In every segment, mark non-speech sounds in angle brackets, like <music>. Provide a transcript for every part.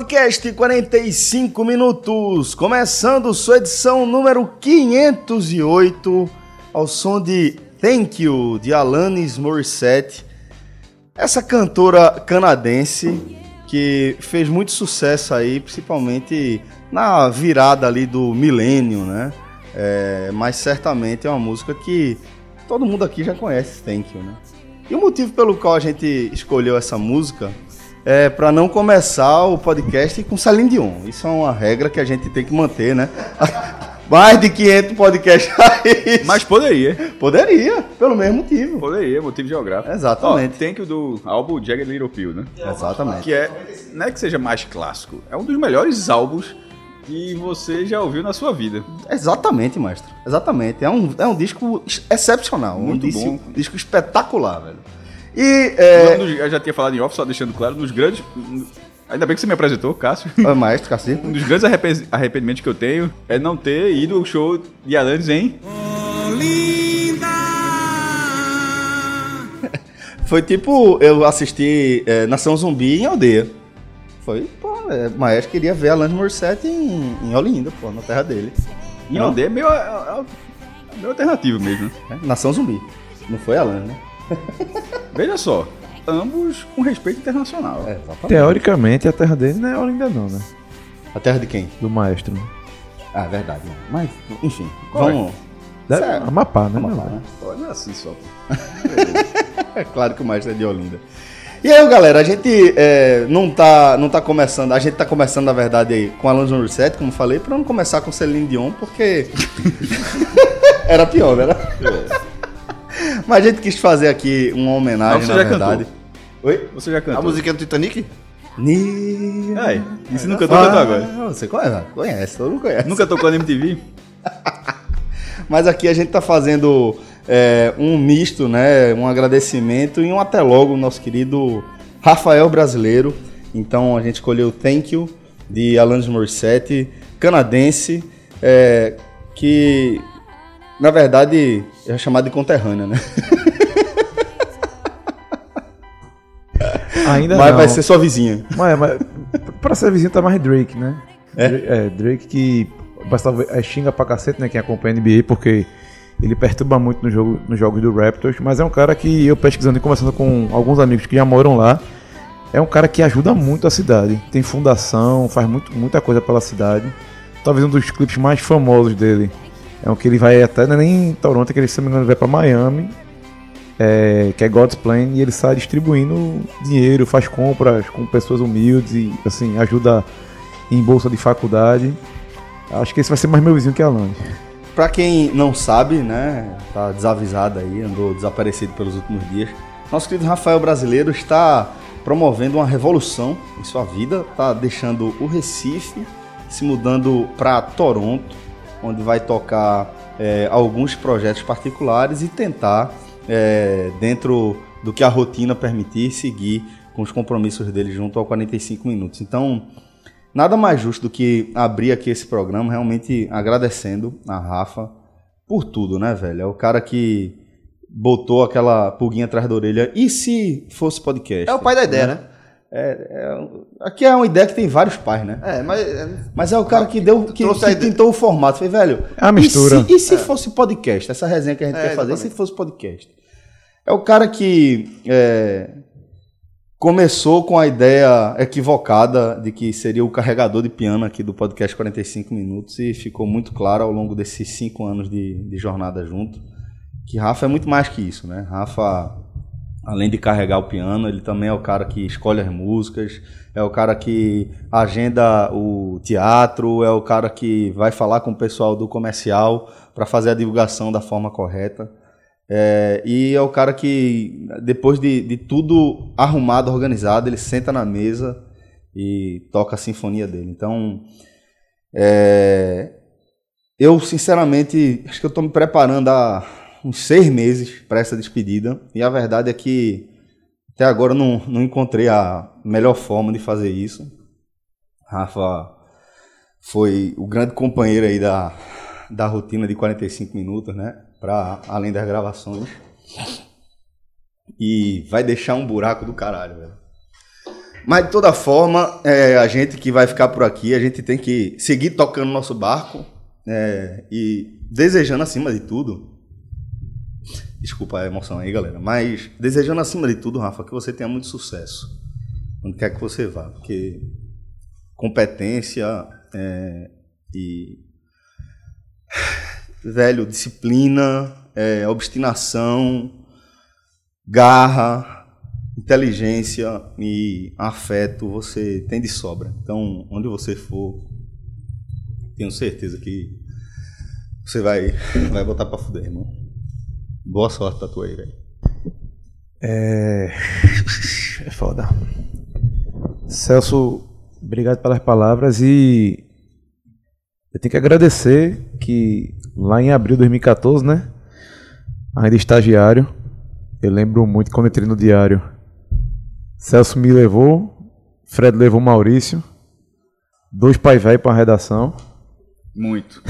Podcast 45 minutos, começando sua edição número 508, ao som de Thank You, de Alanis Morissette. Essa cantora canadense que fez muito sucesso aí, principalmente na virada ali do milênio, né? É, mas certamente é uma música que todo mundo aqui já conhece, Thank You, né? E o motivo pelo qual a gente escolheu essa música é para não começar o podcast com Celine Dion. Isso é uma regra que a gente tem que manter, né? <laughs> Mais de 500 podcasts aí. <laughs> Mas poderia. Poderia, pelo mesmo motivo. Poderia, motivo geográfico. Exatamente. Ó, tem que o do álbum Jagged Little Pill, né? Exatamente. Que é, não é que seja mais clássico, é um dos melhores álbuns que você já ouviu na sua vida. Exatamente, mestre. Exatamente. É um, é um disco ex- excepcional. Muito um disco, bom. disco espetacular, velho. E, é... Dos- eu já tinha falado em off, só deixando claro, um dos grandes... Ainda bem que você me apresentou, Cássio. Ô, Maestro Cacique. Um dos grandes arrepen- arrependimentos que eu tenho é não ter ido ao show de Alanis em... <laughs> Foi tipo, eu assisti é, Nação Zumbi em aldeia. Foi, pô, é, o Maestro queria ver Alanis Morissette em, em Olinda, pô, na terra dele. Em Não? aldeia é meio, é- é meio alternativo mesmo, né? É, Nação Zumbi. Não foi Alanis, né? <laughs> Veja só, ambos com respeito internacional. É. Teoricamente, a terra dele não é Olinda não, né? A terra de quem? Do maestro. né? Ah, verdade. Mas, enfim, Qual é? vamos... Deve- Certo. Amapá, né? lá, né? É assim só. <laughs> É claro que o Maestro é de Olinda. E aí, galera, a gente é, não, tá, não tá começando, a gente tá começando, na verdade, aí, com Alanis Morissette, como falei, pra não começar com Celine Dion, porque <laughs> era pior, né? Mas a gente quis fazer aqui uma homenagem, você na já verdade. Oi? Você já cantou? A musiquinha do Titanic? Ni- É, e se nunca tocou Ah, agora? Você conhece, conhece, todo mundo conhece. Nunca tocou na MTV? <laughs> Mas aqui a gente tá fazendo é, um misto, né? Um agradecimento e um até logo, nosso querido Rafael Brasileiro. Então a gente escolheu Thank You, de Alanis Morissette, canadense, é, que na verdade é chamado de conterrânea, né? <laughs> Ainda Mas não. vai ser sua vizinha. Mas, mas pra ser vizinho tá mais Drake, né? Drake, é, Drake que bastava, é, xinga pra cacete, né? Quem acompanha a NBA, porque ele perturba muito no jogo, nos jogos do Raptors. Mas é um cara que eu pesquisando e conversando com alguns amigos que já moram lá. É um cara que ajuda muito a cidade. Tem fundação, faz muito, muita coisa pela cidade. Talvez um dos clipes mais famosos dele. É um que ele vai até, não é nem em Toronto, é que ele, se não me engano, vai pra Miami é, que é God's Plan, e ele sai distribuindo dinheiro, faz compras com pessoas humildes e assim, ajuda em bolsa de faculdade. Acho que esse vai ser mais meu vizinho que a Alanis. Pra quem não sabe, né, tá desavisado aí, andou desaparecido pelos últimos dias. Nosso querido Rafael Brasileiro está promovendo uma revolução em sua vida, tá deixando o Recife, se mudando para Toronto, onde vai tocar é, alguns projetos particulares e tentar, é, dentro do que a rotina permitir, seguir com os compromissos dele junto ao 45 minutos. Então, Nada mais justo do que abrir aqui esse programa realmente agradecendo a Rafa por tudo, né, velho? É o cara que botou aquela pulguinha atrás da orelha. E se fosse podcast? É o pai da ideia, né? Aqui é uma ideia que tem vários pais, né? É, mas. é, Mas é o cara que deu, que, que a tentou o formato. Falei, velho. É uma mistura. E se, e se fosse podcast? Essa resenha que a gente É, quer fazer, e se exatamente. fosse podcast? É o cara que é, começou com a ideia equivocada de que seria o carregador de piano aqui do podcast 45 Minutos e ficou muito claro ao longo desses cinco anos de, de jornada junto que Rafa é muito mais que isso, né? Rafa, além de carregar o piano, ele também é o cara que escolhe as músicas, é o cara que agenda o teatro, é o cara que vai falar com o pessoal do comercial para fazer a divulgação da forma correta. É, e é o cara que, depois de, de tudo arrumado, organizado, ele senta na mesa e toca a sinfonia dele. Então, é, eu, sinceramente, acho que eu estou me preparando há uns seis meses para essa despedida. E a verdade é que até agora não, não encontrei a melhor forma de fazer isso. Rafa foi o grande companheiro aí da, da rotina de 45 minutos, né? Para além das gravações. e vai deixar um buraco do caralho, velho. Mas de toda forma, é, a gente que vai ficar por aqui, a gente tem que seguir tocando nosso barco é, e desejando acima de tudo. Desculpa a emoção aí, galera. Mas desejando acima de tudo, Rafa, que você tenha muito sucesso. Onde quer que você vá. Porque competência é, e. <sighs> Velho, disciplina, é, obstinação, garra, inteligência e afeto você tem de sobra. Então, onde você for, tenho certeza que você vai, vai botar pra fuder, irmão. Boa sorte pra tu aí, velho. É. <laughs> É foda. Celso, obrigado pelas palavras e eu tenho que agradecer que lá em abril de 2014, né? Ainda estagiário, eu lembro muito quando entrei no diário. Celso me levou, Fred levou Maurício, dois pai velho pra redação. Muito.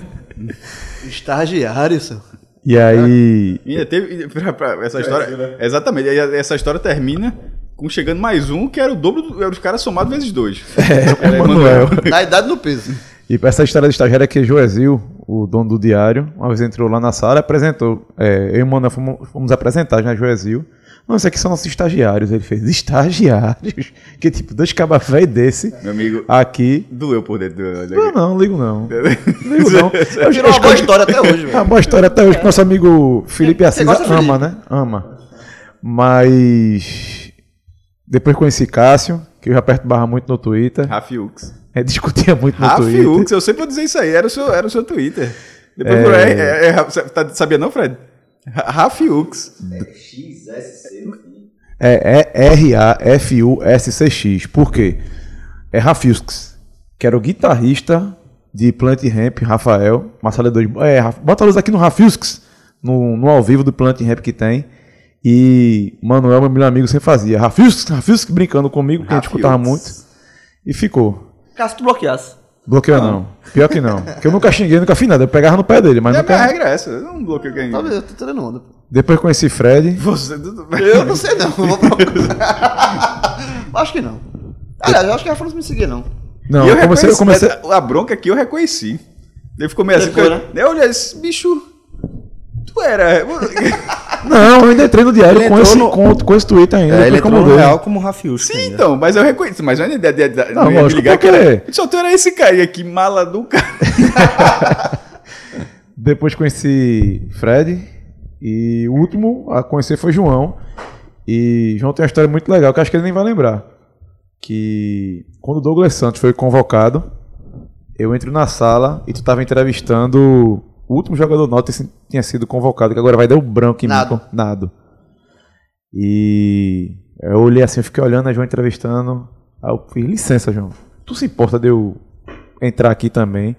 <laughs> Estagiário, senhor. E aí. E ainda teve. <laughs> pra- pra- essa história. Exatamente. E essa história termina com chegando mais um, que era o dobro do- era os caras somados vezes dois. <laughs> É, Era Manuel. <laughs> Na idade no peso. E pra essa história do estagiário é que Joesil, o dono do diário, uma vez entrou lá na sala e apresentou. É, eu e o Manuel fomos, fomos apresentar já Joesil. Não, isso aqui são nossos estagiários. Ele fez, estagiários? <laughs> Que tipo, dois velho desse Meu amigo, aqui. doeu por dentro. do- Não, não, ligo não. <laughs> Ligo não. Eu, Virou uma boa história até hoje, É uma velho. boa história até hoje que nosso amigo Felipe Assis ama, né? Ama. Mas depois conheci Cássio, que eu já perturbava muito no Twitter. Rafiux. É, discutia muito no Twitter. Rafiux, eu sempre vou dizer isso aí, era o seu, era o seu Twitter. Depois É. por aí, é, é, tá- sabia não, Fred? Ra- Rafiux. É, é R-A-F-U-S-C-X. Por quê? É Rafiux, que era o guitarrista de Plant Ramp, Rafael, Marcelo 2. É, bota a luz aqui no Rafiux, no, no ao vivo do Plant Ramp que tem. E Manuel, meu melhor amigo, sempre fazia Rafiux, Rafiux brincando comigo, que a gente Rafiux. escutava muito. E ficou. Caso tu bloqueasse. Bloqueou não. Pior que não. Porque eu nunca xinguei, nunca fiz nada. Eu pegava no pé dele, mas E a minha nunca. regra é essa, eu não bloqueio quem. Tá vendo? Eu tô tirando onda. Depois conheci Fred. Você, tudo bem. Eu não sei não, vou procurar. <laughs> acho que não. Aliás, eu acho que a Rafa não me seguia, não. Não, E eu comecei, eu comecei. A bronca aqui eu reconheci. Ele ficou meio assim. Eu- Eu olhei esse bicho. Tu era. Não, eu ainda entrei no diário Ele com esse, no- com, com esse Twitter ainda. É, ele entrou no real como Rafius. Sim, então, mas eu reconheci. Mas eu ainda de, de, de, Não, não ia me lógico, ligar que era. Só tu era esse cara aqui, mala do cara. <laughs> Depois conheci Fred. E o último a conhecer foi João. E João tem uma história muito legal que eu acho que ele nem vai lembrar. Que quando o Douglas Santos foi convocado, eu entro na sala e tu estava entrevistando o último jogador que tinha sido convocado, que agora vai dar o branco em Nado. mim. Nado. E eu olhei assim, eu fiquei olhando a João entrevistando. Aí eu fiz, licença, João. Tu se importa de eu entrar aqui também?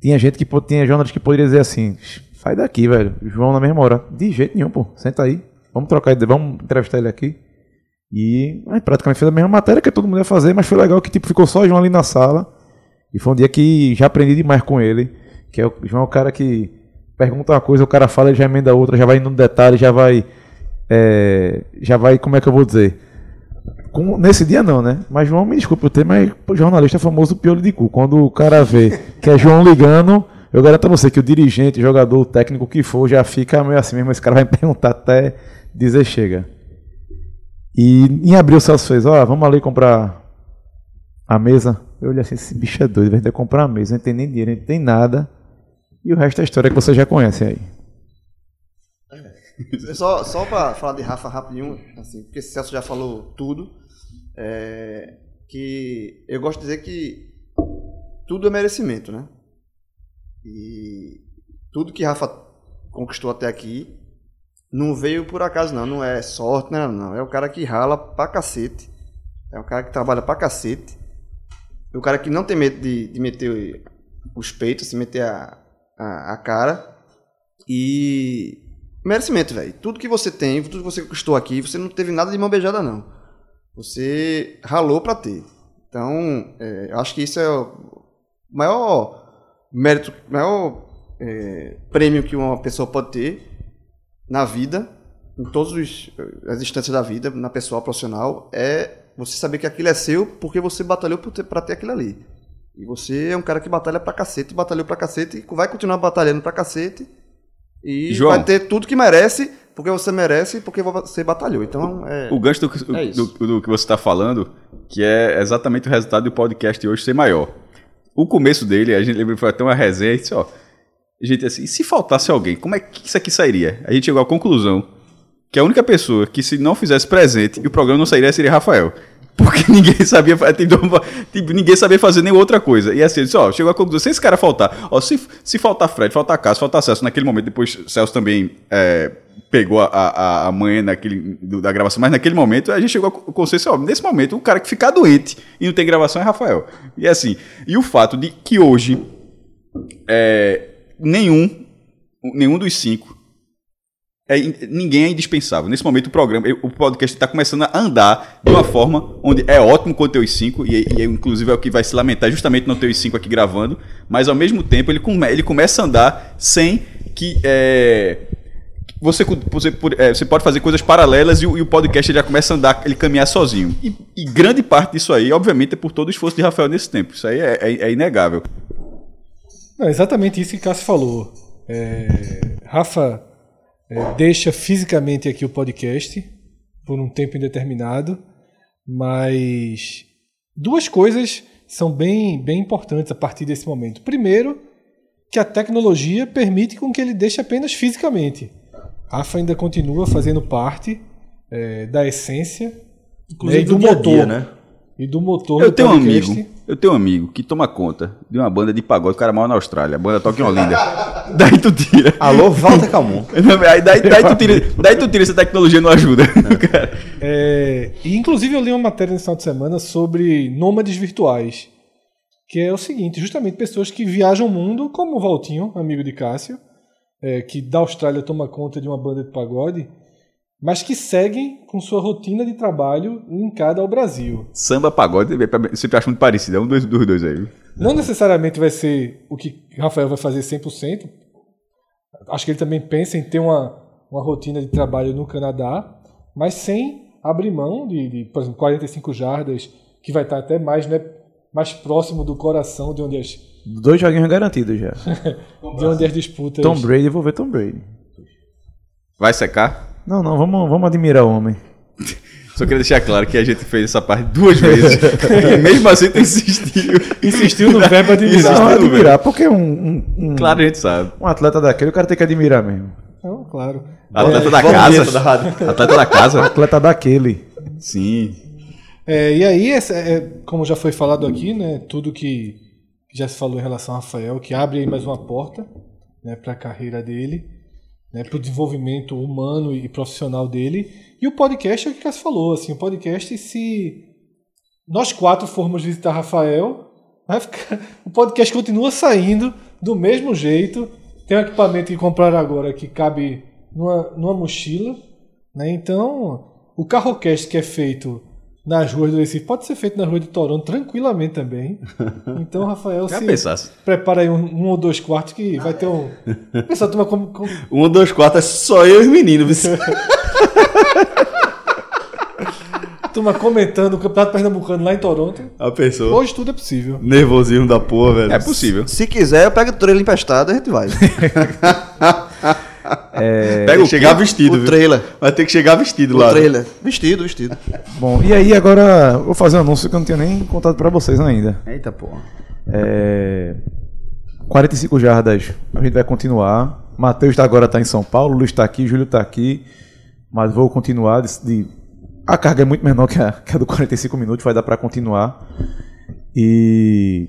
Tinha gente que tinha jornalista que poderia dizer assim: sai daqui, velho. João na mesma hora. De jeito nenhum, pô. Senta aí. Vamos trocar ideia, vamos entrevistar ele aqui. E aí, praticamente fez a mesma matéria que todo mundo ia fazer, mas foi legal que tipo, ficou só o João ali na sala. E foi um dia que já aprendi demais com ele. Que é o João é o cara que pergunta uma coisa, o cara fala, ele já emenda outra, já vai no detalhe, já vai. é, já vai, como é que eu vou dizer? Com- nesse dia não, né? Mas João, me desculpa o termo, mas pô, jornalista é famoso piolho de cu. Quando o cara vê que é João ligando, eu garanto a você que o dirigente, o jogador, o técnico que for, já fica meio assim mesmo. Esse cara vai me perguntar até dizer chega. E em abril o Celso fez, ó, vamos ali comprar a mesa. Eu olhei assim, esse bicho é doido, vai ter que comprar a mesa, não tem nem dinheiro, não tem nada. E o resto é história que vocês já conhecem aí. Só, só pra falar de Rafa rapidinho, assim, porque Celso já falou tudo, é, que eu gosto de dizer que tudo é merecimento, né? E tudo que Rafa conquistou até aqui não veio por acaso, não. Não é sorte, não, não. É o cara que rala pra cacete. É o cara que trabalha pra cacete. É o cara que não tem medo de, de meter os peitos, se meter a, a, a cara. E merecimento, velho. Tudo que você tem, tudo que você conquistou aqui, você não teve nada de mão beijada, não. Você ralou pra ter. Então, é, acho que isso é o maior mérito, maior é, prêmio que uma pessoa pode ter na vida em todas as instâncias da vida, na pessoal, profissional, é você saber que aquilo é seu porque você batalhou por ter- ter aquilo ali. E você é um cara que batalha pra cacete, batalhou pra cacete, e vai continuar batalhando pra cacete. E João. vai ter tudo que merece, porque você merece, porque você batalhou. Então, é. O gancho do, que- É do- do que você está falando, que é exatamente o resultado do podcast de hoje ser maior. O começo dele, a gente lembra foi até uma resenha e disse, ó, gente, assim, e se faltasse alguém, como é que isso aqui sairia? A gente chegou à conclusão que a única pessoa que se não fizesse presente e o programa não sairia seria Rafael. Porque <laughs> ninguém sabia, tipo, tipo, ninguém sabia fazer nem outra coisa. E assim, ele disse, ó, chegou à conclusão, se esse cara faltar, ó, se, se faltar Fred, faltar Cássio, faltar Celso, naquele momento, depois Celso também é, pegou a, a, a manhã naquele, do- da gravação, mas naquele momento a gente chegou ao consenso, ó, nesse momento, o cara que ficar doente e não tem gravação é Rafael. E assim, e o fato de que hoje é, nenhum, nenhum dos cinco é in- ninguém é indispensável. Nesse momento, o programa, o podcast está começando a andar de uma forma onde é ótimo quando tem os cinco, e, e inclusive é o que vai se lamentar justamente ter os cinco aqui gravando, mas ao mesmo tempo ele, come, ele começa a andar sem que. é, você, você, é, você pode fazer coisas paralelas e o, e o podcast já começa a andar, ele caminhar sozinho. E, e grande parte disso aí, obviamente, é por todo o esforço de Rafael nesse tempo. Isso aí é, é- é inegável. Não, exatamente isso que Cássio falou. É, Rafa é, deixa fisicamente aqui o podcast por um tempo indeterminado, mas duas coisas são bem, bem importantes a partir desse momento. Primeiro, que a tecnologia permite com que ele deixe apenas fisicamente. Rafa ainda continua fazendo parte é, da essência Inclusive e do do a motor. dia, né? E do motor Eu do tenho um podcast. amigo, eu tenho um amigo que toma conta de uma banda de pagode, o cara mora na Austrália, a banda toca em Olinda. daí tu tira. Alô, Walter Calmon. <laughs> Aí daí, daí tu tira, daí tu tira essa tecnologia não ajuda. <laughs> cara. É, e inclusive eu li uma matéria nesse final de semana sobre nômades virtuais, que é o seguinte, justamente pessoas que viajam o mundo, como o Valtinho, amigo de Cássio, é, que da Austrália toma conta de uma banda de pagode, mas que seguem com sua rotina de trabalho linkada ao Brasil. Samba, pagode, eu sempre acho muito parecido, é um dos, dos dois aí. Não necessariamente vai ser o que Rafael vai fazer 100%. Acho que ele também pensa em ter uma, uma rotina de trabalho no Canadá, mas sem abrir mão de, de, por exemplo, 45 jardas, que vai estar até mais, né, mais próximo do coração de onde as, Dois joguinhos garantidos já. <laughs> de onde as disputas. Tom Brady, eu vou ver Tom Brady. Vai secar? Não, não, vamos, vamos admirar o homem. <laughs> Só queria deixar claro que a gente fez essa parte duas vezes. <laughs> e mesmo assim tu insistiu. Insistiu no verbo admirar. Insistiu Não, admirar, porque um, um, um, Claro, a gente sabe. um atleta daquele, o cara tem que admirar mesmo. Não, claro. Atleta da casa. dentro da rádio. Atleta da casa. <laughs> atleta daquele. Sim. É, e aí, essa, é, como já foi falado aqui, né, tudo que, que já se falou em relação a Rafael, que abre aí mais uma porta né, para a carreira dele, né, para o desenvolvimento humano e profissional dele. E o podcast é o que Cássio falou, assim, o podcast, se nós quatro formos visitar Rafael, ficar- <laughs> o podcast continua saindo do mesmo jeito. Tem um equipamento que compraram agora que cabe numa, numa mochila. Né? Então, o carrocast que é feito nas ruas do Recife pode ser feito na rua de Toronto tranquilamente também. Então, Rafael, <laughs> Já se pensasse. prepara aí um, um ou dois quartos que vai ter um. <laughs> Pessoal, turma, como, como- Um, dois, quatro, é só eu e os meninos. viu? <laughs> turma comentando o Campeonato Pernambucano lá em Toronto. A pessoa. Hoje tudo é possível. Nervosismo da porra, velho. É possível. Se quiser, eu pego o trailer emprestado e a gente vai. Pega Tem o chegar vestido, o viu? trailer. Vai ter que chegar vestido O lá. trailer. Vestido, vestido. Bom, e aí agora vou fazer um anúncio que eu não tinha nem contado pra vocês ainda. Eita porra. É... 45 jardas, a gente vai continuar. Matheus agora está em São Paulo, Luiz está aqui, Júlio está aqui. Mas vou continuar. De, de- A carga é muito menor que a, que a do 45 minutos, vai dar para continuar. E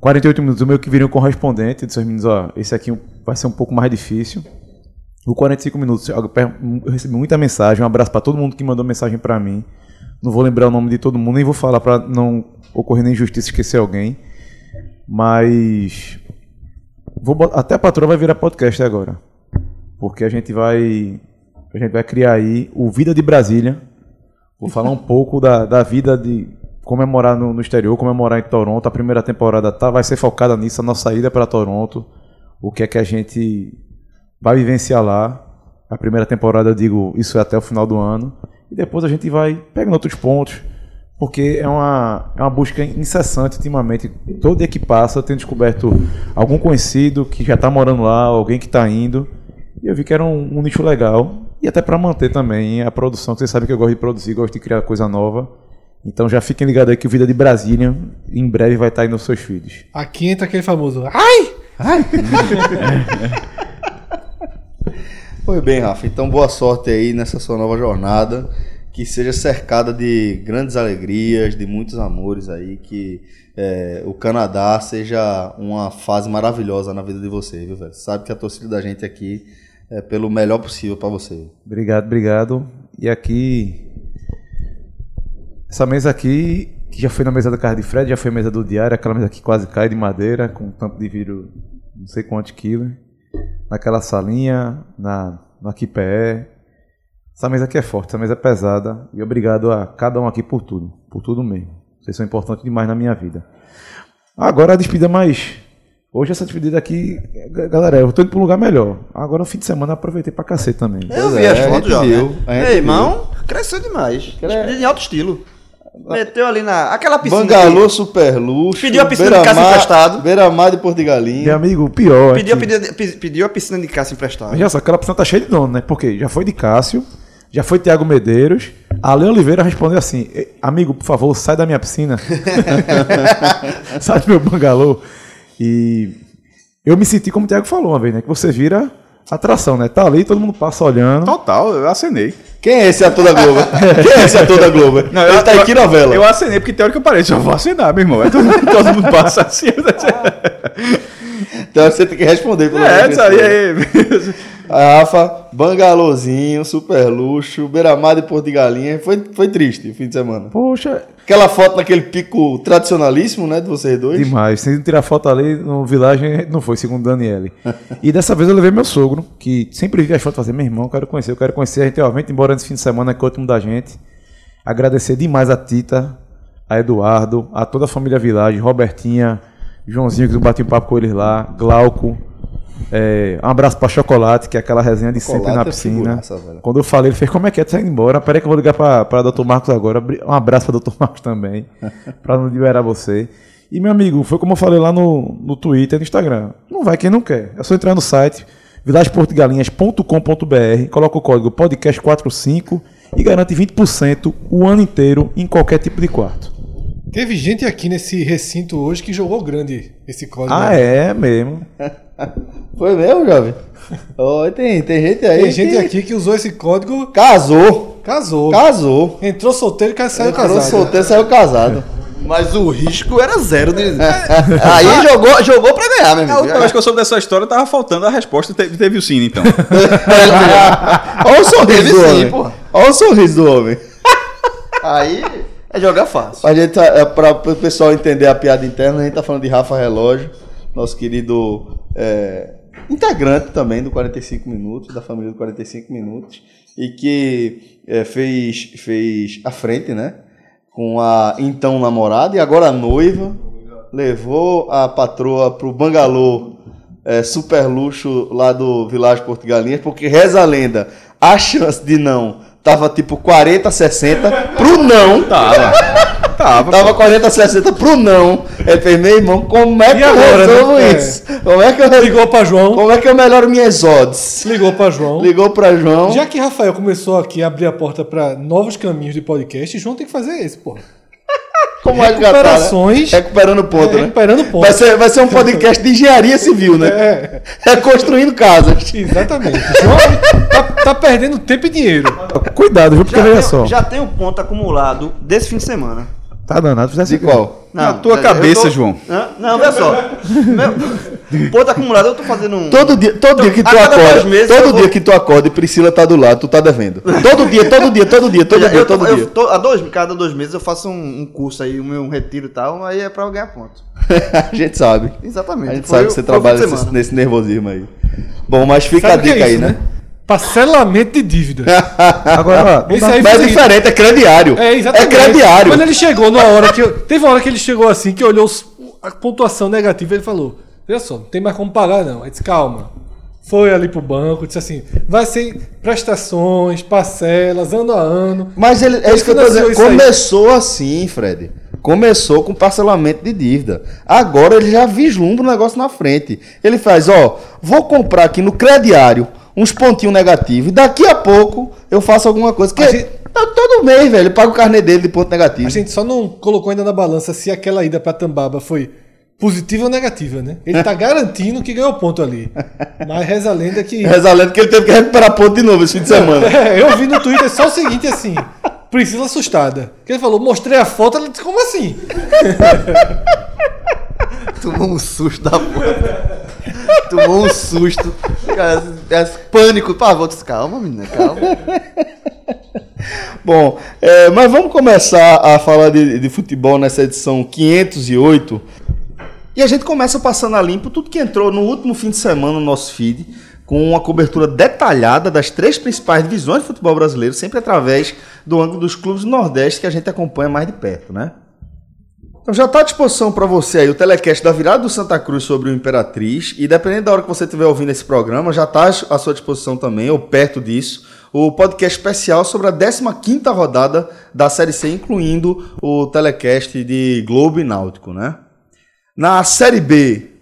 48 minutos, o meu que viria um correspondente. Disse aos meninos: ó, esse aqui vai ser um pouco mais difícil. O 45 minutos, eu recebi muita mensagem. Um abraço para todo mundo que mandou mensagem para mim. Não vou lembrar o nome de todo mundo, nem vou falar para não ocorrer nenhuma injustiça esquecer alguém. Mas vou bot- até a patroa vai virar podcast agora. Porque a gente vai a gente vai criar aí o Vida de Brasília. Vou falar um pouco da, da vida de comemorar no, no exterior, comemorar em Toronto. A primeira temporada tá, vai ser focada nisso, a nossa ida para Toronto. O que é que a gente vai vivenciar lá. a primeira temporada, eu digo, isso é até o final do ano. E depois a gente vai pegando outros pontos. Porque é uma, é uma busca incessante ultimamente. Todo dia que passa eu tenho descoberto algum conhecido que já está morando lá, alguém que está indo. E eu vi que era um, um nicho legal. E até para manter também a produção, que vocês sabem que eu gosto de produzir, gosto de criar coisa nova. Então já fiquem ligados aí que o Vida de Brasília em breve vai estar aí nos seus feeds. Aqui entra aquele famoso. Ai! Foi <laughs> bem, Rafa. Então, boa sorte aí nessa sua nova jornada. Que seja cercada de grandes alegrias, de muitos amores aí. Que é, o Canadá seja uma fase maravilhosa na vida de você, viu, velho? Sabe que a torcida da gente aqui é pelo melhor possível pra você. Obrigado, obrigado. E aqui. Essa mesa aqui, que já foi na mesa da casa de Fred, já foi a mesa do diário, aquela mesa que quase cai de madeira, com tampo de vidro não sei quantos quilos. Naquela salinha, na, no Aquipé. Essa mesa aqui é forte, essa mesa é pesada. E obrigado a cada um aqui por tudo. Por tudo mesmo. Vocês são importantes demais na minha vida. Agora a despedida mais. Hoje essa despedida aqui, galera, eu tô indo pra um lugar melhor. Agora no fim de semana eu aproveitei pra cacete também. Eu Pois vi é, as a fotos já, viu, né? Ei, irmão, cresceu demais. Despedida em alto estilo. Meteu ali na... Aquela piscina Bangalô que super luxo. Pediu a piscina de casa emprestado. Beira-mar de Porto de Meu Galinha. amigo, o pior. é Pediu, que- pediu, pe- pediu a piscina de caça emprestada. Mas já só, aquela piscina tá cheia de dono, né? Porque já foi de Cássio, já foi Tiago Medeiros. A Leon Oliveira respondeu assim: "Eh, Amigo, por favor, sai da minha piscina. <laughs> sai do meu bangalô. E eu me senti como o Tiago falou uma vez, né? Que você vira atração, né? Tá ali, todo mundo passa olhando. Total, eu acenei. Quem é esse ator da Globo? Quem é esse ator da Globo? Ele tá em que novela? Eu acenei porque que eu parei, só vou acenar, meu irmão. É todo, <laughs> todo mundo passa assim. Então você tem que responder. pelo é, isso aí, aí. A Rafa, bangalôzinho, super luxo, beira-mar de Porto de Galinha. Foi, foi triste o fim de semana. Poxa, Aquela foto naquele pico tradicionalíssimo, né, de vocês dois. demais. Sem tirar foto ali no Village, não foi, segundo Daniele. E dessa vez eu levei meu sogro, que sempre via as fotos fazer, meu irmão, eu quero conhecer, eu quero conhecer. A gente realmente, embora nesse fim de semana, que é o último da gente. Agradecer demais a Tita, a Eduardo, a toda a família Village, Robertinha, Joãozinho, que eu bati um papo com eles lá, Glauco. é, um abraço pra Chocolate, que é aquela resenha de sempre na é piscina. velho. Quando eu falei, ele fez, como é que é? Tu tá indo embora? Peraí que eu vou ligar pra, pra Dr. Marcos agora. Um abraço pra Dr. <laughs> Marcos também, pra não liberar você. E, meu amigo, foi como eu falei lá no, no Twitter e no Instagram. Não vai quem não quer. É só entrar no site vilageportugalinhas.com.br, coloca o código podcast45 e garante 20% o ano inteiro em qualquer tipo de quarto. Teve gente aqui nesse recinto hoje que jogou grande esse código. Ah, é mesmo. <laughs> Foi mesmo, jovem? Oi, tem, tem gente aí. Tem gente que aqui que usou esse código, Casou. casou. Casou. Entrou solteiro e saiu Entrou casado. solteiro, saiu casado. Mas o risco era zero. De... Aí jogou, jogou pra ganhar, meu A amigo. última vez que eu soube dessa história, tava faltando a resposta. Teve, teve o Cine, então. Olha o sorriso Teve do sim, homem. porra. Olha o sorriso do homem. Aí é jogar fácil. A gente, tá- é, para o pessoal entender a piada interna, a gente tá falando de Rafa Relógio, nosso querido é, integrante também do 45 Minutos, da família do 45 Minutos, e que é, fez, fez a frente, né? Com a então namorada e agora noiva, levou a patroa pro bangalô é, super luxo lá do Village Porto Galinhas, porque reza a lenda, a chance de não tava tipo 40, 60 pro não. Tava. Tava. Tava 40, 60 pro não. Ele fez, meu irmão, como é que E eu agora, resolvo né? isso? Como é que eu Ligou pra João. Como é que eu melhoro minhas odds? Ligou pra João. Ligou pra João. Já que Rafael começou aqui a abrir a porta pra novos caminhos de podcast, João tem que fazer esse, porra. <laughs> como é tá, né? recuperações- Recuperando ponto, É, né? recuperando ponto. Vai ser, vai ser um podcast de engenharia civil, né? É, <laughs> Reconstruindo casas. exatamente. João tá, tá perdendo tempo e dinheiro. Cuidado, viu? Porque Já veja tem, só. já tem um ponto acumulado desse fim de semana. Tá danado. Fizesse De qual? Na tua eu cabeça, João. Hã? Não, olha só. Meu ponto acumulado, eu tô fazendo um. Todo dia, todo dia que tu a cada acorda, meses todo vou- dia que tu acorda e Priscila tá do lado, tu tá devendo. Todo dia, todo dia, todo dia, todo Eu, dia, eu tô- todo eu dia. tô- há dois, cada dois meses eu faço um, um curso aí, um, um retiro e tal, aí é pra eu ganhar ponto. <laughs> a gente sabe. Exatamente. A gente Foi sabe que você trabalha nesse, nesse nervosismo aí. Bom, mas fica Sabe a o que é dica aí, isso, né? Parcelamento de dívida. Agora, Esse aí Mas é diferente, é crediário. É, exatamente. É crediário. Quando ele chegou na hora que. eu- teve uma hora que ele chegou assim, que olhou os- a pontuação negativa ele falou: Veja só, não tem mais como pagar, não. Aí disse, calma. foi ali pro banco, disse assim: vai ser prestações, parcelas, ano a ano. Mas ele, é isso que eu tô dizendo. isso aí. Começou assim, Fred. Começou com parcelamento de dívida. Agora ele já vislumbra o negócio na frente. Ele faz, ó, vou comprar aqui no crediário uns pontinhos negativos e daqui a pouco eu faço alguma coisa. Que A gente- tá todo mês, velho, ele paga o carnê dele de ponto negativo. A gente só não colocou ainda na balança se aquela ida pra Tambaba foi positiva ou negativa, né? Ele tá <laughs> garantindo que ganhou ponto ali. Mas reza a lenda que. Reza a lenda que ele teve que recuperar ponto de novo esse fim de semana. É, eu vi no Twitter só o seguinte assim. Priscila assustada. Que ele falou, mostrei a foto, ela disse, como assim? <laughs> <laughs> Tomou um susto da porra. Tomou um susto. Cara, é pânico. Pá, vou calma, menina, calma. Bom, é, mas vamos começar a falar de, de futebol nessa edição 508. E a gente começa passando a limpo tudo que entrou no último fim de semana no nosso feed, com uma cobertura detalhada das três principais divisões de futebol brasileiro, sempre através do ângulo dos clubes do Nordeste que a gente acompanha mais de perto, né? Então já está à disposição para você aí o telecast da virada do Santa Cruz sobre o Imperatriz. E dependendo da hora que você estiver ouvindo esse programa, já está à sua disposição também, ou perto disso, o podcast especial sobre a 15ª rodada da Série C, incluindo o telecast de Globo e Náutico, né? Na Série B,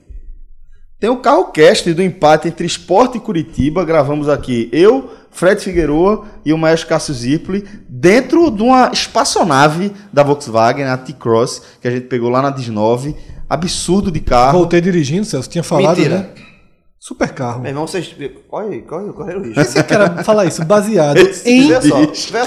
tem o carro-cast do empate entre Sport e Curitiba. Gravamos aqui eu, Fred Figueroa e o Maestro Cássio Zirpoli dentro de uma espaçonave da Volkswagen, a T-Cross, que a gente pegou lá na 19. Absurdo de carro. Voltei dirigindo, Celso, tinha falado, Mentira. né? Super carro. Meu irmão, vocês. Olha aí, corre, corre o risco. Esse cara fala isso baseado em que só,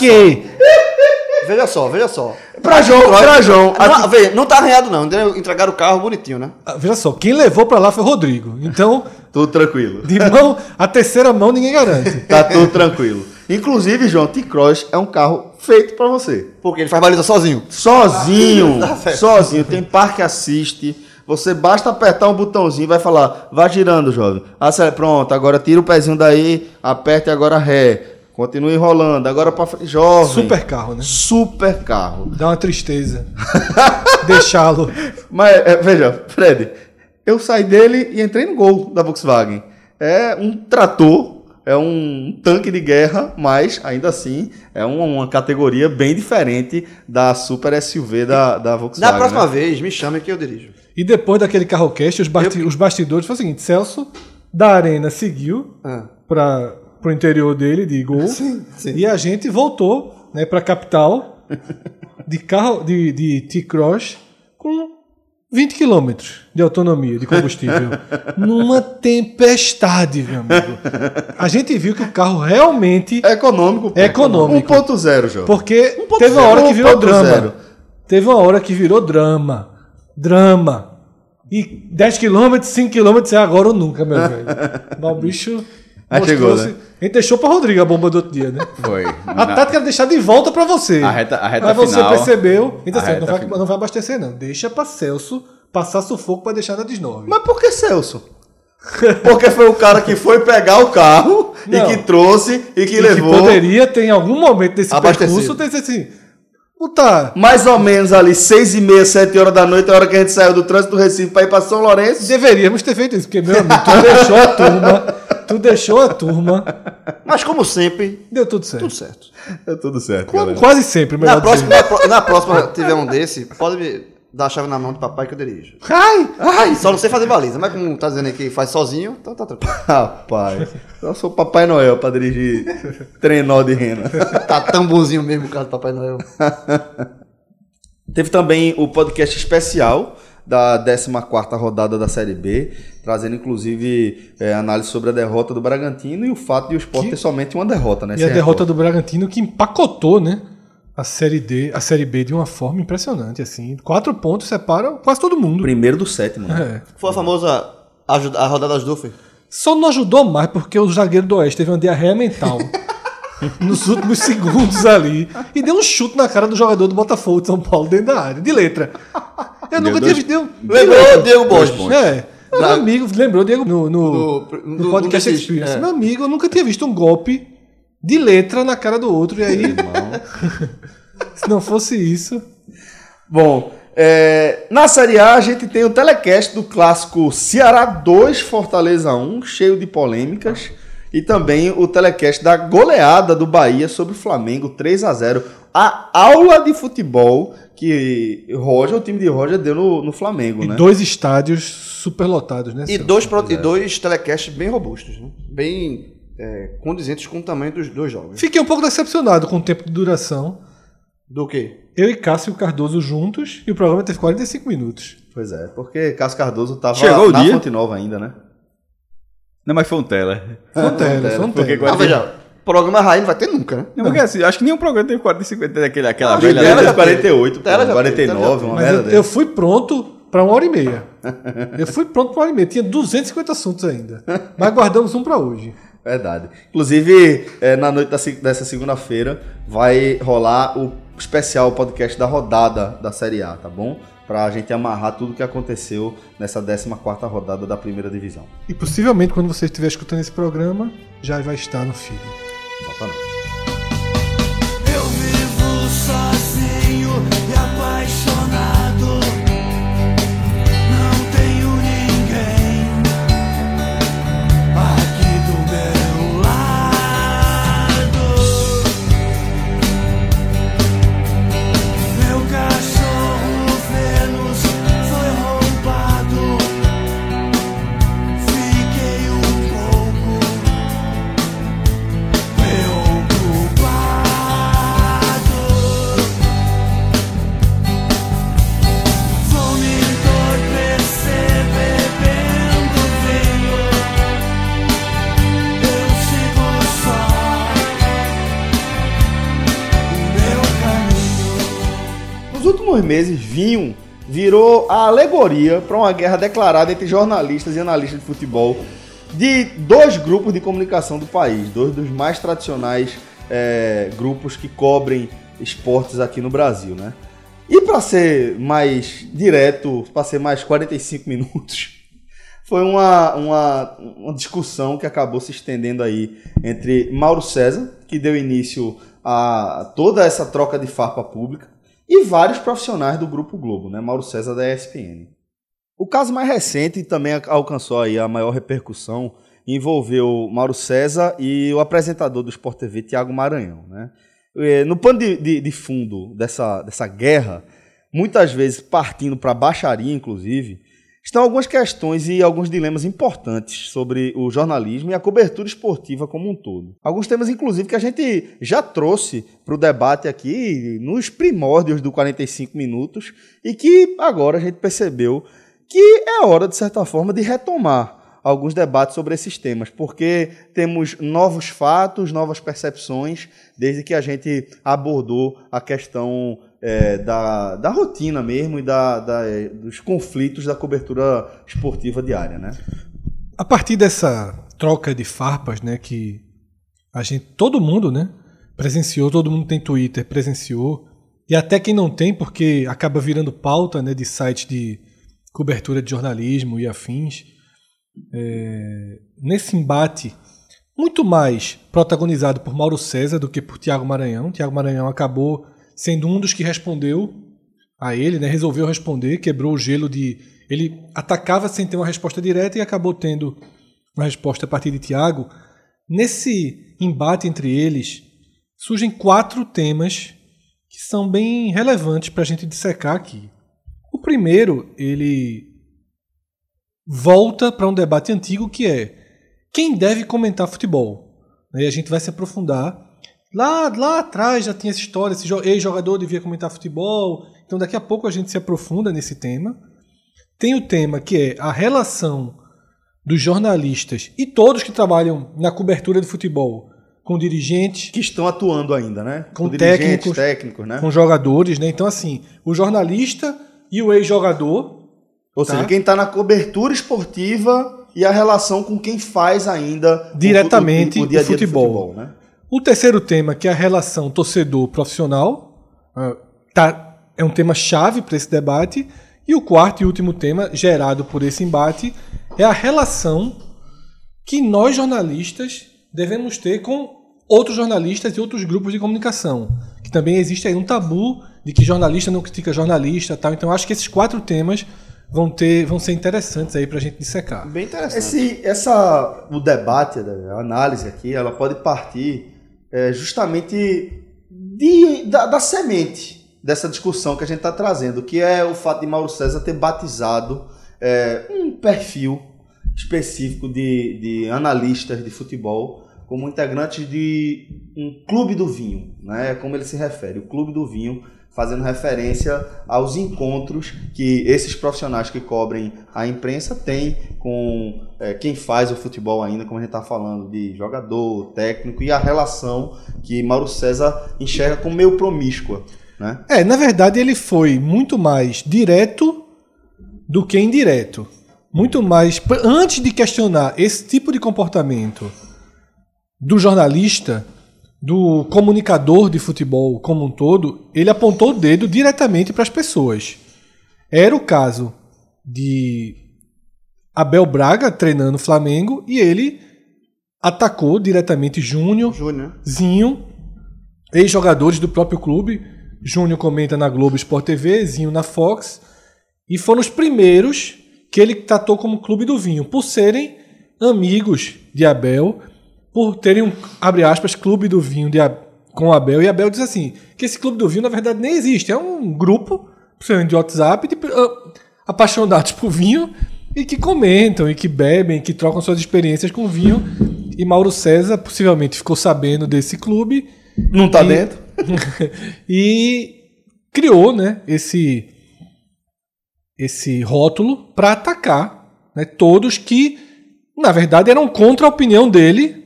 veja só, veja só. Pra João, pra João. a Não, vê, não tá arranhado, não. entendeu? Entregaram o carro bonitinho, né? Ah, Veja só, quem levou pra lá foi o Rodrigo. Então, Tudo tranquilo. de mão, a terceira mão ninguém garante. <laughs> Tá tudo tranquilo. Inclusive, João, T-Cross é um carro feito pra você. Porque ele faz baliza sozinho. Sozinho, <laughs> Tá sozinho. Tem parque assiste. Você basta apertar um botãozinho e vai falar, vá girando, jovem. Acelera, pronto, agora tira o pezinho daí, aperte agora ré. Continue rolando, agora pra frente. Jovem. Super carro, né? Super carro. Dá uma tristeza. <laughs> Deixá-lo. Mas, é, veja, Fred, eu saí dele e entrei no gol da Volkswagen. É um trator, é um tanque de guerra, mas ainda assim é uma, uma categoria bem diferente da super SUV da, da Volkswagen. Na próxima né? vez, me chame que eu dirijo. E depois daquele carro cast, os, basti- os bastidores foi o seguinte: Celso da Arena seguiu Ah. para o interior dele de gol. <laughs> sim. E a gente voltou né, para a capital de carro de, de T-Cross com 20 km de autonomia de combustível. <laughs> numa tempestade, meu amigo. A gente viu que o carro realmente. É econômico. É econômico. 1.0, João. Porque teve uma hora que virou 1.0. drama. Teve uma hora que virou drama. Drama. E 10 km, 5 km é agora ou nunca, meu velho. <laughs> Mas o bicho. Aí chegou, mostrou-se- né? A gente deixou pra Rodrigo a bomba do outro dia, né? Foi. A tática era deixar de volta pra você. A reta- a reta Mas você final- percebeu. Então, assim, não, vai, final. não vai abastecer, não. Deixa pra Celso passar sufoco pra deixar na 19. Mas por que Celso? <laughs> Porque foi o cara que foi pegar o carro Não. e que trouxe e que E levou. que poderia ter em algum momento desse Abastecido. percurso ter sido assim. Puta, Mais ou menos ali, seis e meia, sete horas da noite, a hora que a gente saiu do trânsito do Recife para ir para São Lourenço. deveríamos ter feito isso, porque, meu amigo, tu <laughs> deixou a turma, tu deixou a turma, Mas como sempre, deu tudo certo. tudo certo. É tudo certo, galera. Quase sempre, melhor Na próxima, na próxima tiver um desse, pode dar a chave na mão do papai que eu dirijo. Ai! Ai, só não sei fazer baliza, mas como tá dizendo aí que faz sozinho, então tá tranquilo. <laughs> Rapaz, eu sou o Papai Noel para dirigir <laughs> trenó de rena. <laughs> Tá tão bonzinho mesmo o carro do Papai Noel. Teve também o podcast especial da 14ª rodada da Série B, trazendo inclusive é, análise sobre a derrota do Bragantino e o fato de o Sport Que- ter somente uma derrota, né? E a derrota do Bragantino que empacotou, né? A série D, a série B de uma forma impressionante, assim. Quatro pontos separam quase todo mundo. Primeiro do sétimo, né? É. Foi a famosa ajuda- a rodada das Duffy. Só não ajudou mais porque o zagueiro do Oeste teve uma diarreia mental <laughs> nos últimos segundos ali e deu um chute na cara do jogador do Botafogo de São Paulo dentro da área, de letra. Eu nunca tinha dois- visto. Deu, Lembrou Diego Dois Borges. É. Meu amigo, lembrou Diego no, no, No- no no- podcast no- Experience. é. Meu amigo, eu nunca tinha visto um golpe de letra na cara do outro. E aí, <laughs> se não fosse isso. Bom, é, na Série A a gente tem o telecast do clássico Ceará 2, Fortaleza 1, cheio de polêmicas. E também o telecast da goleada do Bahia sobre o Flamengo, 3 a 0 A aula de futebol que Roger, o time de Roger, deu no, no Flamengo, E né? dois estádios superlotados, né? E Celso? dois, pro- e dois telecasts bem robustos, né? bem é, condizentes com o tamanho dos dois jogos. Fiquei um pouco decepcionado com o tempo de duração. Do quê? Eu e Cássio Cardoso juntos e o programa teve 45 minutos. Pois é, porque Cássio Cardoso tava Chegou o na dia? Fonte Nova ainda, né? Não, mas foi um tela. Frontera, porque frontera. Ah, veja, programa Raí não vai ter nunca, né? Não, porque assim, acho que nenhum programa teve 45 daquele, aquela Ah, velha. Tela Tela já de 48, Tela já 49, teve, uma Mas merda eu, dessa. eu fui pronto para uma hora e meia. Eu fui pronto para uma hora e meia. Tinha 250 assuntos ainda. <laughs> Mas guardamos um para hoje. Verdade. Inclusive, é, na noite dessa segunda-feira vai rolar o especial podcast da rodada da Série A, tá bom? Pra gente amarrar tudo que aconteceu nessa 14ª rodada da primeira divisão. E possivelmente, quando você estiver escutando esse programa, já vai estar no feed. Últimos meses, vinho virou a alegoria para uma guerra declarada entre jornalistas e analistas de futebol de dois grupos de comunicação do país, dois dos mais tradicionais eh, grupos que cobrem esportes aqui no Brasil, né? E para ser mais direto, para ser mais 45 minutos, <laughs> foi uma, uma, uma discussão que acabou se estendendo aí entre Mauro César, que deu início a toda essa troca de farpa pública, e vários profissionais do Grupo Globo, né? Mauro César da ESPN. O caso mais recente também alcançou aí a maior repercussão envolveu Mauro César e o apresentador do Sport TV, Tiago Maranhão, né? No pano de, de- de fundo dessa, dessa guerra, muitas vezes partindo para baixaria, inclusive, estão algumas questões e alguns dilemas importantes sobre o jornalismo e a cobertura esportiva como um todo. Alguns temas, inclusive, que a gente já trouxe para o debate aqui nos primórdios do 45 minutos e que agora a gente percebeu que é hora, de certa forma, de retomar alguns debates sobre esses temas, porque temos novos fatos, novas percepções, desde que a gente abordou a questão é, da, da rotina mesmo e da, da, é, dos conflitos da cobertura esportiva diária, né? A partir dessa troca de farpas, né, que a gente, todo mundo, né, presenciou, todo mundo tem Twitter, presenciou, e até quem não tem, porque acaba virando pauta, né, de sites de cobertura de jornalismo e afins. É, nesse embate, muito mais protagonizado por Mauro César do que por Tiago Maranhão. Tiago Maranhão acabou sendo um dos que respondeu a ele, né, resolveu responder, quebrou o gelo de. Ele atacava sem ter uma resposta direta e acabou tendo uma resposta a partir de Tiago. Nesse embate entre eles, surgem quatro temas que são bem relevantes para a gente dissecar aqui. O primeiro, ele volta para um debate antigo que é quem deve comentar futebol. E a gente vai se aprofundar. Lá, lá atrás já tinha essa história, esse jo- ex-jogador devia comentar futebol. Então daqui a pouco a gente se aprofunda nesse tema. Tem o tema que é a relação dos jornalistas e todos que trabalham na cobertura de futebol com dirigentes, Que estão atuando ainda, né? Com dirigentes, técnicos, técnicos, né? com jogadores, né? Então assim, o jornalista e o ex-jogador Ou tá. seja, quem está na cobertura esportiva e a relação com quem faz ainda o- Diretamente o, o, dia a o dia futebol. do futebol, né? O terceiro tema, que é a relação torcedor-profissional, ah, tá, é um tema chave para esse debate. E o quarto e último tema, gerado por esse embate, é a relação que nós jornalistas devemos ter com outros jornalistas e outros grupos de comunicação. Que também existe aí um tabu de que jornalista não critica jornalista, tal. Então acho que esses quatro temas vão ter, vão ser interessantes aí pra gente dissecar. Bem interessante. Esse, essa, o debate, a análise aqui, ela pode partir é, justamente de, da, da semente dessa discussão que a gente está trazendo, que é o fato de Mauro César ter batizado é, um perfil específico de, de analistas de futebol como integrantes de um clube do vinho, né? Como ele se refere, o clube do vinho, fazendo referência aos encontros que esses profissionais que cobrem a imprensa têm com é, quem faz o futebol ainda, como a gente está falando, de jogador, técnico e a relação que Mauro César enxerga como meio promíscua, né? É, na verdade ele foi muito mais direto do que indireto. Muito mais. Antes de questionar esse tipo de comportamento do jornalista, do comunicador de futebol como um todo, ele apontou o dedo diretamente para as pessoas. Era o caso de Abel Braga treinando o Flamengo e ele atacou diretamente Júnior, Júnior. Zinho, ex-jogadores do próprio clube. Júnior comenta na Globo Sport TV, Zinho na Fox. E foram os primeiros que ele tratou como Clube do Vinho, por serem amigos de Abel, por terem um, abre aspas, Clube do Vinho de, A- com Abel. E Abel diz assim, que esse Clube do Vinho na verdade nem existe, é um grupo, principalmente de WhatsApp, de ah, apaixonados por vinho e que comentam, e que bebem, que trocam suas experiências com vinho. E Mauro César possivelmente ficou sabendo desse clube Não tá E- dentro? <laughs> e criou, né, esse esse rótulo para atacar, né, todos que na verdade eram contra a opinião dele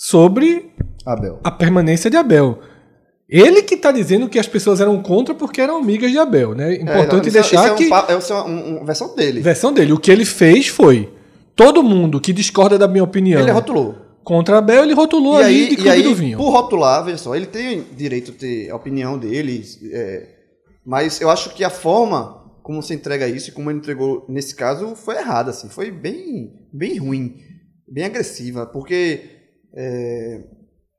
sobre Abel. a permanência de Abel. Ele que está dizendo que as pessoas eram contra porque eram amigas de Abel, né? É, Importante deixar é, isso que é um, é é uma, um- uma versão dele. versão dele, o que ele fez foi todo mundo que discorda da minha opinião Ele rotulou. contra Abel, ele rotulou E ali aí, de e Clube aí do Vinho. por rotular, veja só, ele tem direito de ter a opinião dele, é, mas eu acho que a forma como você entrega isso e como ele entregou nesse caso foi errada, assim, foi bem, bem ruim, bem agressiva, porque é,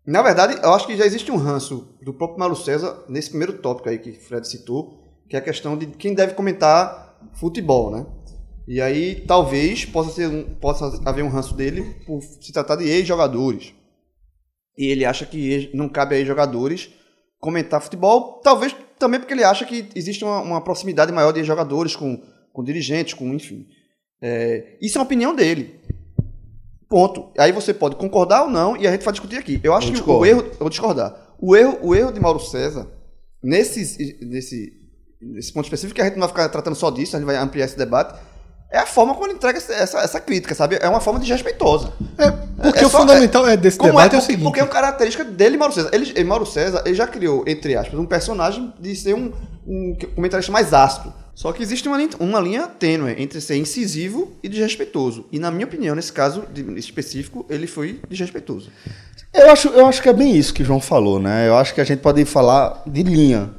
na verdade eu acho que já existe um ranço do próprio Mauro César nesse primeiro tópico aí que Fred citou, que é a questão de quem deve comentar futebol, né? E aí talvez possa, ser um, possa haver um ranço dele por se tratar de ex-jogadores. E ele acha que não cabe a ex-jogadores comentar futebol, talvez também porque ele acha que existe uma, uma proximidade maior de ex-jogadores com, com dirigentes, com enfim. É, isso é uma opinião dele. Ponto. Aí você pode concordar ou não e a gente vai discutir aqui. Eu acho Eu que discordo. o erro. Eu vou discordar. O erro, o erro de Mauro César, nesse, nesse, nesse ponto específico, que a gente não vai ficar tratando só disso, a gente vai ampliar esse debate, é a forma como ele entrega essa, essa, crítica, sabe? É uma forma desrespeitosa. É, porque É o só- fundamental é, desse Como debate é, é, o porque, seguinte. porque é uma característica dele, Mauro César. Ele- Mauro César, ele já criou, entre aspas, um personagem de ser um, um comentarista mais ácido. Só que existe uma, linha- uma linha tênue entre ser incisivo e desrespeitoso. E na minha opinião, nesse caso específico, ele foi desrespeitoso. Eu acho, eu acho que é bem isso que o João falou, né? Eu acho que a gente pode falar de linha.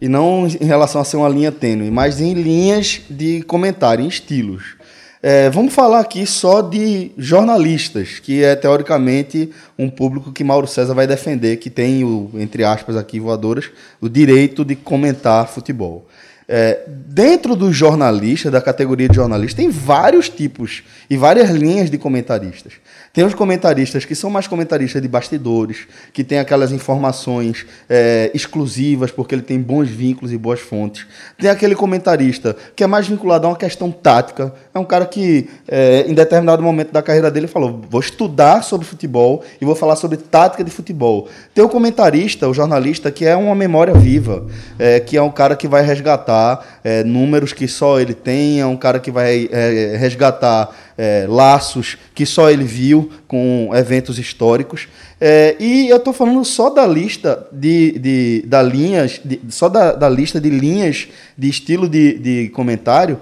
E não em relação a ser uma linha tênue, mas em linhas de comentário, em estilos. É, vamos falar aqui só de jornalistas, que é teoricamente um público que Mauro César vai defender, que tem o, entre aspas aqui, voadoras, o direito de comentar futebol. É, dentro dos jornalistas, da categoria de jornalista, tem vários tipos e várias linhas de comentaristas. Tem os comentaristas que são mais comentaristas de bastidores, que tem aquelas informações é, exclusivas, porque ele tem bons vínculos e boas fontes. Tem aquele comentarista que é mais vinculado a uma questão tática. É um cara que, é, em determinado momento da carreira dele, falou: vou estudar sobre futebol e vou falar sobre tática de futebol. Tem o comentarista, o jornalista, que é uma memória viva, é, que é um cara que vai resgatar números que só ele tem, é um cara que vai resgatar é, laços que só ele viu com eventos históricos. É, e eu estou falando só da lista de, de da linhas, de- só da, da lista de linhas de estilo de, de comentário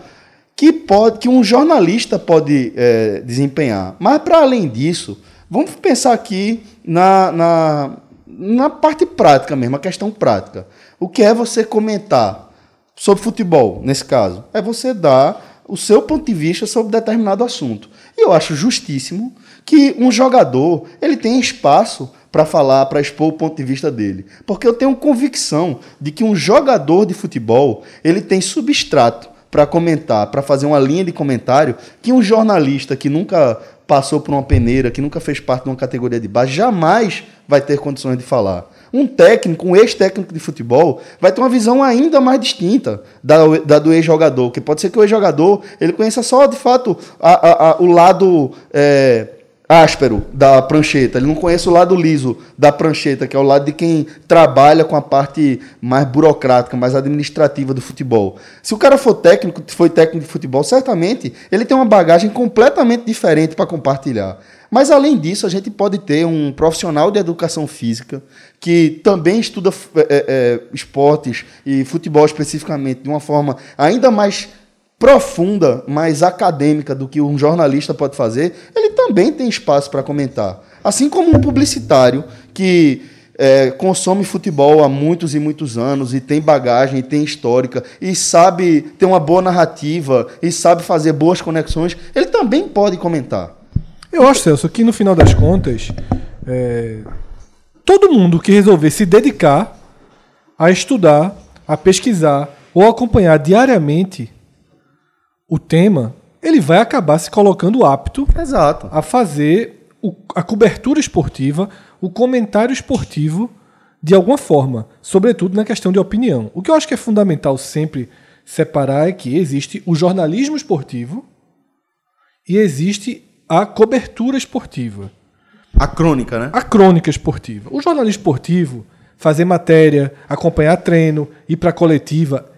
que pode que um jornalista pode é, desempenhar. Mas para além disso, vamos pensar aqui na, na, na parte prática mesmo, a questão prática. O que é você comentar sobre futebol, nesse caso? É você dar o seu ponto de vista sobre determinado assunto. E eu acho justíssimo que um jogador ele tenha espaço para falar, para expor o ponto de vista dele. Porque eu tenho convicção de que um jogador de futebol, ele tem substrato para comentar, para fazer uma linha de comentário que um jornalista que nunca passou por uma peneira, que nunca fez parte de uma categoria de base, jamais vai ter condições de falar. Um técnico, um ex-técnico de futebol, vai ter uma visão ainda mais distinta da, da do ex-jogador. Que pode ser que o ex-jogador ele conheça só, de fato, a- a- a- o lado é, áspero da prancheta. Ele não conhece o lado liso da prancheta, que é o lado de quem trabalha com a parte mais burocrática, mais administrativa do futebol. Se o cara for técnico, foi técnico de futebol, certamente ele tem uma bagagem completamente diferente para compartilhar. Mas além disso, a gente pode ter um profissional de educação física que também estuda é, é, esportes e futebol especificamente de uma forma ainda mais profunda, mais acadêmica do que um jornalista pode fazer, ele também tem espaço para comentar. Assim como um publicitário que é, consome futebol há muitos e muitos anos e tem bagagem, e tem histórica e sabe ter uma boa narrativa e sabe fazer boas conexões, ele também pode comentar. Eu acho, Celso, que no final das contas, é, todo mundo que resolver se dedicar a estudar, a pesquisar ou acompanhar diariamente o tema, ele vai acabar se colocando apto Exato. a fazer o- a cobertura esportiva, o comentário esportivo de alguma forma, sobretudo na questão de opinião. O que eu acho que é fundamental sempre separar é que existe o jornalismo esportivo e existe a cobertura esportiva, A crônica, né? a crônica esportiva. O jornalismo esportivo, fazer matéria, acompanhar treino, ir para coletiva,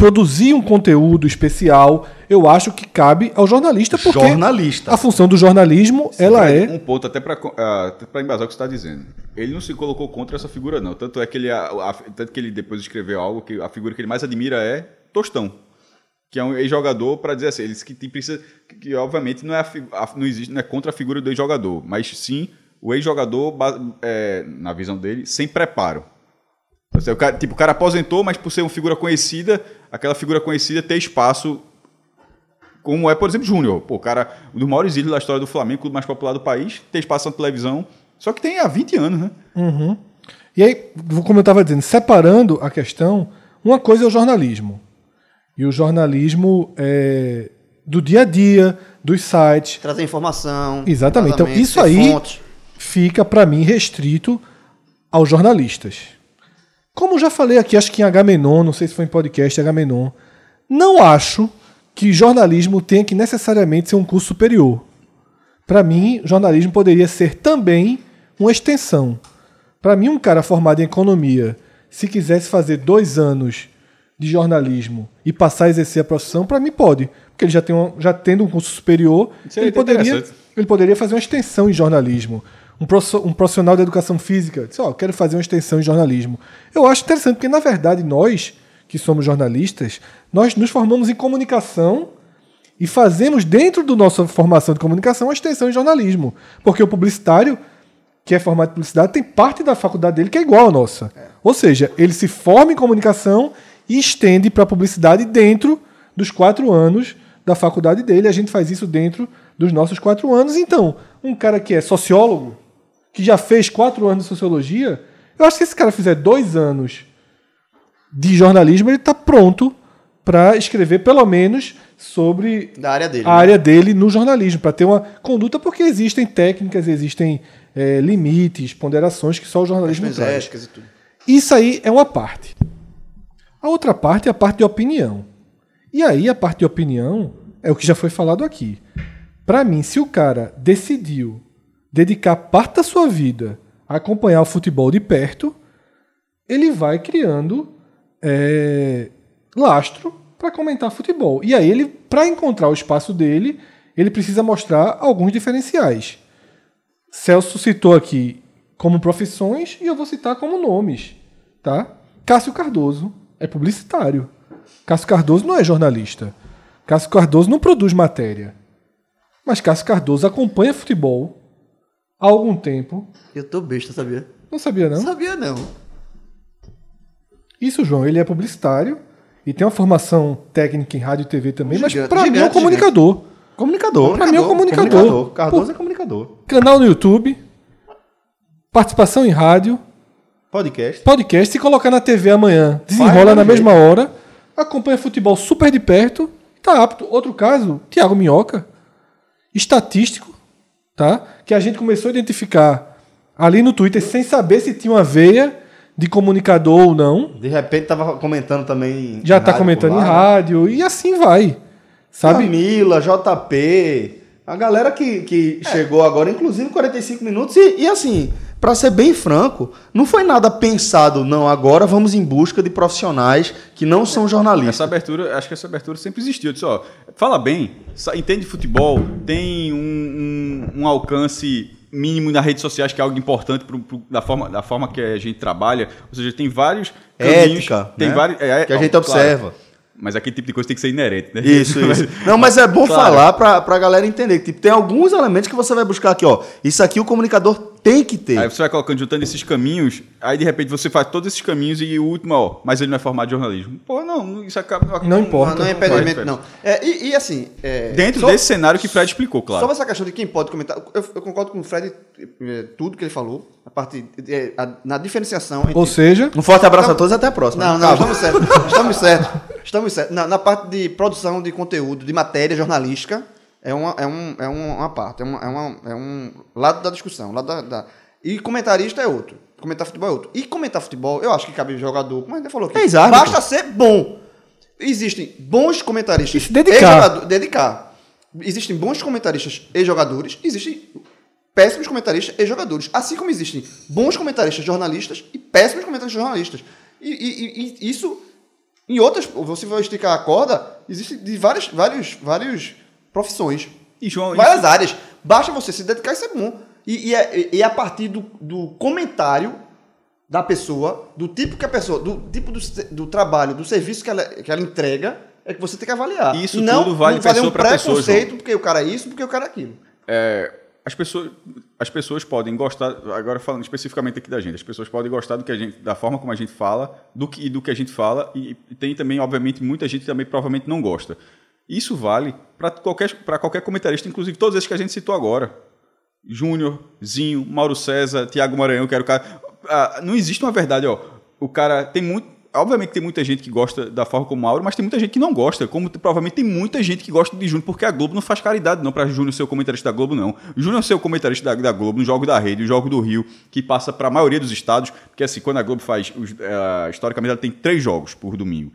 produzir um conteúdo especial, eu acho que cabe ao jornalista, porque Jornalista. a função do jornalismo, ela Fred, é Um ponto até para para embasar o que você está dizendo. Ele não se colocou contra essa figura, não. Tanto é que ele, a- a- tanto que ele depois escreveu algo que a figura que ele mais admira é Tostão. Que é um ex-jogador, para dizer assim, eles que tem, precisa. Que, que, obviamente não é, a não, existe, não é contra a figura do ex-jogador, mas sim o ex-jogador, é, na visão dele, sem preparo. O cara, tipo, o cara aposentou, mas por ser uma figura conhecida, aquela figura conhecida ter espaço como é, por exemplo, Júnior. Pô, o cara, um dos maiores ídolos da história do Flamengo, o mais popular do país, tem espaço na televisão, só que tem há 20 anos, né? E aí, como eu estava dizendo, separando a questão, uma coisa é o jornalismo. E o jornalismo é, do dia a dia, dos sites, Trazer informação. Exatamente. Então, isso aí fontes. fica, para mim, restrito aos jornalistas. Como já falei aqui, acho que em Agamenon, não sei se foi em podcast Agamenon, não acho que jornalismo tenha que necessariamente ser um curso superior. Para mim, jornalismo poderia ser também uma extensão. Para mim, um cara formado em economia, se quisesse fazer dois anos de jornalismo e passar a exercer a profissão, para mim pode. Porque ele já, tem um, já tendo um curso superior, ele poderia, interessante. ele poderia fazer uma extensão em jornalismo. Um, profissional de educação física disse, ó, quero fazer uma extensão em jornalismo. Eu acho interessante, porque na verdade nós, que somos jornalistas, nós nos formamos em comunicação e fazemos dentro da nossa formação de comunicação uma extensão em jornalismo. Porque o publicitário, que é formado em publicidade, tem parte da faculdade dele que é igual à nossa. Ou seja, ele se forma em comunicação e estende para a publicidade dentro dos quatro anos da faculdade dele. A gente faz isso dentro dos nossos quatro anos. Então, um cara que é sociólogo, que já fez quatro anos de sociologia, eu acho que se esse cara fizer dois anos de jornalismo, ele está pronto para escrever pelo menos sobre Da área dele. a área dele no jornalismo, para ter uma conduta, porque existem técnicas, existem eh, limites, ponderações que só o jornalismo Questões traz. éticas e tudo. Isso aí é uma parte. A outra parte é a parte de opinião. E aí a parte de opinião é o que já foi falado aqui. Para mim, se o cara decidiu dedicar parte da sua vida a acompanhar o futebol de perto, ele vai criando é, lastro para comentar futebol. E aí ele, para encontrar o espaço dele, ele precisa mostrar alguns diferenciais. Celso citou aqui como profissões e eu vou citar como nomes, tá? Cássio Cardoso é publicitário. Cássio Cardoso não é jornalista. Cássio Cardoso não produz matéria. Mas Cássio Cardoso acompanha futebol há algum tempo. Eu tô besta, sabia? Não sabia não? Sabia não. Isso, João, ele é publicitário e tem uma formação técnica em rádio e TV também, mas Gigante, pra mim é um gigante, comunicador. Comunicador. Pra mim é um comunicador. Cardoso é comunicador. Canal no YouTube, participação em rádio, Podcast. podcast e colocar na TV amanhã. Desenrola na mesma hora, acompanha futebol super de perto, tá apto. Outro caso, Thiago Minhoca, estatístico, tá? Que a gente começou a identificar ali no Twitter sem saber se tinha uma veia de comunicador ou não. De repente tava comentando também. Já em tá rádio comentando por em lá, né? rádio e assim vai. Sabe? Camila, JP, a galera que, que chegou agora, inclusive 45 minutos, e, e assim, pra ser bem franco, não foi nada pensado, não. Agora vamos em busca de profissionais que não são jornalistas. Essa abertura, acho que essa abertura sempre existiu. Eu disse, ó, fala bem, entende futebol, tem um, um- um alcance mínimo nas redes sociais, que é algo importante pro, pro- da, forma, da forma que a gente trabalha. Ou seja, tem vários Ética, né? tem vários, é, é, que a gente claro. observa. Mas aquele tipo de coisa tem que ser inerente, né? Isso, <laughs> isso. Não, mas é bom Claro. falar pra, pra galera entender que tipo, tem alguns elementos que você vai buscar aqui, ó. Isso aqui o comunicador tem que ter. Aí você vai colocando, juntando esses caminhos, aí de repente você faz todos esses caminhos e o último, ó, mas ele não é formado de jornalismo. Pô, não, isso acaba. Não importa. Não, não é impedimento, não. É, e, e assim. é, Dentro só- desse cenário que Fred explicou, claro. Sobre essa questão de quem pode comentar, eu, eu concordo com o Fred, eh, tudo que ele falou, a parte eh, a- na diferenciação entre Ou seja, Um forte abraço a todos e até a próxima. Não, não, Acabou. estamos certos. Estamos certos. Estamos certos. Na, na parte de produção de conteúdo, de matéria jornalística, é uma, é um, é uma, parte, é, uma, é, uma, é um lado da discussão. Lado da, da- E comentarista é outro. Comentar futebol é outro. E comentar futebol, eu acho que cabe jogador, como a gente falou aqui. É exato. Basta ser bom. Existem bons comentaristas. E se dedicar. jogador- dedicar. Existem bons comentaristas e jogadores, existem péssimos comentaristas e jogadores. Assim como existem bons comentaristas jornalistas e péssimos comentaristas jornalistas. E, e- e- e isso, em outras, você vai esticar a corda, existe de várias, vários, vários profissões. E João, várias isso- áreas. Basta você se dedicar e ser bom. E, e é, e é a partir do, do comentário da pessoa, do tipo que a pessoa, do tipo do, do trabalho, do serviço que ela, que ela entrega, é que você tem que avaliar. Isso E não, tudo vale não fazer pessoa um pra pessoa, preconceito porque o cara é isso, porque o cara é aquilo. é, as pessoas as pessoas podem gostar agora falando especificamente aqui da gente as pessoas podem gostar do que a gente da forma como a gente fala do que do que a gente fala e, e tem também obviamente muita gente que também provavelmente não gosta. Isso vale para qualquer para qualquer comentarista inclusive todos esses que a gente citou agora. Júnior Zinho Mauro César Tiago Maranhão que era o cara. Ah, não existe uma verdade ó. O cara tem muito Obviamente tem muita gente que gosta da forma como Mauro, mas tem muita gente que não gosta. Como provavelmente tem muita gente que gosta de Júnior, porque a Globo não faz caridade não para Júnior ser o comentarista da Globo, não. Júnior ser o comentarista da, da Globo no jogo da rede, no jogo do Rio, que passa para a maioria dos estados, porque assim, quando a Globo faz, os, eh, historicamente ela tem três jogos por domingo.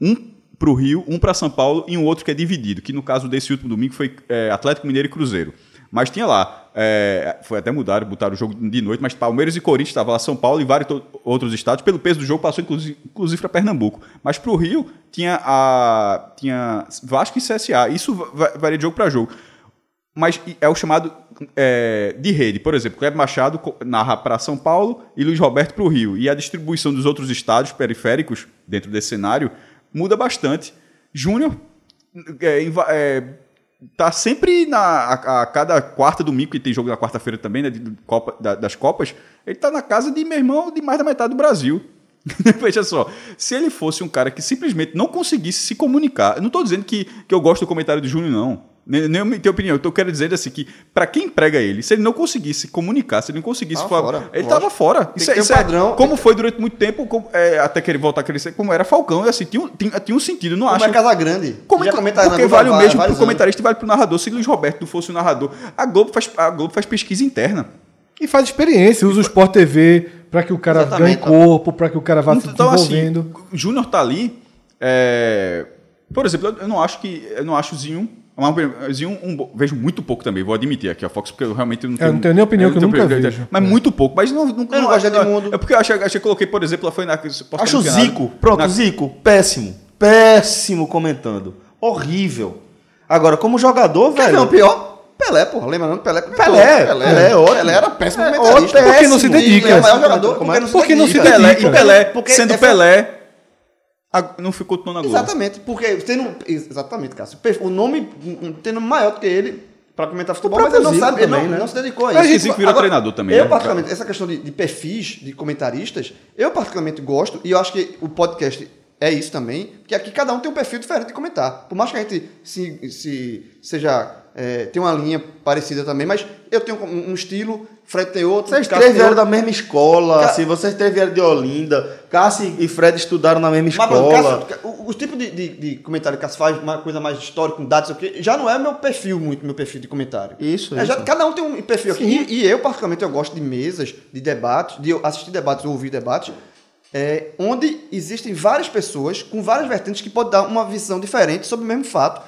Um para o Rio, um para São Paulo e um outro que é dividido, que no caso desse último domingo foi eh, Atlético Mineiro e Cruzeiro. Mas tinha lá, eh, foi até mudar, botaram o jogo de noite, mas Palmeiras e Corinthians estava lá São Paulo e vários outros estados. Pelo peso do jogo passou inclusive, inclusive para Pernambuco. Mas para o Rio tinha a tinha Vasco e CSA. Isso va- varia de jogo para jogo. Mas é o chamado é, de rede. Por exemplo, Kleber Machado narra para São Paulo e Luiz Roberto para o Rio. E a distribuição dos outros estados periféricos dentro desse cenário muda bastante. Júnior é, é, tá sempre na a, a cada quarta domingo, que tem jogo na quarta-feira também, né, de- Copa, da- das Copas, ele tá na casa de meu irmão de mais da metade do Brasil. <laughs> Veja só, se ele fosse um cara que simplesmente não conseguisse se comunicar, eu não estou dizendo que, que eu gosto do comentário do Júnior, não. Nem, nem eu tenho opinião, eu tô querendo dizer assim que, para quem prega ele, se ele não conseguisse se comunicar, se ele não conseguisse Tava falar, fora, ele lógico. tava fora. Tem Isso, é, ter um isso é padrão. como foi durante muito tempo, como- é, até que ele voltar a crescer, como era Falcão, e assim, tinha, um- tinha, tinha um sentido, não Como acho. é Casa Grande. Como já é que- comenta porque vale o mesmo pro comentarista e vale pro narrador. Se Luiz Roberto não fosse o narrador, a Globo faz, a Globo faz pesquisa interna. e faz experiência, usa o Sport TV para que o cara ganhe Exatamente. corpo, para que o cara vá se Então, assim, desenvolvendo. o Júnior tá ali. é, Por exemplo, eu- eu não acho que. Eu não acho o Zinho. Zinho um bo- vejo muito pouco também, vou admitir aqui a Fox, porque eu realmente não tenho. não tenho nem opinião, que eu não nunca tenho- vejo. Mas muito pouco. Mas não. não, não gosto de Edmundo. É porque eu achei, achei que coloquei, por exemplo, ela foi na. Acho. Zico, pronto, Na- Zico, péssimo. Péssimo comentando. Horrível. Agora, como jogador, Quer velho. ver o pior? Pelé, porra. Lembra não? Pelé comentou. Pelé, Pelé, Pelé é ótimo. Pelé era péssimo É comentarista. Porque não se dedica. É o maior jogador porque é? não se Porque não se dedica. E Pelé, Porque sendo é- Pelé, não ficou tão na Globo. Exatamente, porque não. Exatamente, Cássio. O nome tem nome maior do que ele pra comentar futebol, mas ele não sabe, ele também, não, né? não se dedicou a Mas isso. o Zico virou treinador também, Eu, né? particularmente, essa questão de, de perfis de comentaristas, eu particularmente gosto, e eu acho que o podcast é isso também, que aqui cada um tem um perfil diferente de comentar. Por mais que a gente se, se seja é, tem uma linha parecida também, mas eu tenho um, um estilo, Fred tem outro. Vocês três vieram da mesma escola, Ca- se vocês três vieram de Olinda, Cássio e Fred estudaram na mesma Mas, escola. Cássio, o, o tipo de, de, de comentário que Cássio faz, uma coisa mais histórica, com dados, já não é meu perfil muito, meu perfil de comentário. Isso, É, já- isso. cada um tem um perfil aqui. E, e eu, particularmente, eu gosto de mesas, de debates, de assistir debates ou ouvir debates, é, onde existem várias pessoas com várias vertentes que podem dar uma visão diferente sobre o mesmo fato,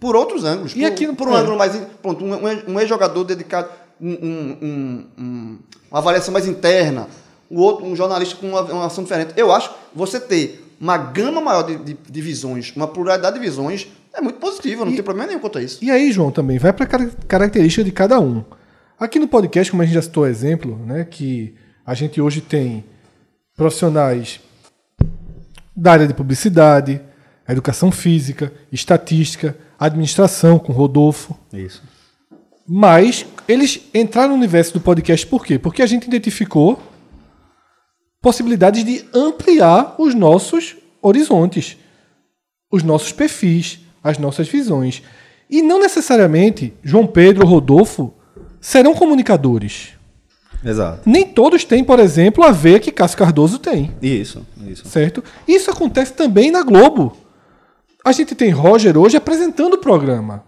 por outros ângulos. E por, aqui por um é. ângulo mais. Pronto, um, um, um ex-jogador dedicado. Um, um- um- um- uma avaliação mais interna, o outro, um jornalista com uma, uma ação diferente. Eu acho que você ter uma gama maior de, de, de visões, uma pluralidade de visões, é muito positivo, não tem problema nenhum quanto a isso. E aí, João, também vai para característica de cada um. Aqui no podcast, como a gente já citou exemplo, né, que a gente hoje tem profissionais da área de publicidade, educação física, estatística, administração com Rodolfo, Isso. mas eles entraram no universo do podcast por quê? Porque a gente identificou possibilidades de ampliar os nossos horizontes, os nossos perfis, as nossas visões. E não necessariamente João Pedro ou Rodolfo serão comunicadores. Exato. Nem todos têm, por exemplo, a veia que Cássio Cardoso tem Isso, isso. certo? Isso acontece também na Globo. A gente tem Roger hoje apresentando o programa.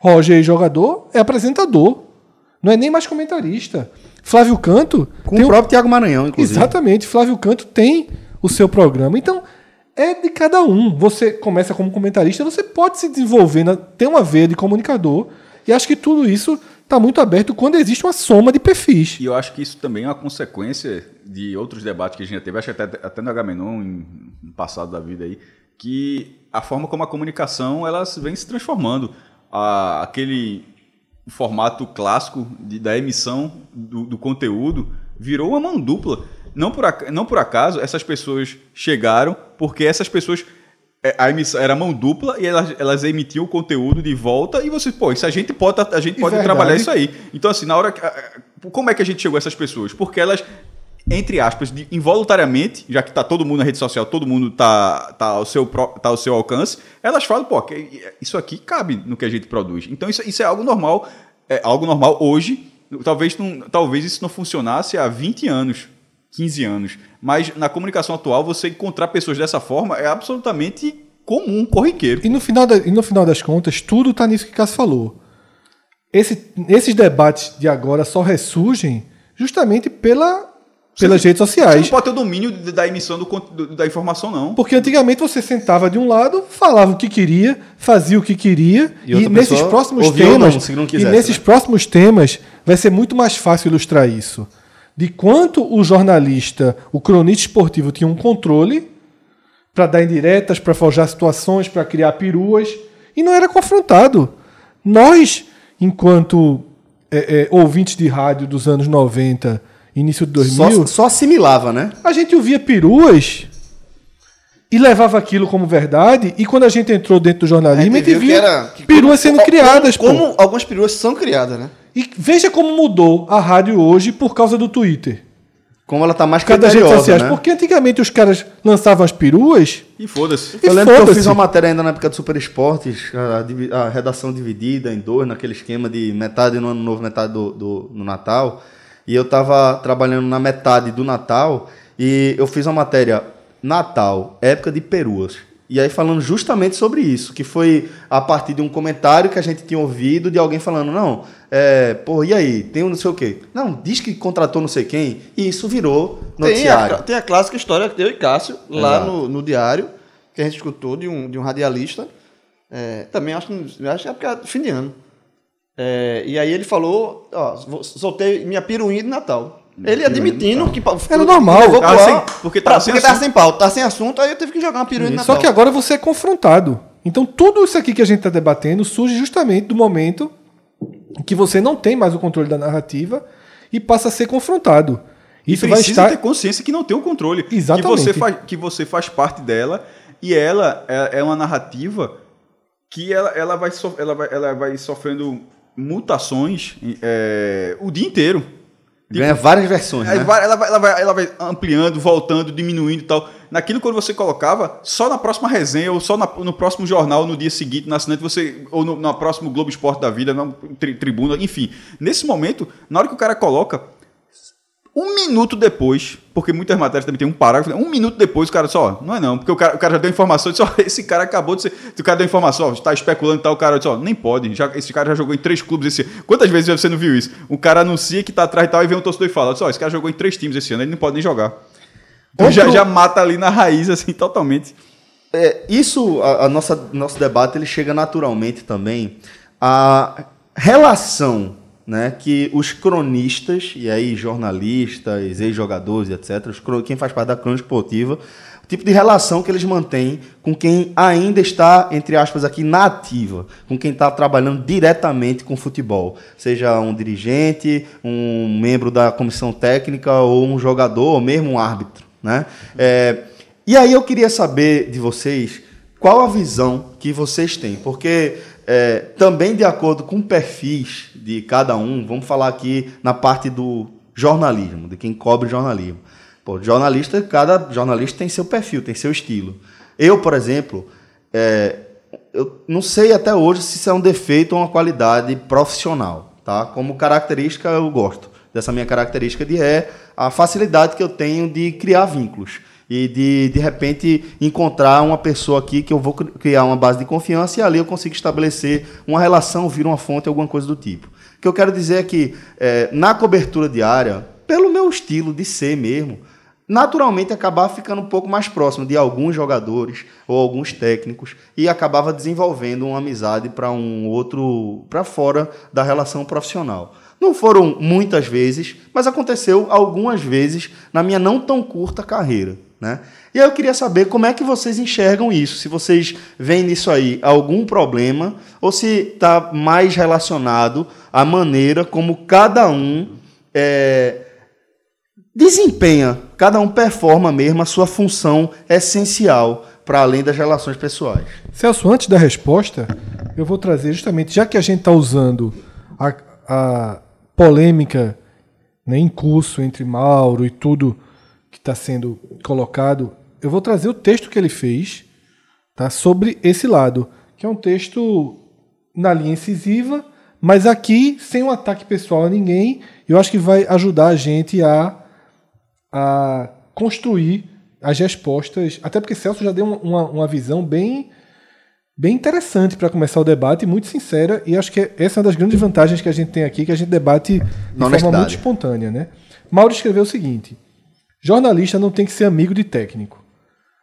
Roger, jogador, é apresentador. Não é nem mais comentarista. Flávio Canto. Com tem o próprio Tiago Maranhão, inclusive. Exatamente. Flávio Canto tem o seu programa. Então, é de cada um. Você começa como comentarista, você pode se desenvolver, na- ter uma veia de comunicador. E acho que tudo isso está muito aberto quando existe uma soma de perfis. E eu acho que isso também é uma consequência de outros debates que a gente já teve, acho que até, até no Agamenon, no passado da vida aí, que a forma como a comunicação ela vem se transformando. A- aquele formato clássico de- da emissão do, do conteúdo virou uma mão dupla. Não por, não por acaso essas pessoas chegaram, porque essas pessoas. é, A emissão era mão dupla e elas, elas emitiam o conteúdo de volta e você, pô, isso a gente pode, a gente pode trabalhar isso aí. Então, assim, na hora. Como é que a gente chegou a essas pessoas? Porque elas, entre aspas, de- involuntariamente, já que tá todo mundo na rede social, todo mundo tá, tá, ao, seu, tá ao seu alcance, elas falam, pô, isso aqui cabe no que a gente produz. Então, isso, isso é algo normal, é algo normal hoje. Talvez, não, talvez isso não funcionasse há 20 anos, 15 anos. Mas na comunicação atual, você encontrar pessoas dessa forma é absolutamente comum, corriqueiro. E no final, e no final das contas, tudo está nisso que Cássio falou. Esse- esses debates de agora só ressurgem justamente pela, pelas redes Você sociais. não pode ter o domínio da emissão do, da informação, não. Porque antigamente você sentava de um lado, falava o que queria, fazia o que queria, E e, nesses próximos temas, não, se não e quisesse, nesses né? próximos temas vai ser muito mais fácil ilustrar isso. De quanto o jornalista, o cronista esportivo tinha um controle para dar indiretas, para forjar situações, para criar peruas, e não era confrontado. Nós, enquanto é, é, ouvintes de rádio dos anos 90, início de 2000, Só, só assimilava, né? a gente ouvia peruas e levava aquilo como verdade, e quando a gente entrou dentro do jornalismo, a gente viu que via era- que peruas como- sendo criadas. Como, como algumas peruas são criadas, né? E veja como mudou a rádio hoje por causa do Twitter. Como ela tá mais das redes criteriosa, sociais. né? Porque antigamente os caras lançavam as peruas E foda-se. e Eu lembro que eu fiz uma matéria ainda na época do Super Esportes, a, a redação dividida em dois, naquele esquema de metade no ano novo, metade do, do- no Natal. E eu tava trabalhando na metade do Natal e eu fiz uma matéria Natal, época de peruas. E aí falando justamente sobre isso, que foi a partir de um comentário que a gente tinha ouvido de alguém falando, não, é, pô, e aí, tem um não sei o quê. Não, diz que contratou não sei quem, e isso virou Tem a, noticiário. tem a clássica história que eu e Cássio, lá no, no diário, que a gente escutou de um, de um radialista. É, também acho que, acho que é porque é fim de ano. É, e aí ele falou, ó, vou- soltei minha piruinha de Natal. Ele admitindo que Era normal. pro sem- porque pra- tava sem porque assunto. sem pauta, tava sem assunto, aí eu tive que jogar uma piruinha de Natal. Só que agora você é confrontado. Então tudo isso aqui que a gente está debatendo surge justamente do momento que você não tem mais o controle da narrativa e passa a ser confrontado. Isso e vai precisa estar. ter consciência que não tem o controle. Exatamente. Que você faz, que você faz parte dela e ela é, é uma narrativa que ela, ela, vai, so- ela, vai, ela vai sofrendo mutações é, o dia inteiro. Ganha várias versões, né? ela, vai, ela, vai, ela vai ampliando, voltando, diminuindo e tal. Naquilo quando você colocava, só na próxima resenha, ou só na- no próximo jornal, no dia seguinte, na assinante, você. Ou no, na próximo Globo Esporte da Vida, na tri- tribuna, enfim. Nesse momento, na hora que o cara coloca, um minuto depois, porque muitas matérias também tem um parágrafo, um minuto depois o cara só, não é não, porque o cara, o cara já deu informação, disse, ó, <laughs> esse cara acabou de ser, o cara deu informação, ó, está especulando e tal, o cara disse, ó, nem pode, já, esse cara já jogou em três clubes esse ano. Quantas vezes você não viu isso? O cara anuncia que tá atrás e tal, e vem um torcedor e fala, ó, esse cara jogou em três times esse ano, ele não pode nem jogar. Então já, Outro- já mata ali na raiz, assim, totalmente. É, isso, a, a nossa, nosso debate, ele chega naturalmente também à relação né, que os cronistas, e aí jornalistas, ex-jogadores, etc., quem faz parte da crônica esportiva, o tipo de relação que eles mantêm com quem ainda está, entre aspas, aqui na ativa, com quem está trabalhando diretamente com futebol, seja um dirigente, um membro da comissão técnica, ou um jogador, ou mesmo um árbitro. Né? É, e aí eu queria saber de vocês qual a visão que vocês têm, porque é, também de acordo com perfis de cada um, vamos falar aqui na parte do jornalismo, de quem cobre jornalismo. Pô, jornalista, cada jornalista tem seu perfil, tem seu estilo. Eu, por exemplo, é, eu não sei até hoje se isso é um defeito ou uma qualidade profissional, tá? Como característica eu gosto dessa minha característica de é a facilidade que eu tenho de criar vínculos e de de repente encontrar uma pessoa aqui que eu vou cri- criar uma base de confiança e ali eu consigo estabelecer uma relação, vir uma fonte, alguma coisa do tipo. O que eu quero dizer é que é, na cobertura diária, pelo meu estilo de ser mesmo, naturalmente acabar ficando um pouco mais próximo de alguns jogadores ou alguns técnicos e acabava desenvolvendo uma amizade para um outro para fora da relação profissional. Não foram muitas vezes, mas aconteceu algumas vezes na minha não tão curta carreira, né? E aí eu queria saber como é que vocês enxergam isso, se vocês veem nisso aí algum problema ou se está mais relacionado à maneira como cada um é, desempenha, cada um performa mesmo a sua função essencial para além das relações pessoais. Celso, antes da resposta, eu vou trazer justamente, já que a gente está usando a, a polêmica né, em curso entre Mauro e tudo que está sendo colocado, eu vou trazer o texto que ele fez tá, sobre esse lado, que é um texto na linha incisiva, mas aqui sem um ataque pessoal a ninguém, eu acho que vai ajudar a gente a, a construir as respostas, até porque Celso já deu uma- uma, visão bem bem interessante para começar o debate, muito sincera, e acho que essa é uma das grandes vantagens que a gente tem aqui, que a gente debate de forma muito espontânea, né? Mauro escreveu o seguinte: jornalista não tem que ser amigo de técnico.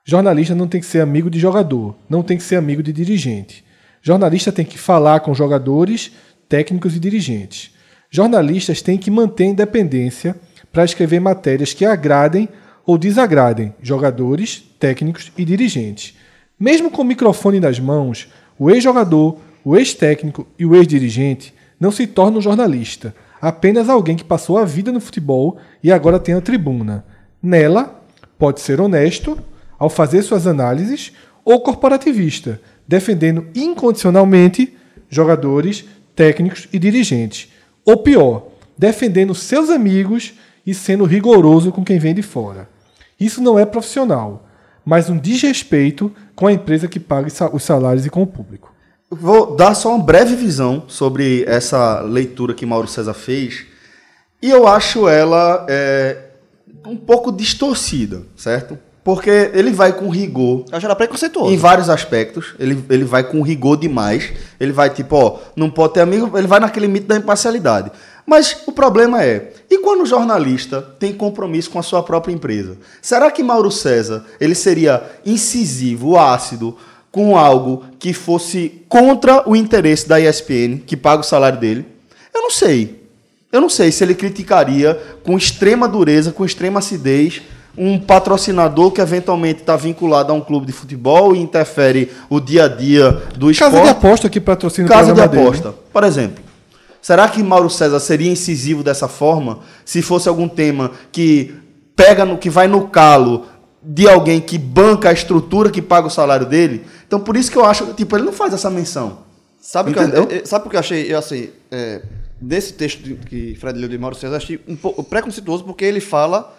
Jornalista não tem que ser amigo de jogador, não tem que ser amigo de dirigente. Jornalista tem que falar com jogadores, técnicos e dirigentes. Jornalistas têm que manter independência para escrever matérias que agradem ou desagradem jogadores, técnicos e dirigentes. Mesmo com o microfone nas mãos, o ex-jogador, o ex-técnico e o ex-dirigente não se tornam jornalista, apenas alguém que passou a vida no futebol e agora tem a tribuna. Nela, pode ser honesto ao fazer suas análises ou corporativista, defendendo incondicionalmente jogadores, técnicos e dirigentes. Ou pior, defendendo seus amigos e sendo rigoroso com quem vem de fora. Isso não é profissional, mas um desrespeito com a empresa que paga os sa- os salários e com o público. Vou dar só uma breve visão sobre essa leitura que Mauro César fez. E eu acho ela é, um pouco distorcida, certo? Porque ele vai com rigor Eu acho ela preconceituosa. em vários aspectos. Ele, ele vai com rigor demais. Ele vai tipo, ó, não pode ter amigo. Ele vai naquele mito da imparcialidade. Mas o problema é, e quando o jornalista tem compromisso com a sua própria empresa? Será que Mauro César ele seria incisivo, ácido, com algo que fosse contra o interesse da ESPN, que paga o salário dele? Eu não sei. Eu não sei se ele criticaria com extrema dureza, com extrema acidez, um patrocinador que eventualmente está vinculado a um clube de futebol e interfere o dia a dia do esporte. Casa de aposta que patrocina o Casa de programa dele. aposta. Por exemplo, será que Mauro César seria incisivo dessa forma se fosse algum tema que pega no que vai no calo de alguém que banca a estrutura que paga o salário dele? Então por isso que eu acho, tipo, ele não faz essa menção. Sabe o que eu, Entendeu? eu- sabe o que eu achei? Eu, assim, é, desse texto que Fred leu de Mauro César, achei um pouco preconceituoso, porque ele fala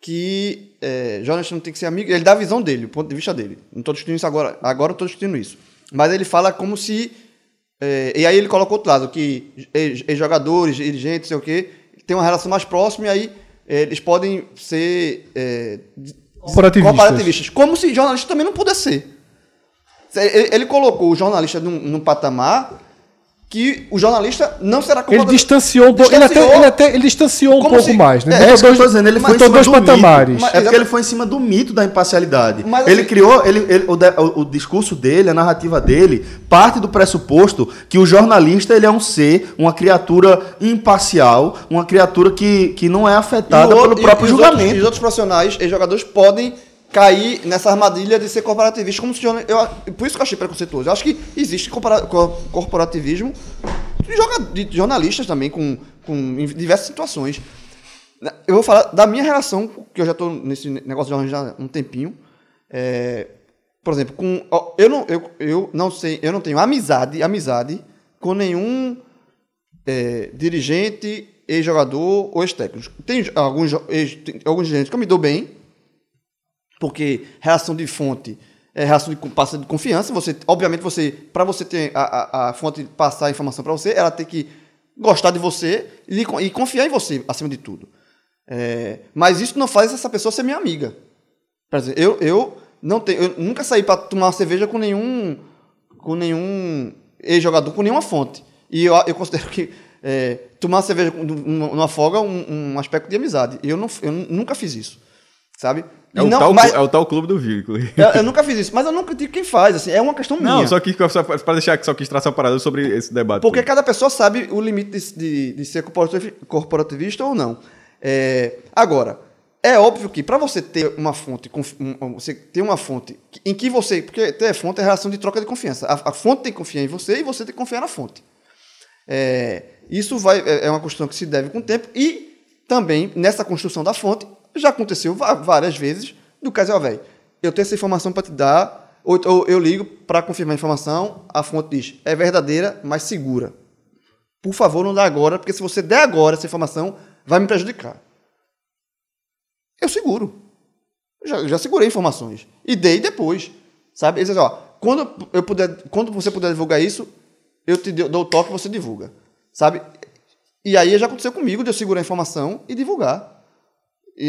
que é, jornalista não tem que ser amigo. Ele dá a visão dele, o ponto de vista dele. Não estou discutindo isso agora. Agora estou discutindo isso. Mas ele fala como se. é, e aí ele coloca outro lado, que ex-jogadores, dirigentes, sei o quê, tem uma relação mais próxima e aí é, eles podem ser. É, Corporativistas. corporativistas. Como se jornalista também não pudesse ser. Ele, ele colocou o jornalista num, num patamar que o jornalista não será Ele corporativo. distanciou pouco. Ele até, Distanciou. ele até ele distanciou um Como pouco se- mais, né? É, É isso que eu dois- tô dizendo, ele foi em botou cima dois do patamares. mito. É porque ele foi em cima do mito da imparcialidade. Mas, ele assim- criou, ele, ele- o, de- o- o discurso dele, a narrativa dele, parte do pressuposto que o jornalista ele é um ser, uma criatura imparcial, uma criatura que, que não é afetada o pelo próprio e os outros- julgamento. e os outros profissionais e jogadores podem cair nessa armadilha de ser corporativista como se eu, por isso que eu achei preconceituoso. Eu acho que existe corporativismo de, jornalistas também com, com em diversas situações. Eu vou falar da minha relação, que eu já estou nesse negócio de jornalismo há um tempinho. É, por exemplo, com eu não eu, eu não sei, eu não tenho amizade, amizade com nenhum é, dirigente, ex-jogador ou ex-técnico. Tem alguns, ex, tem alguns dirigentes que eu me dou bem, porque relação de fonte é de passa de confiança. Você, obviamente, você para você ter a, a, a fonte passar a informação para você, ela tem que gostar de você e, e confiar em você acima de tudo. É, mas isso não faz essa pessoa ser minha amiga. Por exemplo, eu, eu não tenho, eu nunca saí para tomar uma cerveja com nenhum com nenhum ex-jogador, com nenhuma fonte. E eu, eu considero que é, tomar uma cerveja numa folga é um, um aspecto de amizade. Eu, não, eu nunca fiz isso, sabe? É o, não- tal, mas- é o tal clube do vínculo. eu, eu <laughs> nunca fiz isso, mas eu nunca critico quem faz, assim, é uma questão minha. Não, só que só para deixar que só quis traçar uma parada sobre esse debate. Porque cada pessoa sabe o limite de, de, de ser corporativi- corporativista ou não. É, agora, é óbvio que para você ter uma fonte, você ter uma fonte em que você, porque ter fonte é relação de troca de confiança. A, a fonte tem que confiar em você e você tem que confiar na fonte. É, isso vai, é é uma construção que se deve com o tempo e também nessa construção da fonte já aconteceu várias vezes do caso, velho, eu tenho essa informação para te dar, ou, ou eu ligo para confirmar a informação, a fonte diz, é verdadeira, mas segura. Por favor, não dá agora, porque se você der agora essa informação, vai me prejudicar. Eu seguro. Já, já segurei informações. E dei depois. Sabe? Eles dizem, ó, quando, eu puder, quando você puder divulgar isso, eu te dou dou o toque e você divulga. Sabe? E aí já aconteceu comigo de eu segurar a informação e divulgar.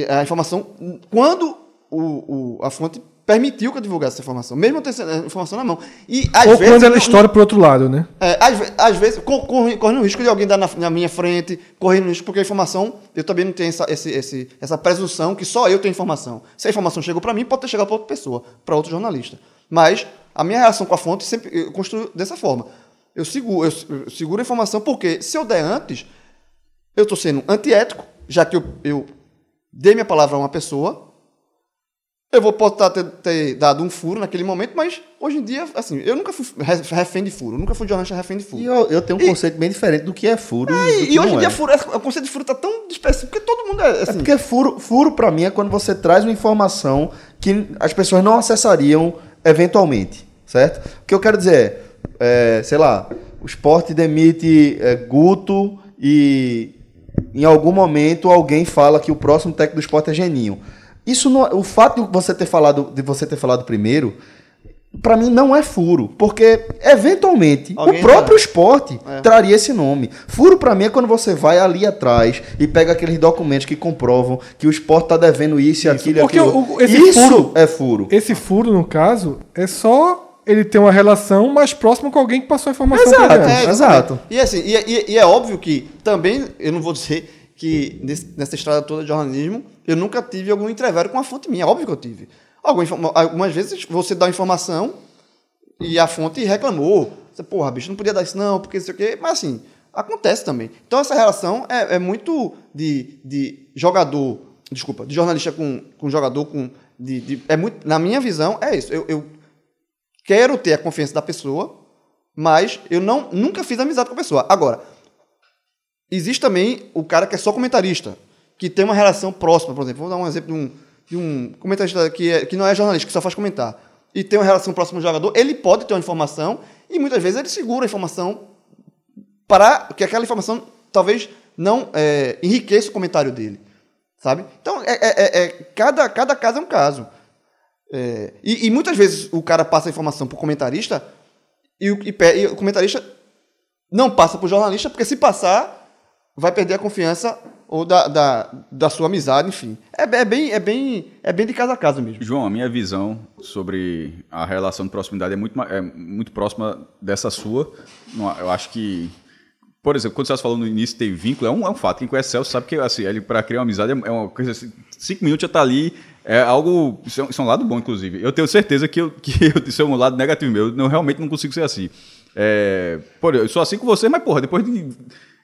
A informação, quando o, o- a fonte permitiu que eu divulgasse essa informação, mesmo eu tendo essa informação na mão. E às Ou vezes. quando ela não- estoura pro outro lado, né? é, às, às vezes, co- corre- correndo o risco de alguém dar na, na minha frente, correndo o risco, porque a informação, eu também não tenho essa, esse- esse- essa presunção que só eu tenho informação. Se a informação chegou para mim, pode ter chegado para outra pessoa, para outro jornalista. Mas a minha relação com a fonte sempre eu construo dessa forma. Eu seguro, eu, eu seguro a informação, porque se eu der antes, eu estou sendo antiético, já que eu, eu dei minha palavra a uma pessoa, eu vou tá- ter, ter dado um furo naquele momento, mas hoje em dia, assim, eu nunca fui re- refém de furo, nunca fui jornalista refém de furo. E eu, eu tenho um E- conceito bem diferente do que é furo. É, e, e hoje em dia é. furo, o conceito de furo tá tão disperso, porque todo mundo é É assim. porque furo, furo para mim é quando você traz uma informação que as pessoas não acessariam eventualmente, certo? O que eu quero dizer é, é, sei lá, o esporte demite é, Guto e em algum momento alguém fala que o próximo técnico do esporte é Geninho. Isso não, o fato de você ter falado de você ter falado primeiro Pra mim não é furo, porque eventualmente Alguém o próprio já- esporte É. traria esse nome. Furo pra mim é quando você vai ali atrás e pega aqueles documentos que comprovam que o esporte tá devendo isso e aquilo e porque aquilo. o- esse isso furo- é furo. Esse furo, no caso, é só ele ter uma relação mais próxima com alguém que passou a informação Exato. pra ele. É, exato. E assim, e, e- e é óbvio que também, eu não vou dizer que nesse- nessa estrada toda de jornalismo, eu nunca tive algum entrevero com a fonte minha. Óbvio que eu tive. Informa- Algumas vezes você dá uma informação e a fonte reclamou. Você, porra, bicho, não podia dar isso não, porque não sei o quê. Mas assim, acontece também. Então essa relação é, é muito de, de jogador, desculpa, de jornalista com, com jogador, com. De, de- é muito, na minha visão, é isso. Eu, eu quero ter a confiança da pessoa, mas eu não, nunca fiz amizade com a pessoa. Agora, existe também o cara que é só comentarista, que tem uma relação próxima, por exemplo. Vou dar um exemplo de um, de um comentarista que, é- que não é jornalista, que só faz comentar, e tem uma relação próxima do jogador, ele pode ter uma informação, e muitas vezes ele segura a informação para que aquela informação talvez não é, enriqueça o comentário dele, sabe? Então, é, é- é- é- cada, cada caso é um caso. É, e, e muitas vezes o cara passa a informação pro comentarista e o, e e o comentarista não passa pro jornalista, porque se passar, vai perder a confiança ou da, da, da sua amizade, enfim. É, é bem, é, bem, é bem de casa a casa mesmo. João, a minha visão sobre a relação de proximidade é muito, é muito próxima dessa sua. Eu acho que, por exemplo, quando você falou no início tem vínculo, é um, é um fato. Quem conhece Celso sabe que assim, ele para criar uma amizade é uma coisa assim, cinco minutos já tá ali. É algo. Isso é, um- isso é um lado bom, inclusive. Eu tenho certeza que, eu, <laughs> que eu, isso é um lado negativo meu. Eu não, realmente não consigo ser assim. É, por, eu sou assim com você, mas, porra, depois de.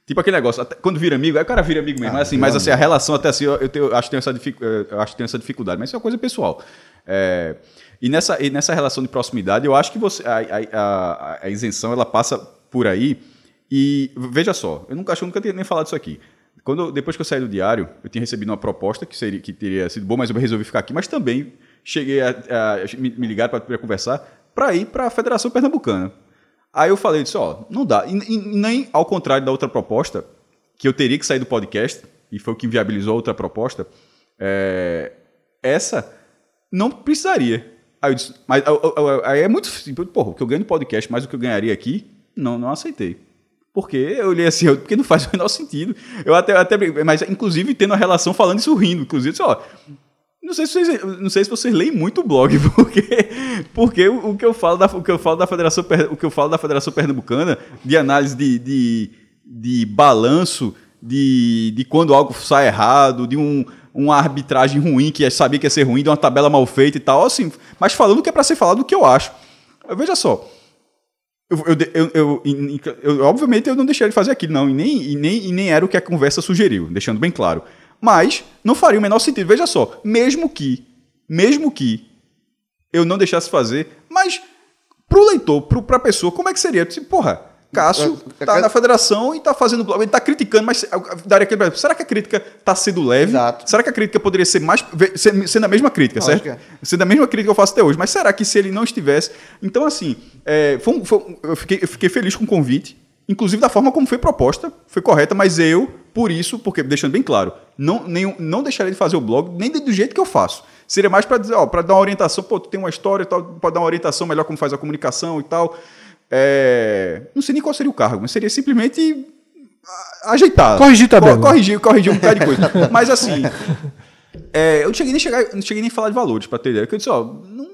Tipo aquele negócio, quando vira amigo, aí o cara vira amigo mesmo. mas assim, mas assim, a relação até assim, eu, eu tenho- eu acho, que tenho essa dific- eh, acho que tenho essa dificuldade, mas isso é uma coisa pessoal. É, e, nessa, e nessa relação de proximidade, eu acho que você, a, a- a- a isenção ela passa por aí. E veja só, eu nunca, acho que nunca tinha nem falado isso aqui. Quando, depois que eu saí do diário, eu tinha recebido uma proposta que, seria, que teria sido boa, mas eu resolvi ficar aqui. Mas também cheguei a, a- me, ligar para conversar para ir para a Federação Pernambucana. Aí eu falei, disse, ó, não dá. E, e nem ao contrário da outra proposta, que eu teria que sair do podcast, e foi o que viabilizou a outra proposta, é, essa não precisaria. Aí eu disse, mas aí é muito simples, porra, o que eu ganho no podcast mais o que eu ganharia aqui, não, não aceitei. Porque eu olhei assim, eu- porque não faz o menor sentido. Eu até, até mas inclusive tendo a relação falando isso rindo, inclusive, disse, ó, não sei, se vocês, não sei se vocês leem muito o blog, <laughs> porque, porque o, que eu falo da, o que eu falo da Federação o que eu falo da Federação Pernambucana de análise de, de, de balanço de, de quando algo sai errado, de um, uma arbitragem ruim que eu sabia que ia ser ruim, de uma tabela mal feita e tal, assim, mas falando o que é para ser falado, o que eu acho. Veja só, eu, eu, eu, eu- eu- obviamente eu não deixaria de fazer aquilo, não, e nem, e, nem, e nem era o que a conversa sugeriu, deixando bem claro. Mas não faria o menor sentido. Veja só, mesmo que, mesmo que eu não deixasse fazer, mas pro leitor, pro, pra pessoa, como é que seria? Tipo, porra, Cássio É- é tá que- na federação e tá fazendo blog, ele tá criticando, mas daria aquele. Será que a crítica tá sendo leve? Exato. Será que a crítica poderia ser mais. ser- sendo a mesma crítica, Lógico certo? que Sendo a mesma crítica que eu faço até hoje. Mas será que se ele não estivesse. Então, assim, é, foi foi eu, fiquei, eu fiquei feliz com o convite. Inclusive da forma como foi proposta, foi correta, mas eu, por isso, porque, deixando bem claro, não, nem, não deixaria de fazer o blog, nem do jeito que eu faço. Seria mais para dizer, ó, para dar uma orientação, pô, tu tem uma história e tal, pode dar uma orientação melhor como faz a comunicação e tal. É, não sei nem qual seria o cargo, mas seria simplesmente a- ajeitar. Corrigir tabela. Co- Corrigir, corrigir um bocado de coisa. <laughs> Mas assim, é, eu não cheguei nem chegar, não cheguei nem a falar de valores para ter ideia. Porque eu disse, ó, não-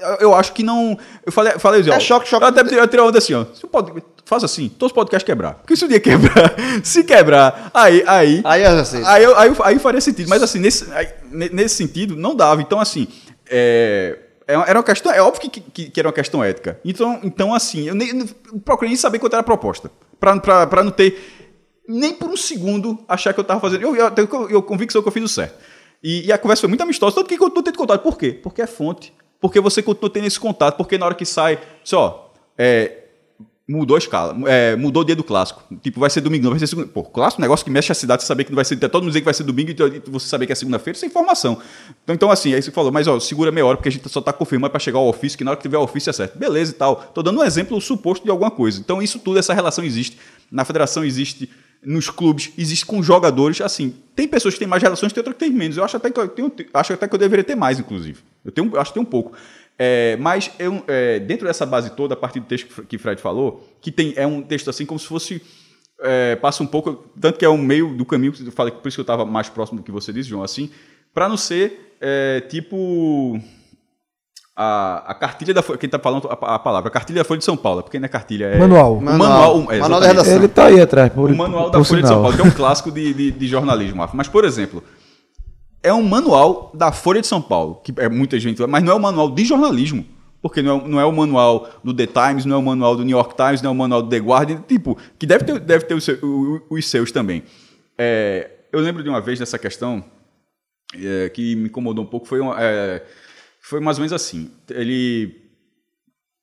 eu- eu acho que não. Eu falei, falei assim, ó, É choque, choque. Eu até tirei- eu tirei onda assim, ó. Se pode, faz assim, todos os podcasts quebrar. Porque se o dia quebrar, <laughs> se quebrar, aí, aí, Aí eu já sei. Aí, eu- aí, eu- aí faria sentido. Mas assim, nesse, aí, ne- nesse sentido, não dava. Então, assim, é, é era uma questão. É óbvio que, que, que era uma questão ética. Então, então assim, eu nem, eu procurei nem saber quanto era a proposta. Pra não ter nem por um segundo achar que eu tava fazendo. Eu, eu, eu, eu convicção que eu fiz o certo. E, e a conversa foi muito amistosa, tanto que continuo tendo contato. Por quê? Porque é fonte. Porque você continua tendo esse contato. Porque na hora que sai, só, é, mudou a escala, é, mudou o dia do clássico. Tipo, vai ser domingo, não vai ser segunda. Pô, clássico, negócio que mexe a cidade, saber que não vai ser. Todo mundo dizer que vai ser domingo e você saber que é segunda-feira, isso é informação. Então, então, assim, aí você falou, mas ó, segura meia hora, porque a gente só tá confirmando para chegar ao ofício, que na hora que tiver o ofício é certo. Beleza e tal. Tô dando um exemplo suposto de alguma coisa. Então, isso tudo, essa relação existe. Na federação existe, nos clubes, existe com jogadores. Assim, tem pessoas que têm mais relações, tem outras que têm menos. Eu acho até que eu tenho, acho até que eu deveria ter mais, inclusive. Eu tenho, acho que tem um pouco. É, mas eu, é, dentro dessa base toda, a partir do texto que Fre- que Fred falou, que tem, é um texto assim como se fosse. é, passa um pouco. Tanto que é um meio do caminho, eu falei, por isso que eu estava mais próximo do que você disse, João, assim, para não ser é, tipo. A, a cartilha da Folha. Quem está falando a, a palavra? A cartilha da Folha de São Paulo, porque não é cartilha. É, Manual. O Manual. manual, é, Manual da redação. Ele tá aí atrás, por O manual da por Folha de sinal. São Paulo, que é um clássico de, de, de jornalismo, Rafa. Mas, por exemplo, é um manual da Folha de São Paulo, que é muita gente, mas não é um manual de jornalismo. Porque não é, não é o manual do The Times, não é o manual do New York Times, não é o manual do The Guardian, tipo, que deve ter, deve ter os, seu- o- o- os seus também. É, eu lembro de uma vez dessa questão é, que me incomodou um pouco, foi, uma- é, foi mais ou menos assim. Ele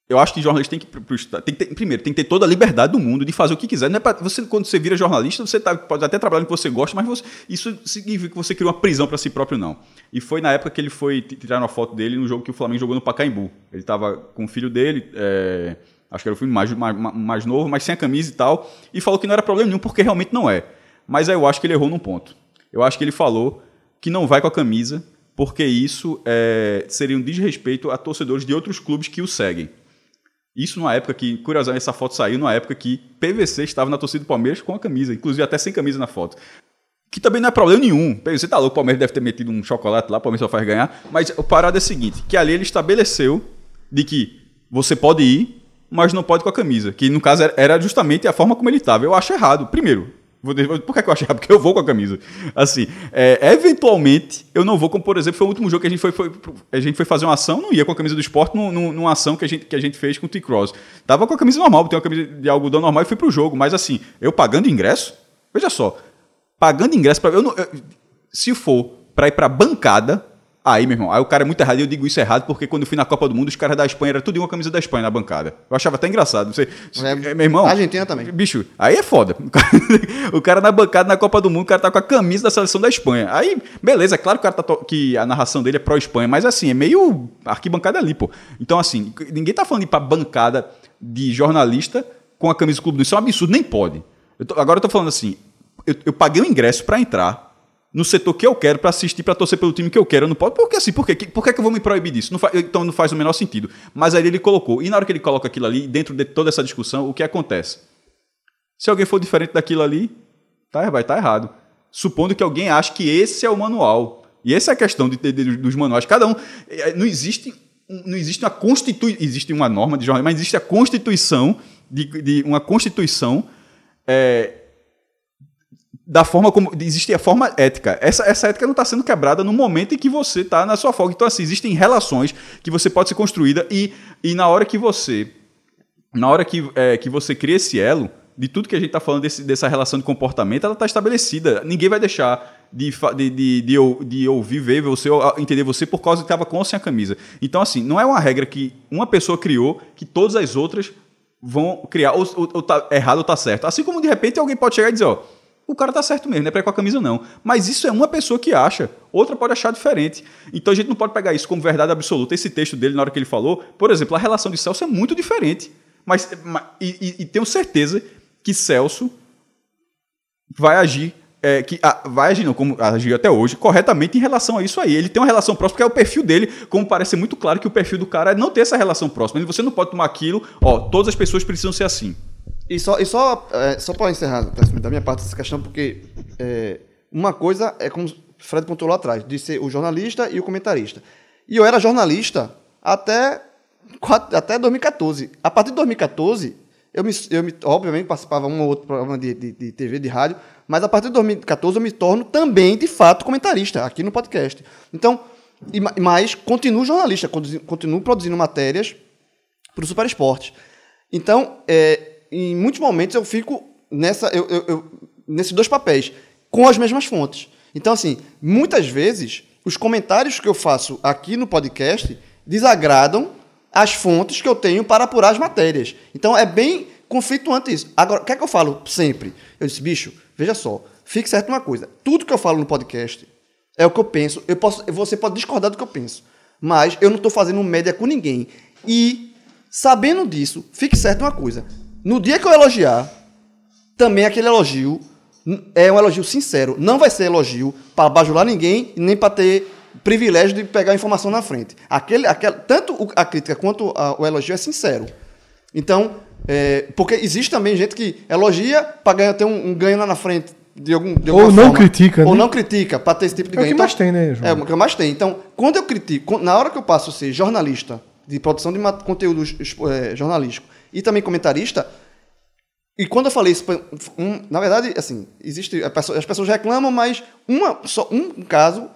eu acho que jornalista tem que, tem que ter, primeiro, tem que ter toda a liberdade do mundo de fazer o que quiser. Não é pra, você, quando você vira jornalista, você tá- pode até trabalhar no que você gosta, mas você- isso significa que você cria uma prisão para si próprio, não. E foi na época que ele foi tirar uma foto dele no jogo que o Flamengo jogou no Pacaembu. Ele estava com o filho dele, é, Acho que era o filme mais, mais, mais novo, mas sem a camisa e tal. E falou que não era problema nenhum, porque realmente não é. Mas aí eu acho que ele errou num ponto. Eu acho que ele falou que não vai com a camisa, porque isso é, seria um desrespeito a torcedores de outros clubes que o seguem. Isso numa época que, curiosamente, essa foto saiu numa época que PVC estava na torcida do Palmeiras com a camisa, inclusive até sem camisa na foto. Que também não é problema nenhum. PVC tá louco, o Palmeiras deve ter metido um chocolate lá, o Palmeiras só faz ganhar. Mas a parada é a seguinte: que ali ele estabeleceu de que você pode ir, mas não pode com a camisa. Que no caso era- justamente a forma como ele estava. Eu acho errado. Primeiro, por que, que eu errado? Porque eu vou com a camisa. Assim, é, eventualmente, eu não vou, como por exemplo, foi o último jogo que a gente foi, foi- a gente foi fazer uma ação, não ia com a camisa do esporte num- num- numa ação que a gente, que a gente fez com o T-Cross. Tava com a camisa normal, botei uma camisa de algodão normal e fui pro jogo. Mas assim, eu pagando ingresso, veja só, pagando ingresso para eu, eu- se for para ir para bancada, aí, meu irmão, aí o cara é muito errado. e Eu digo isso errado porque quando eu fui na Copa do Mundo, os caras da Espanha era tudo uma camisa da Espanha na bancada. Eu achava até engraçado. Você, É, meu irmão, Argentina também. Bicho, aí é foda. <laughs> O cara, na bancada na Copa do Mundo, o cara tá com a camisa da seleção da Espanha. Aí, beleza, é claro que, o cara tá que a narração dele é pró-Espanha, mas assim, é meio arquibancada ali, pô. Então, assim, ninguém tá falando de ir pra bancada de jornalista com a camisa do clube. Isso é um absurdo, nem pode. Eu tô- agora eu tô falando assim, eu, eu paguei o ingresso pra entrar no setor que eu quero pra assistir, pra torcer pelo time que eu quero. Eu não posso. Por que assim? Por, quê? Que- por que, que eu vou me proibir disso? Não fa- então não faz o menor sentido. Mas aí ele colocou. E na hora que ele coloca aquilo ali, dentro de toda essa discussão, o que acontece? Se alguém for diferente daquilo ali, tá, vai estar errado. Supondo que alguém ache que esse é o manual. E essa é a questão de, de- de- dos manuais. Cada um. eh, Não existe, não existe uma constituição. Existe uma norma de jornalismo, mas existe a constituição de, uma constituição eh, da forma como existe a forma ética. Essa, essa ética não está sendo quebrada no momento em que você está na sua folga. Então, assim, existem relações que você pode ser construída e, e na hora que você na hora que, é, que você cria esse elo, de tudo que a gente está falando desse- dessa relação de comportamento, ela está estabelecida. Ninguém vai deixar de, de, de, de, de você, ou entender você por causa que estava com ou sem a camisa. Então, assim, não é uma regra que uma pessoa criou que todas as outras vão criar, ou, ou, ou tá errado ou tá certo. Assim como de repente alguém pode chegar e dizer, ó, o cara tá certo mesmo, não é ir com a camisa não. Mas isso é uma pessoa que acha, outra pode achar diferente. Então a gente não pode pegar isso como verdade absoluta. Esse texto dele, na hora que ele falou, por exemplo, a relação de Celso é muito diferente. Mas, ma- e, e- tenho certeza que Celso vai agir, é, que vai agir, não, como agiu até hoje, corretamente em relação a isso aí. Ele tem uma relação próxima, que é o perfil dele, como parece muito claro que o perfil do cara é não ter essa relação próxima. Você não pode tomar aquilo, ó, todas as pessoas precisam ser assim. E só, e só, é, só para encerrar da minha parte essa questão, porque é, uma coisa é como o Fred pontuou lá atrás, de ser o jornalista e o comentarista. E eu era jornalista até, até 2014. A partir de 2014, eu me, eu me obviamente participava um ou outro programa de, de, de TV, de rádio, mas a partir de 2014 eu me torno também, de fato, comentarista aqui no podcast. Então, e ma- mas continuo jornalista, continuo produzindo matérias para o Super Esporte. Então, é, em muitos momentos eu fico nessa, eu, eu- eu- nesses dois papéis, com as mesmas fontes. Então, assim, muitas vezes, os comentários que eu faço aqui no podcast desagradam as fontes que eu tenho para apurar as matérias. Então, é bem conflituante isso. Agora, o que é que eu falo sempre? Eu disse, bicho, veja só, fique certo uma coisa. Tudo que eu falo no podcast é o que eu penso. Eu posso, você pode discordar do que eu penso. Mas eu não estou fazendo média com ninguém. E, sabendo disso, fique certo uma coisa. No dia que eu elogiar, também aquele elogio é um elogio sincero. Não vai ser elogio para bajular ninguém e nem para ter privilégio de pegar a informação na frente. Aquele, aquele, tanto o- a crítica quanto a- o elogio é sincero. Então, é, porque existe também gente que elogia para ganhar, ter um, um ganho lá na frente. De algum, de Ou não forma. critica, Ou né? não critica para ter esse tipo de É o ganho. que mais tem, né, João? É, o que mais tem. Então, quando eu critico, na hora que eu passo a ser jornalista, de produção de conteúdo é, jornalístico e também comentarista, e quando eu falei isso, um- na verdade, assim, existe, as pessoas reclamam, mas uma, só um caso,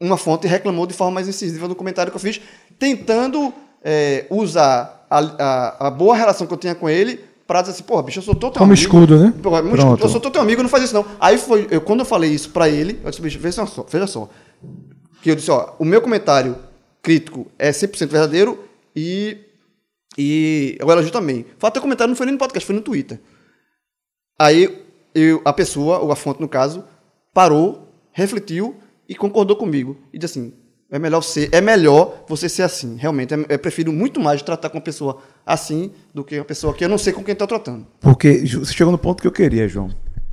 uma fonte reclamou de forma mais incisiva no comentário que eu fiz, tentando é, usar a, a- a boa relação que eu tinha com ele para dizer assim, porra, bicho, eu sou teu Como amigo. escudo, né? Pô, escudo. Eu sou todo teu amigo, não faz isso não. Aí foi, eu, quando eu falei isso para ele, eu disse, bicho, veja só, veja só. Que eu disse, ó, o meu comentário crítico é 100% verdadeiro e, e o elogio também. O fato teu comentário não foi nem no podcast, foi no Twitter. Aí eu, a pessoa, ou a fonte no caso, parou, refletiu e concordou comigo. E disse assim: É melhor ser, é melhor você ser assim. Realmente, é- eu prefiro muito mais tratar com uma pessoa assim do que uma pessoa que eu não sei com quem está tratando. Porque você chegou no ponto que eu queria, João.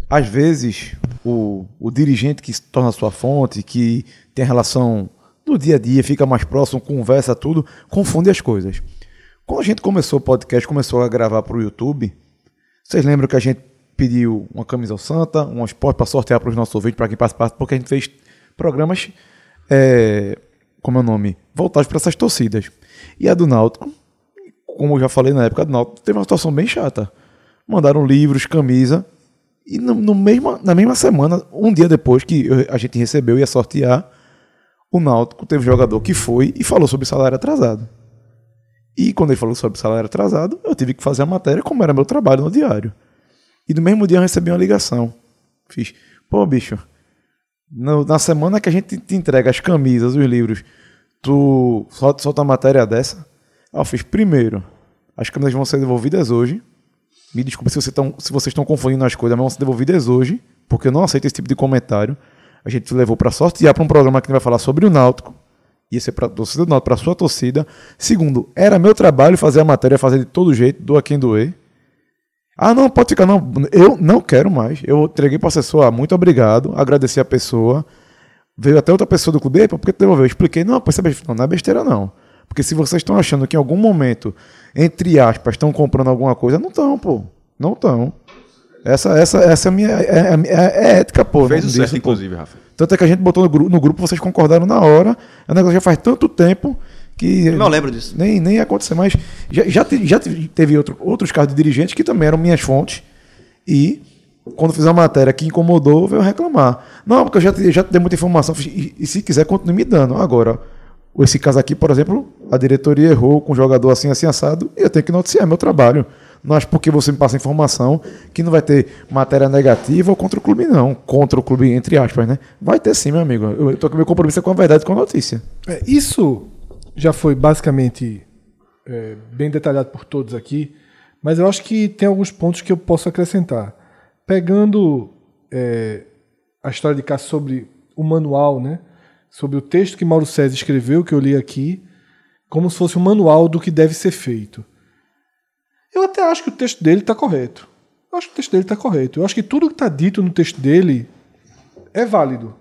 Às vezes, o, o dirigente que se torna sua fonte, que tem relação do dia a dia, fica mais próximo, conversa tudo, confunde as coisas. Quando a gente começou o podcast, começou a gravar para o YouTube, vocês lembram que a gente pediu uma camisa Santa, um esporte para sortear para os nossos ouvintes, para quem participasse, porque a gente fez programas, é, como é o nome, voltados para essas torcidas. E a do Náutico, como eu já falei na época do Náutico, teve uma situação bem chata. Mandaram livros, camisa, e no, no mesma, na mesma semana, um dia depois que a gente recebeu e ia sortear, o Náutico teve um jogador que foi e falou sobre salário atrasado. E quando ele falou sobre salário atrasado, eu tive que fazer a matéria como era meu trabalho no diário. E no mesmo dia eu recebi uma ligação. Fiz, pô, bicho, no- na semana que a gente te entrega as camisas, os livros, tu solta, solta uma matéria dessa? Eu fiz, primeiro, as camisas vão ser devolvidas hoje. Me desculpa se, você tão- se vocês estão confundindo as coisas, mas vão ser devolvidas hoje, porque eu não aceito esse tipo de comentário. A gente levou para sortear para um programa que vai falar sobre o Náutico. Ia ser para torcida do Náutico, para sua torcida. Segundo, era meu trabalho fazer a matéria, fazer de todo jeito, doa quem doer. Ah, não, pode ficar, não. Eu não quero mais. Eu entreguei para o assessor, ah, muito obrigado, agradeci a pessoa. Veio até outra pessoa do clube, "Ei, pô, por que devolveu? Eu expliquei, não, é não, não é besteira, não. Porque se vocês estão achando que em algum momento, entre aspas, estão comprando alguma coisa, não estão, pô. Não estão. Essa, essa, essa é a minha. É, é- é- é ética, pô. Fez o disso, certo, pô. inclusive, Rafa. Tanto é que a gente botou no, gru- no grupo, vocês concordaram na hora. O negócio já faz tanto tempo que. Não lembro disso. Nem, nem ia acontecer, mas já, já, te- já te- teve outro- outros casos de dirigentes que também eram minhas fontes. E quando fiz a matéria que incomodou, veio reclamar. Não, porque eu já te, já te dei muita informação. E, e se quiser, continue me dando. Agora, esse caso aqui, por exemplo, a diretoria errou com o jogador assim, assim, assado, e eu tenho que noticiar meu trabalho. Não acho porque você me passa informação que não vai ter matéria negativa ou contra o clube, não. Contra o clube, entre aspas, né? Vai ter sim, meu amigo. Eu tô com meu compromisso é com a verdade com a notícia. É, isso já foi basicamente é, bem detalhado por todos aqui, mas eu acho que tem alguns pontos que eu posso acrescentar. Pegando é, a história de cá sobre o manual, né? sobre o texto que Mauro César escreveu, que eu li aqui, como se fosse um manual do que deve ser feito. Eu até acho que o texto dele está correto. Eu acho que o texto dele está correto. Eu acho que tudo que está dito no texto dele é válido.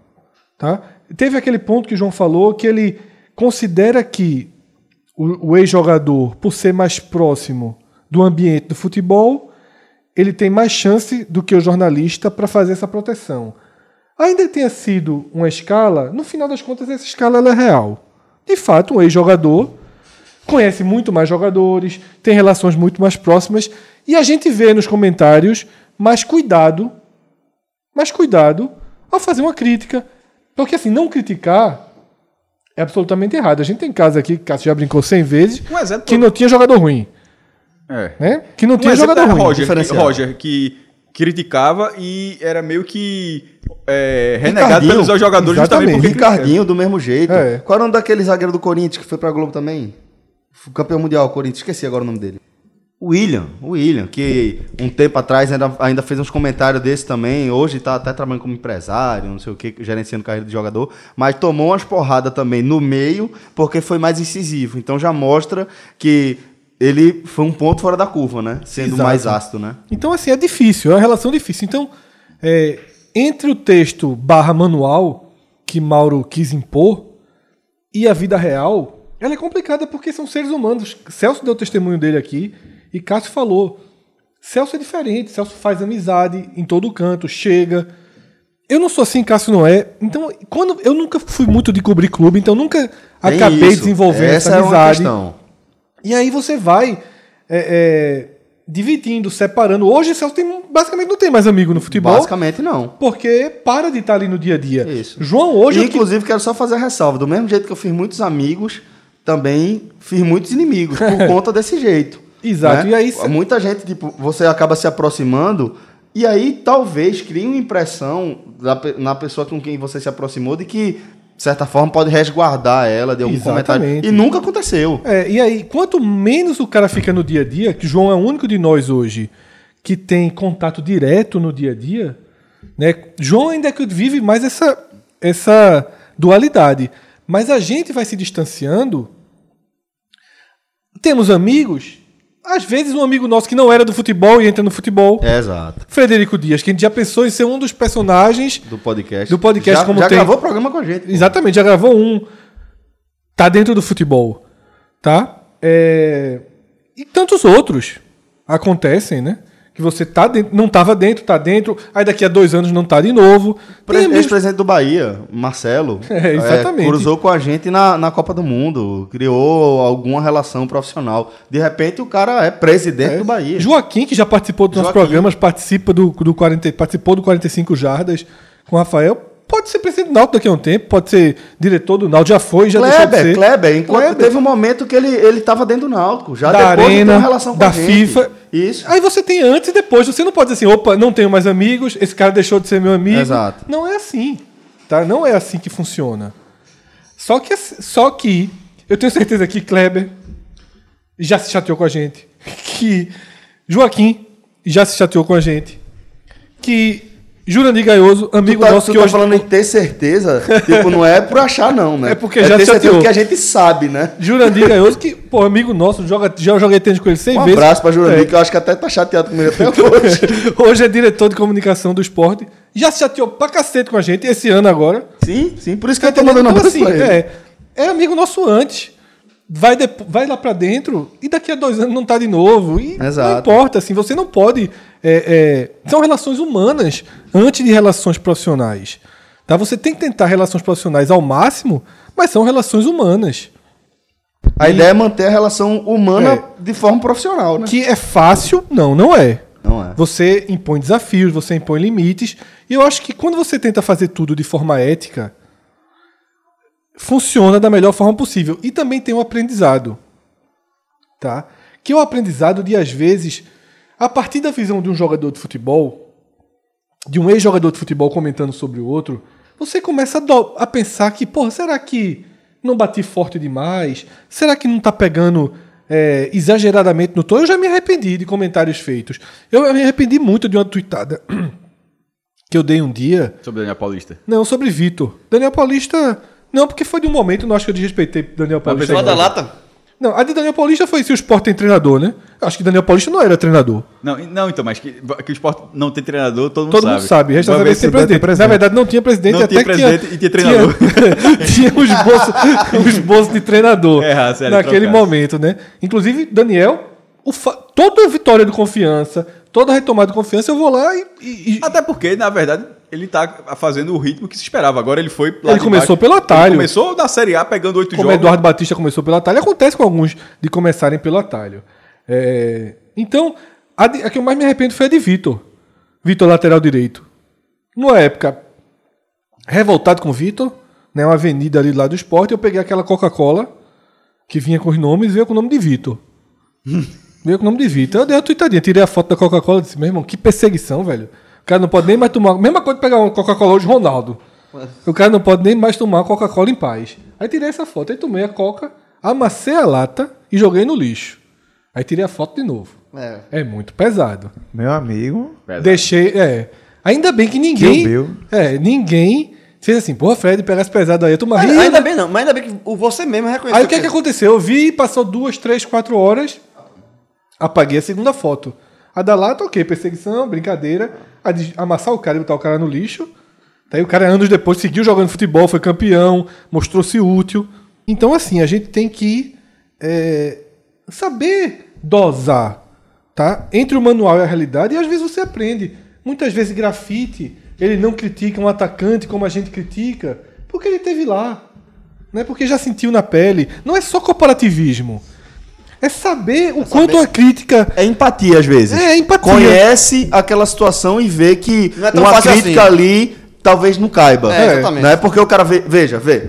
Tá? Teve aquele ponto que o João falou que ele considera que o, o ex-jogador, por ser mais próximo do ambiente do futebol, ele tem mais chance do que o jornalista para fazer essa proteção. Ainda tenha sido uma escala, no final das contas essa escala é real. De fato, um ex-jogador conhece muito mais jogadores, tem relações muito mais próximas e a gente vê nos comentários mais cuidado, mais cuidado ao fazer uma crítica, porque assim não criticar é absolutamente errado. A gente tem casos aqui que Cássio já brincou 100 vezes Um que não tinha jogador ruim, É. né? Que não Um tinha jogador é ruim. Roger, que. Roger, que criticava e era meio que é, renegado pelos jogadores justamente Exatamente. porque Ricardinho, do mesmo jeito. É. Qual era o nome daquele zagueiro do Corinthians que foi pra Globo também? Campeão mundial, Corinthians. Esqueci agora o nome dele. William, o William, que um tempo atrás ainda, ainda fez uns comentários desse também. Hoje tá até trabalhando como empresário, não sei o que, gerenciando carreira de jogador. Mas tomou umas porradas também no meio, porque foi mais incisivo. Então já mostra que ele foi um ponto fora da curva, né? Sendo Exato. mais ácido, né? Então, assim, é difícil, é uma relação difícil. Então, é, entre o texto barra manual que Mauro quis impor e a vida real, ela é complicada porque são seres humanos. Celso deu testemunho dele aqui e Cássio falou. Celso é diferente, Celso faz amizade em todo canto, chega. Eu não sou assim, Cássio não é. Então, quando eu nunca fui muito de cobrir clube, então nunca acabei isso. desenvolvendo essa, essa é amizade. questão. E aí você vai é, é, dividindo, separando. Hoje Celso tem, basicamente não tem mais amigo no futebol. Basicamente não. Porque para de estar ali no dia a dia. Isso. João, hoje. E, o que- inclusive, quero só fazer a ressalva. Do mesmo jeito que eu fiz muitos amigos, também fiz muitos inimigos, por <laughs> conta desse jeito. Exato, né? e aí cê- Muita gente, tipo, você acaba se aproximando e aí talvez crie uma impressão da na pessoa com quem você se aproximou de que, de certa forma, pode resguardar ela de algum Exatamente. comentário. E nunca aconteceu. É, e aí, quanto menos o cara fica no dia a dia, que João é o único de nós hoje que tem contato direto no dia a dia, né? João ainda é que vive mais essa, essa dualidade. Mas a gente vai se distanciando. Temos amigos. Às vezes, um amigo nosso que não era do futebol e entra no futebol. É, exato. Frederico Dias, que a gente já pensou em ser um dos personagens Do podcast. Do podcast, já, como já tem- gravou programa com a gente. pô. Exatamente, já gravou um. Tá dentro do futebol. Tá? É, E tantos outros acontecem, né? Que você tá dentro, não tava dentro, tá dentro, aí daqui a dois anos não tá de novo. Pre- amigos- Ex-presidente do Bahia, Marcelo, <laughs> É, exatamente. é, cruzou com a gente na, na Copa do Mundo, criou alguma relação profissional. De repente, o cara é presidente do Bahia. Joaquim, que já participou dos nossos Joaquim. programas, participa do, do 40, participou do 45 Jardas com o Rafael. Pode ser presidente do Náutico daqui a um tempo, pode ser diretor do Náutico, já foi, já deixou de Kleber, ser. Kleber, enquanto Kleber. teve um momento que ele, ele tava dentro do Náutico, já da depois de Arena, uma relação com da a gente. FIFA. Isso. Aí você tem antes e depois. Você não pode dizer assim, opa, não tenho mais amigos, esse cara deixou de ser meu amigo. Exato. Não é assim. Tá? Não é assim que funciona. Só que, só que eu tenho certeza que Kleber já se chateou com a gente. <laughs> Que Joaquim já se chateou com a gente. Que Jurandir Gaioso, Tu amigo tá, nosso tu que tá hoje. falando em ter certeza, tipo, não é por achar não, né? É porque já ter certeza que a gente sabe, né? Jurandir Gaioso, que, pô, amigo nosso, joga, já joguei tênis com ele 100 Um vezes. abraço pra Jurandir, É. que eu acho que até tá chateado comigo até hoje. <laughs> Hoje é diretor de comunicação do esporte. Já se chateou pra cacete com a gente esse ano agora. sim, sim, por isso que eu tô Então, mandando um abraço assim, pra ele. é, é amigo nosso antes. Vai, depo- vai lá pra dentro e daqui a dois anos não tá de novo. E não Exato. importa, assim, você não pode. é, é, são relações humanas antes de relações profissionais. Tá? Você tem que tentar relações profissionais ao máximo, mas são relações humanas. A ideia é manter a relação humana É. de forma profissional, né? Que é fácil? Não, não é. Não é. Você impõe desafios, você impõe limites. E eu acho que quando você tenta fazer tudo de forma ética, funciona da melhor forma possível. E também tem um aprendizado. Tá? Que é o aprendizado de, às vezes, a partir da visão de um jogador de futebol, de um ex-jogador de futebol comentando sobre o outro, você começa a, a pensar que, porra, será que não bati forte demais? Será que não tá pegando é, exageradamente no tom? Eu já me arrependi de comentários feitos. Eu me arrependi muito de uma tweetada <clears throat> que eu dei um dia. Sobre Daniel Paulista. Não, sobre Vitor. Daniel Paulista. Não, porque foi de um momento, não acho que eu desrespeitei Daniel Paulista. Lá da lata? Não, a de Daniel Paulista foi se o Sport tem treinador, né? Acho que Daniel Paulista não era treinador. Não, não, então, mas que, que o esporte não tem treinador, todo mundo Todo sabe. mundo sabe. Resta saber se der, presidente. Na verdade, não tinha presidente. Não até tinha presidente e tinha treinador. <laughs> Tinha, tinha os bolsos os bolsos de treinador É, era naquele trocado. momento, né? Inclusive, Daniel, o fa- toda vitória de confiança, toda retomada de confiança, eu vou lá e- e- Até porque, na verdade, ele tá fazendo o ritmo que se esperava. Agora ele foi lá Ele começou baixo. pelo atalho. Ele começou na Série A pegando oito como jogos. Eduardo Batista começou pelo atalho, acontece com alguns de começarem pelo atalho. É, então, a, de- a que eu mais me arrependo foi a de Vitor. Vitor, lateral direito. Numa época, revoltado com o Vitor, né, uma avenida ali lá do esporte, eu peguei aquela Coca-Cola que vinha com os nomes e veio com o nome de Vitor. <laughs> veio com o nome de Vitor. Eu dei uma tuitadinha, tirei a foto da Coca-Cola e disse, meu irmão, que perseguição, velho. O cara não pode nem mais tomar. Mesma coisa de pegar uma Coca-Cola hoje, Ronaldo. O cara não pode nem mais tomar Coca-Cola em paz. Aí tirei essa foto, aí tomei a Coca, amassei a lata e joguei no lixo. Aí tirei a foto de novo. É. É muito pesado. Meu amigo. Pesado. Deixei, é. Ainda bem que ninguém. Bill. É, ninguém fez assim, porra, Fred, pegasse pesado aí, eu tô Ainda, rindo. ainda bem não, mas ainda bem que o- você mesmo reconheceu. Aí o que é que aconteceu? Eu vi, passou duas, três, quatro horas, apaguei a segunda foto. A da lata, ok, perseguição, brincadeira. Amassar o cara e botar o cara no lixo. Daí o cara, anos depois, seguiu jogando futebol, foi campeão, mostrou-se útil. Então, assim, a gente tem que é, saber dosar, tá? Entre o manual e a realidade, e às vezes você aprende. Muitas vezes grafite, ele não critica um atacante como a gente critica, porque ele teve lá né? Porque já sentiu na pele. Não é só corporativismo. É saber o quanto a crítica. É empatia às vezes. É, empatia. Conhece aquela situação e vê que é uma crítica assim. ali talvez não caiba. É, exatamente. Né? Porque o cara vê, veja, vê.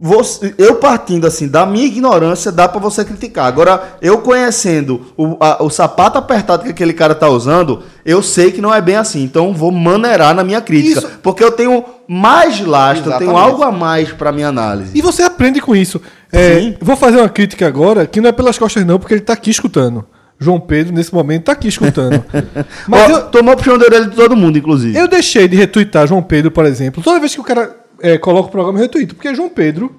Você- eu partindo assim da minha ignorância, dá pra você criticar. Agora, eu conhecendo o, a- o sapato apertado que aquele cara tá usando, eu sei que não é bem assim. Então, vou maneirar na minha crítica. Isso. Porque eu tenho mais lastro, eu tenho algo a mais pra minha análise. E você aprende com isso. É, vou fazer uma crítica agora, que não é pelas costas, não, porque ele tá aqui escutando. João Pedro, nesse momento, tá aqui escutando. <laughs> Mas Ó, eu, Tomou o puxão da orelha de todo mundo, inclusive. eu deixei de retweetar João Pedro, por exemplo. Toda vez que o cara é, coloco o programa e retuito, porque João Pedro,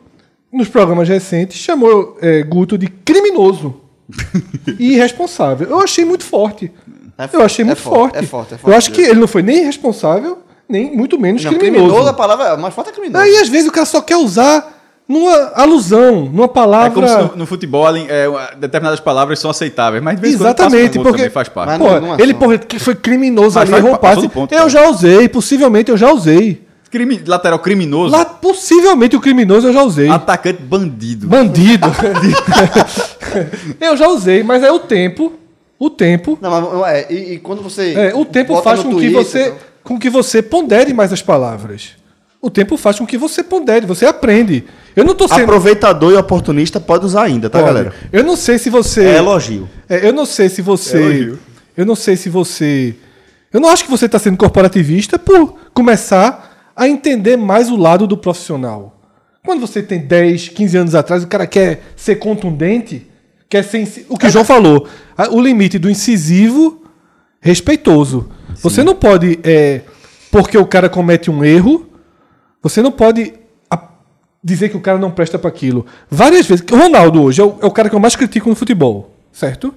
nos programas recentes, chamou é, Guto de criminoso <laughs> e irresponsável. Eu achei muito forte. É eu forte, achei é muito forte, forte. é forte, é forte Eu acho que ele não foi nem irresponsável, nem muito menos Não, criminoso. criminoso, a palavra mais forte é criminoso. Aí às vezes o cara só quer usar numa alusão, numa É palavra. como se no, no futebol é, determinadas palavras são aceitáveis, mas de vez Exatamente, porque também faz parte. Mas Pô, não- não é ele porra, foi criminoso Mas ali, faz- errou o passou passe. do ponto, eu já usei, possivelmente eu já usei. Crime- lateral criminoso, Lá, possivelmente o criminoso eu já usei. atacante bandido. Bandido. <laughs> <laughs> eu já usei, mas é o tempo. O tempo. Não, mas é, e, e quando você. É, o tempo faz com que Twitter, você então- com que você pondere mais as palavras. O tempo faz com que você pondere, você aprende. Eu não tô sendo Aproveitador e oportunista pode usar ainda, tá, Olha, galera? Eu não sei se você É elogio. É, eu não sei se você. Elogio. eu não sei se você. Eu não acho que você está sendo corporativista por começar a entender mais o lado do profissional. Quando você tem 10, 15 anos atrás, o cara quer ser contundente, quer ser. inci- O que o João falou, o limite do incisivo, respeitoso. Você não pode. é, porque o cara comete um erro, você não pode dizer que o cara não presta para aquilo. Várias vezes. O Ronaldo hoje é o, é o cara que eu mais critico no futebol, certo?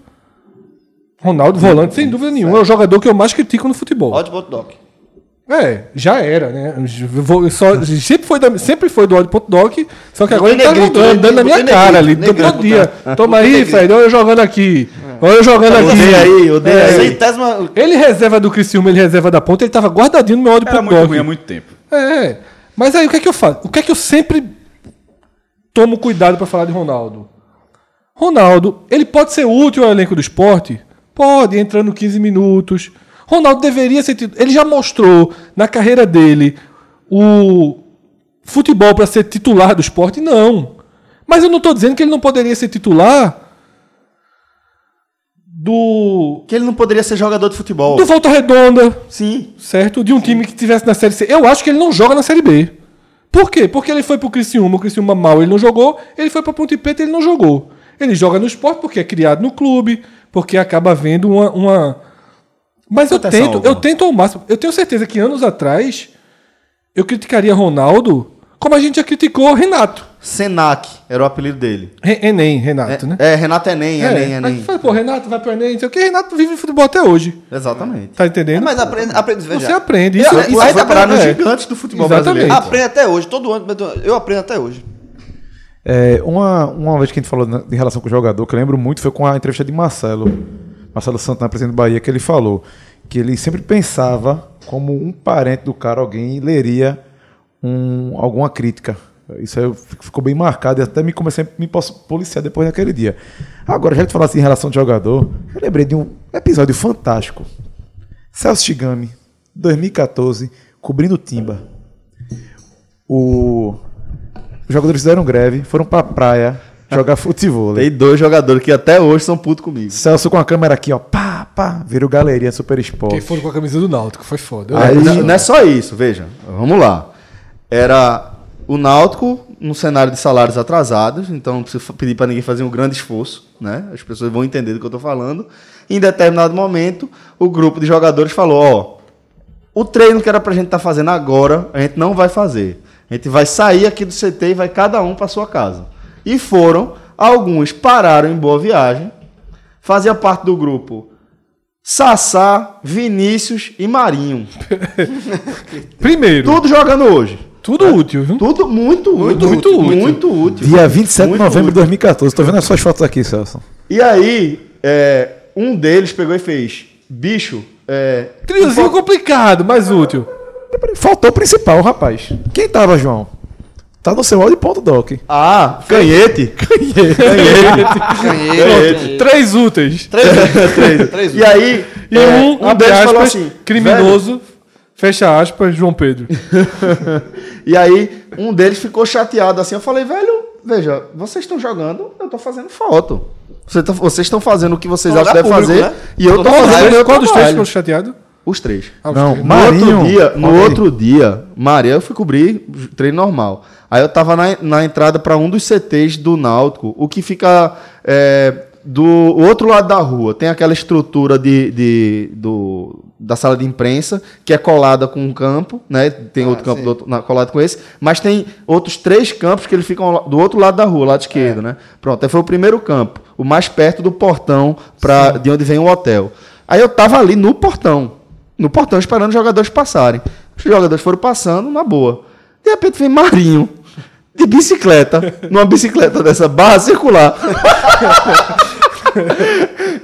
Ronaldo, volante, sem dúvida nenhuma, é o jogador que eu mais critico no futebol. Oddbot Doc. É, já era, né? Eu vou- só- sempre, foi da- sempre foi do Odd.doc, só que agora ele tá negrito, jogando, né? dando na minha cara ali. negrito, Todo negrito, dia. botar. Toma Botei aí. Fred, olha eu jogando aqui. Olha eu jogando aqui. Odeia aí, odeia É, aí. Centésima. Ele reserva do Criciúma, ele reserva da ponta, ele tava guardadinho no meu Era muito ruim há muito tempo. É. Mas aí o que é que eu faço? O que é que eu sempre tomo cuidado para falar de Ronaldo? Ronaldo, ele pode ser útil ao elenco do esporte? Pode, entrando 15 minutos. Ronaldo deveria ser titular. Ele já mostrou na carreira dele o futebol para ser titular do esporte? Não. Mas eu não estou dizendo que ele não poderia ser titular do, Que ele não poderia ser jogador de futebol. do Volta Redonda, Sim. certo? De um time que tivesse na Série C. Eu acho que ele não joga na Série B. Por quê? Porque ele foi pro Criciúma, o Criciúma mal ele não jogou, ele foi pra Ponte Preta ele não jogou. Ele joga no esporte porque é criado no clube, porque acaba vendo uma... uma... Mas eu tento, eu tento ao máximo. Eu tenho certeza que anos atrás eu criticaria Ronaldo como a gente já criticou Renato. Senac era o apelido dele. Re- Enem, Renato, né? É, Renato Enem, Enem, Aí Enem. fala, pô, Renato vai pro Enem, não sei o que. Renato vive futebol até hoje. Exatamente. Tá entendendo? Mas aprende, aprende veja. Você aprende. Eu- Isso, isso isso aí tá Para nos é. gigantes do futebol Exatamente. brasileiro. Aprende até hoje, todo ano. Eu aprendo até hoje. É, uma, uma vez que a gente falou na- em relação com o jogador, que eu lembro muito, foi com a entrevista de Marcelo. Marcelo Santana, presidente do Bahia, que ele falou que ele sempre pensava como um parente do cara, alguém leria um, alguma crítica. Isso aí ficou bem marcado e até me comecei a me policiar depois daquele dia. Agora, já que tu falasse em relação de jogador, eu lembrei de um episódio fantástico. Celso Chigami, 2014, cobrindo Timba. O... Os jogadores fizeram greve, foram pra praia jogar futebol. Tem dois jogadores que até hoje são putos comigo. Celso com a câmera aqui, ó, pá, pá, virou galeria Super Esporte. Quem foram com a camisa do Náutico, foi foda. Aí, não, não é só isso, veja. Vamos lá. Era o Náutico no cenário de salários atrasados, então não preciso pedir para ninguém fazer um grande esforço, né? As pessoas vão entender do que eu estou falando. Em determinado momento, o grupo de jogadores falou: ó, o treino que era para a gente estar fazendo agora, a gente não vai fazer. A gente vai sair aqui do CT e vai cada um para sua casa. E foram, alguns pararam em Boa Viagem, fazia parte do grupo Sassá, Vinícius e Marinho. <laughs> Primeiro, tudo, Tudo jogando hoje. útil, viu? Tudo muito útil. Muito Muito, útil. muito útil. Dia 27 de Muito novembro de útil. 2014. Tô vendo as suas fotos aqui, Celso. E aí, é, um deles pegou e fez: bicho, é, Triozinho complicado, mas útil. Faltou o principal, rapaz. Quem tava, João? Tá no seu áudio ponto doc. ah, canhete. Ganhei. Três úteis. Três, <laughs> Três. três. E aí, E é, um, um abre deles aspas, falou assim: criminoso, fecha aspas, João Pedro. <laughs> E aí, um deles ficou chateado assim. Eu falei, velho, veja, vocês estão jogando, eu tô fazendo foto. Você tá- vocês estão fazendo o que vocês acham que devem público, fazer. né? E eu tô Qual fazendo Qual dos três ficou chateado? Os três. Ah, os Não, três. No Marinho. outro dia, no outro dia, Maria, eu fui cobrir treino normal. Aí eu tava na, na entrada para um dos CTs do Náutico, o que fica é, do outro lado da rua. Tem aquela estrutura de, de- do, da sala de imprensa, que é colada com um campo, né? Tem outro campo outro, na- colado com esse, mas tem outros três campos que eles ficam do outro lado da rua, lado esquerdo, né? Pronto, aí foi o primeiro campo, o mais perto do portão pra, de onde vem o hotel. Aí eu tava ali no portão, no portão, esperando os jogadores passarem. Os jogadores foram passando, na boa. De repente vem Marinho, de bicicleta, numa bicicleta dessa barra circular.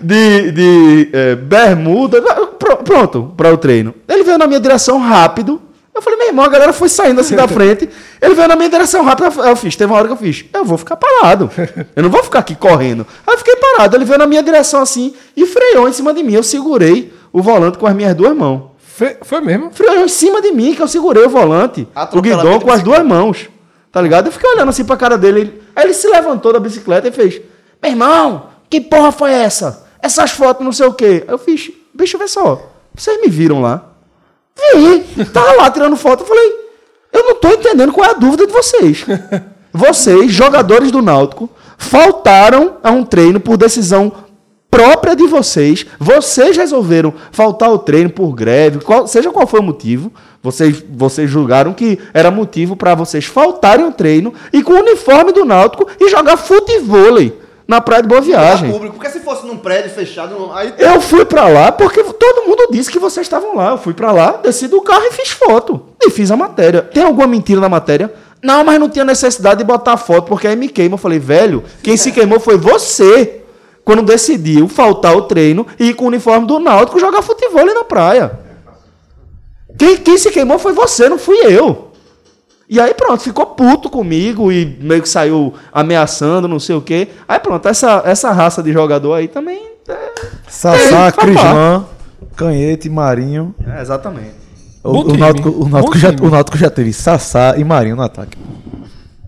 de, de eh, bermuda, pr- pronto, para o treino. Ele veio na minha direção rápido. Eu falei, meu irmão, a galera foi saindo assim da frente. Ele veio na minha direção rápido. Eu fiz, teve uma hora que eu fiz, eu vou ficar parado. Eu não vou ficar aqui correndo. Aí eu fiquei parado. Ele veio na minha direção assim e freou em cima de mim. Eu segurei o volante com as minhas duas mãos. Foi, foi mesmo? Freou em cima de mim, que eu segurei o volante. O Atropelamento guidão com as duas mãos. Tá ligado? Eu fiquei olhando assim pra cara dele. ele- Aí ele se levantou da bicicleta e fez: Meu irmão, que porra foi essa? Essas fotos não sei o quê. Aí eu fiz: Bicho, vê só. Vocês me viram lá? Vi. Tava lá tirando foto. Eu falei: Eu não tô entendendo qual é a dúvida de vocês. <laughs> Vocês, jogadores do Náutico, faltaram a um treino por decisão própria de vocês. Vocês resolveram faltar ao treino por greve, qual- seja qual foi o motivo. Vocês, vocês julgaram que era motivo para vocês faltarem ao treino e com o uniforme do Náutico e jogar futevôlei na Praia de Boa Viagem. público, porque se fosse num prédio fechado, aí Eu fui pra lá porque todo mundo disse que vocês estavam lá. Eu fui pra lá, desci do carro e fiz foto. E fiz a matéria. Tem alguma mentira na matéria? Não, mas não tinha necessidade de botar foto porque aí me queima. Eu falei, velho, quem se queimou foi você. Quando decidiu faltar o treino e ir com o uniforme do Náutico jogar futebol na praia. Quem, quem se queimou foi você, não fui eu. E aí pronto, ficou puto comigo e meio que saiu ameaçando, não sei o quê. Aí pronto, essa, essa raça de jogador aí também. É, Sassá, É, Crisman, Canhete, Marinho. é, exatamente. O, o. Náutico, o, Náutico já, o Náutico já teve Sassá e Marinho no ataque.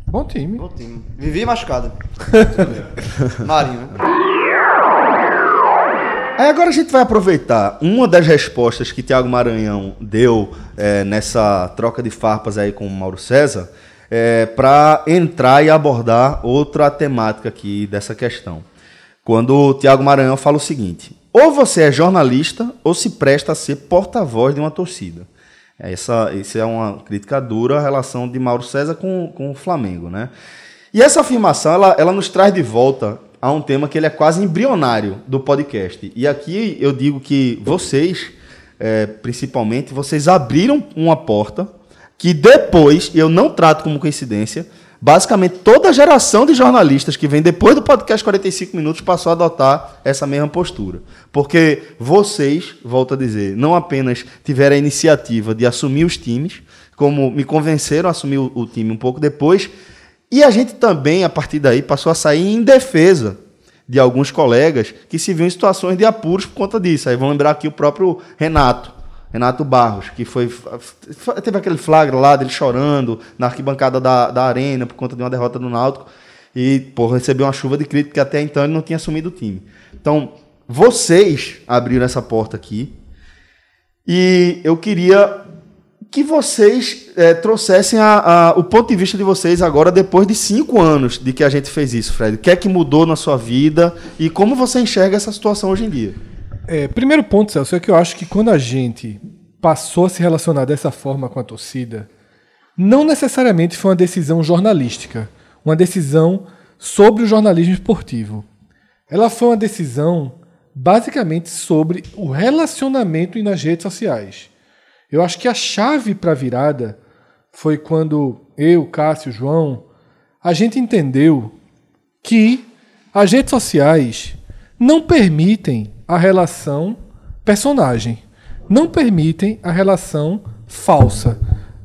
Bom time. Bom time. Vivi machucado. <laughs> Marinho, né? Aí agora a gente vai aproveitar uma das respostas que Tiago Maranhão deu é, nessa troca de farpas aí com o Mauro César para entrar e abordar outra temática aqui dessa questão. Quando o Tiago Maranhão fala o seguinte: ou você é jornalista ou se presta a ser porta-voz de uma torcida. Essa, essa é uma crítica dura à relação de Mauro César com, com o Flamengo, né? E essa afirmação, ela, ela nos traz de volta a um tema que ele é quase embrionário do podcast. E aqui eu digo que vocês, eh, principalmente, vocês abriram uma porta que depois, eu não trato como coincidência, basicamente toda a geração de jornalistas que vem depois do podcast 45 minutos passou a adotar essa mesma postura. Porque vocês, volto a dizer, não apenas tiveram a iniciativa de assumir os times, como me convenceram a assumir o, o time um pouco depois, e a gente também, a partir daí, passou a sair em defesa de alguns colegas que se viam em situações de apuros por conta disso. Aí vamos lembrar aqui o próprio Renato, Renato Barros, que foi teve aquele flagra lá dele chorando na arquibancada da, da arena por conta de uma derrota do Náutico e pô, recebeu uma chuva de crítica até então ele não tinha assumido o time. Então, vocês abriram essa porta aqui e eu queria que vocês eh, trouxessem a- a- o ponto de vista de vocês agora, depois de cinco anos de que a gente fez isso, Fred. O que é que mudou na sua vida e como você enxerga essa situação hoje em dia? É, primeiro ponto, Celso, é que eu acho que quando a gente passou a se relacionar dessa forma com a torcida, não necessariamente foi uma decisão jornalística, uma decisão sobre o jornalismo esportivo. Ela foi uma decisão basicamente sobre o relacionamento nas redes sociais. Eu acho que a chave para a virada foi quando eu, Cássio, João, a gente entendeu que as redes sociais não permitem a relação personagem, não permitem a relação falsa.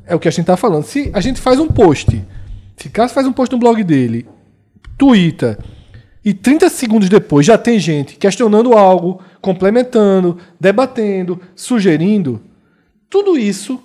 É o que a gente está falando. Se a gente faz um post, se Cássio faz um post no blog dele, twitta, e 30 segundos depois já tem gente questionando algo, complementando, debatendo, sugerindo, tudo isso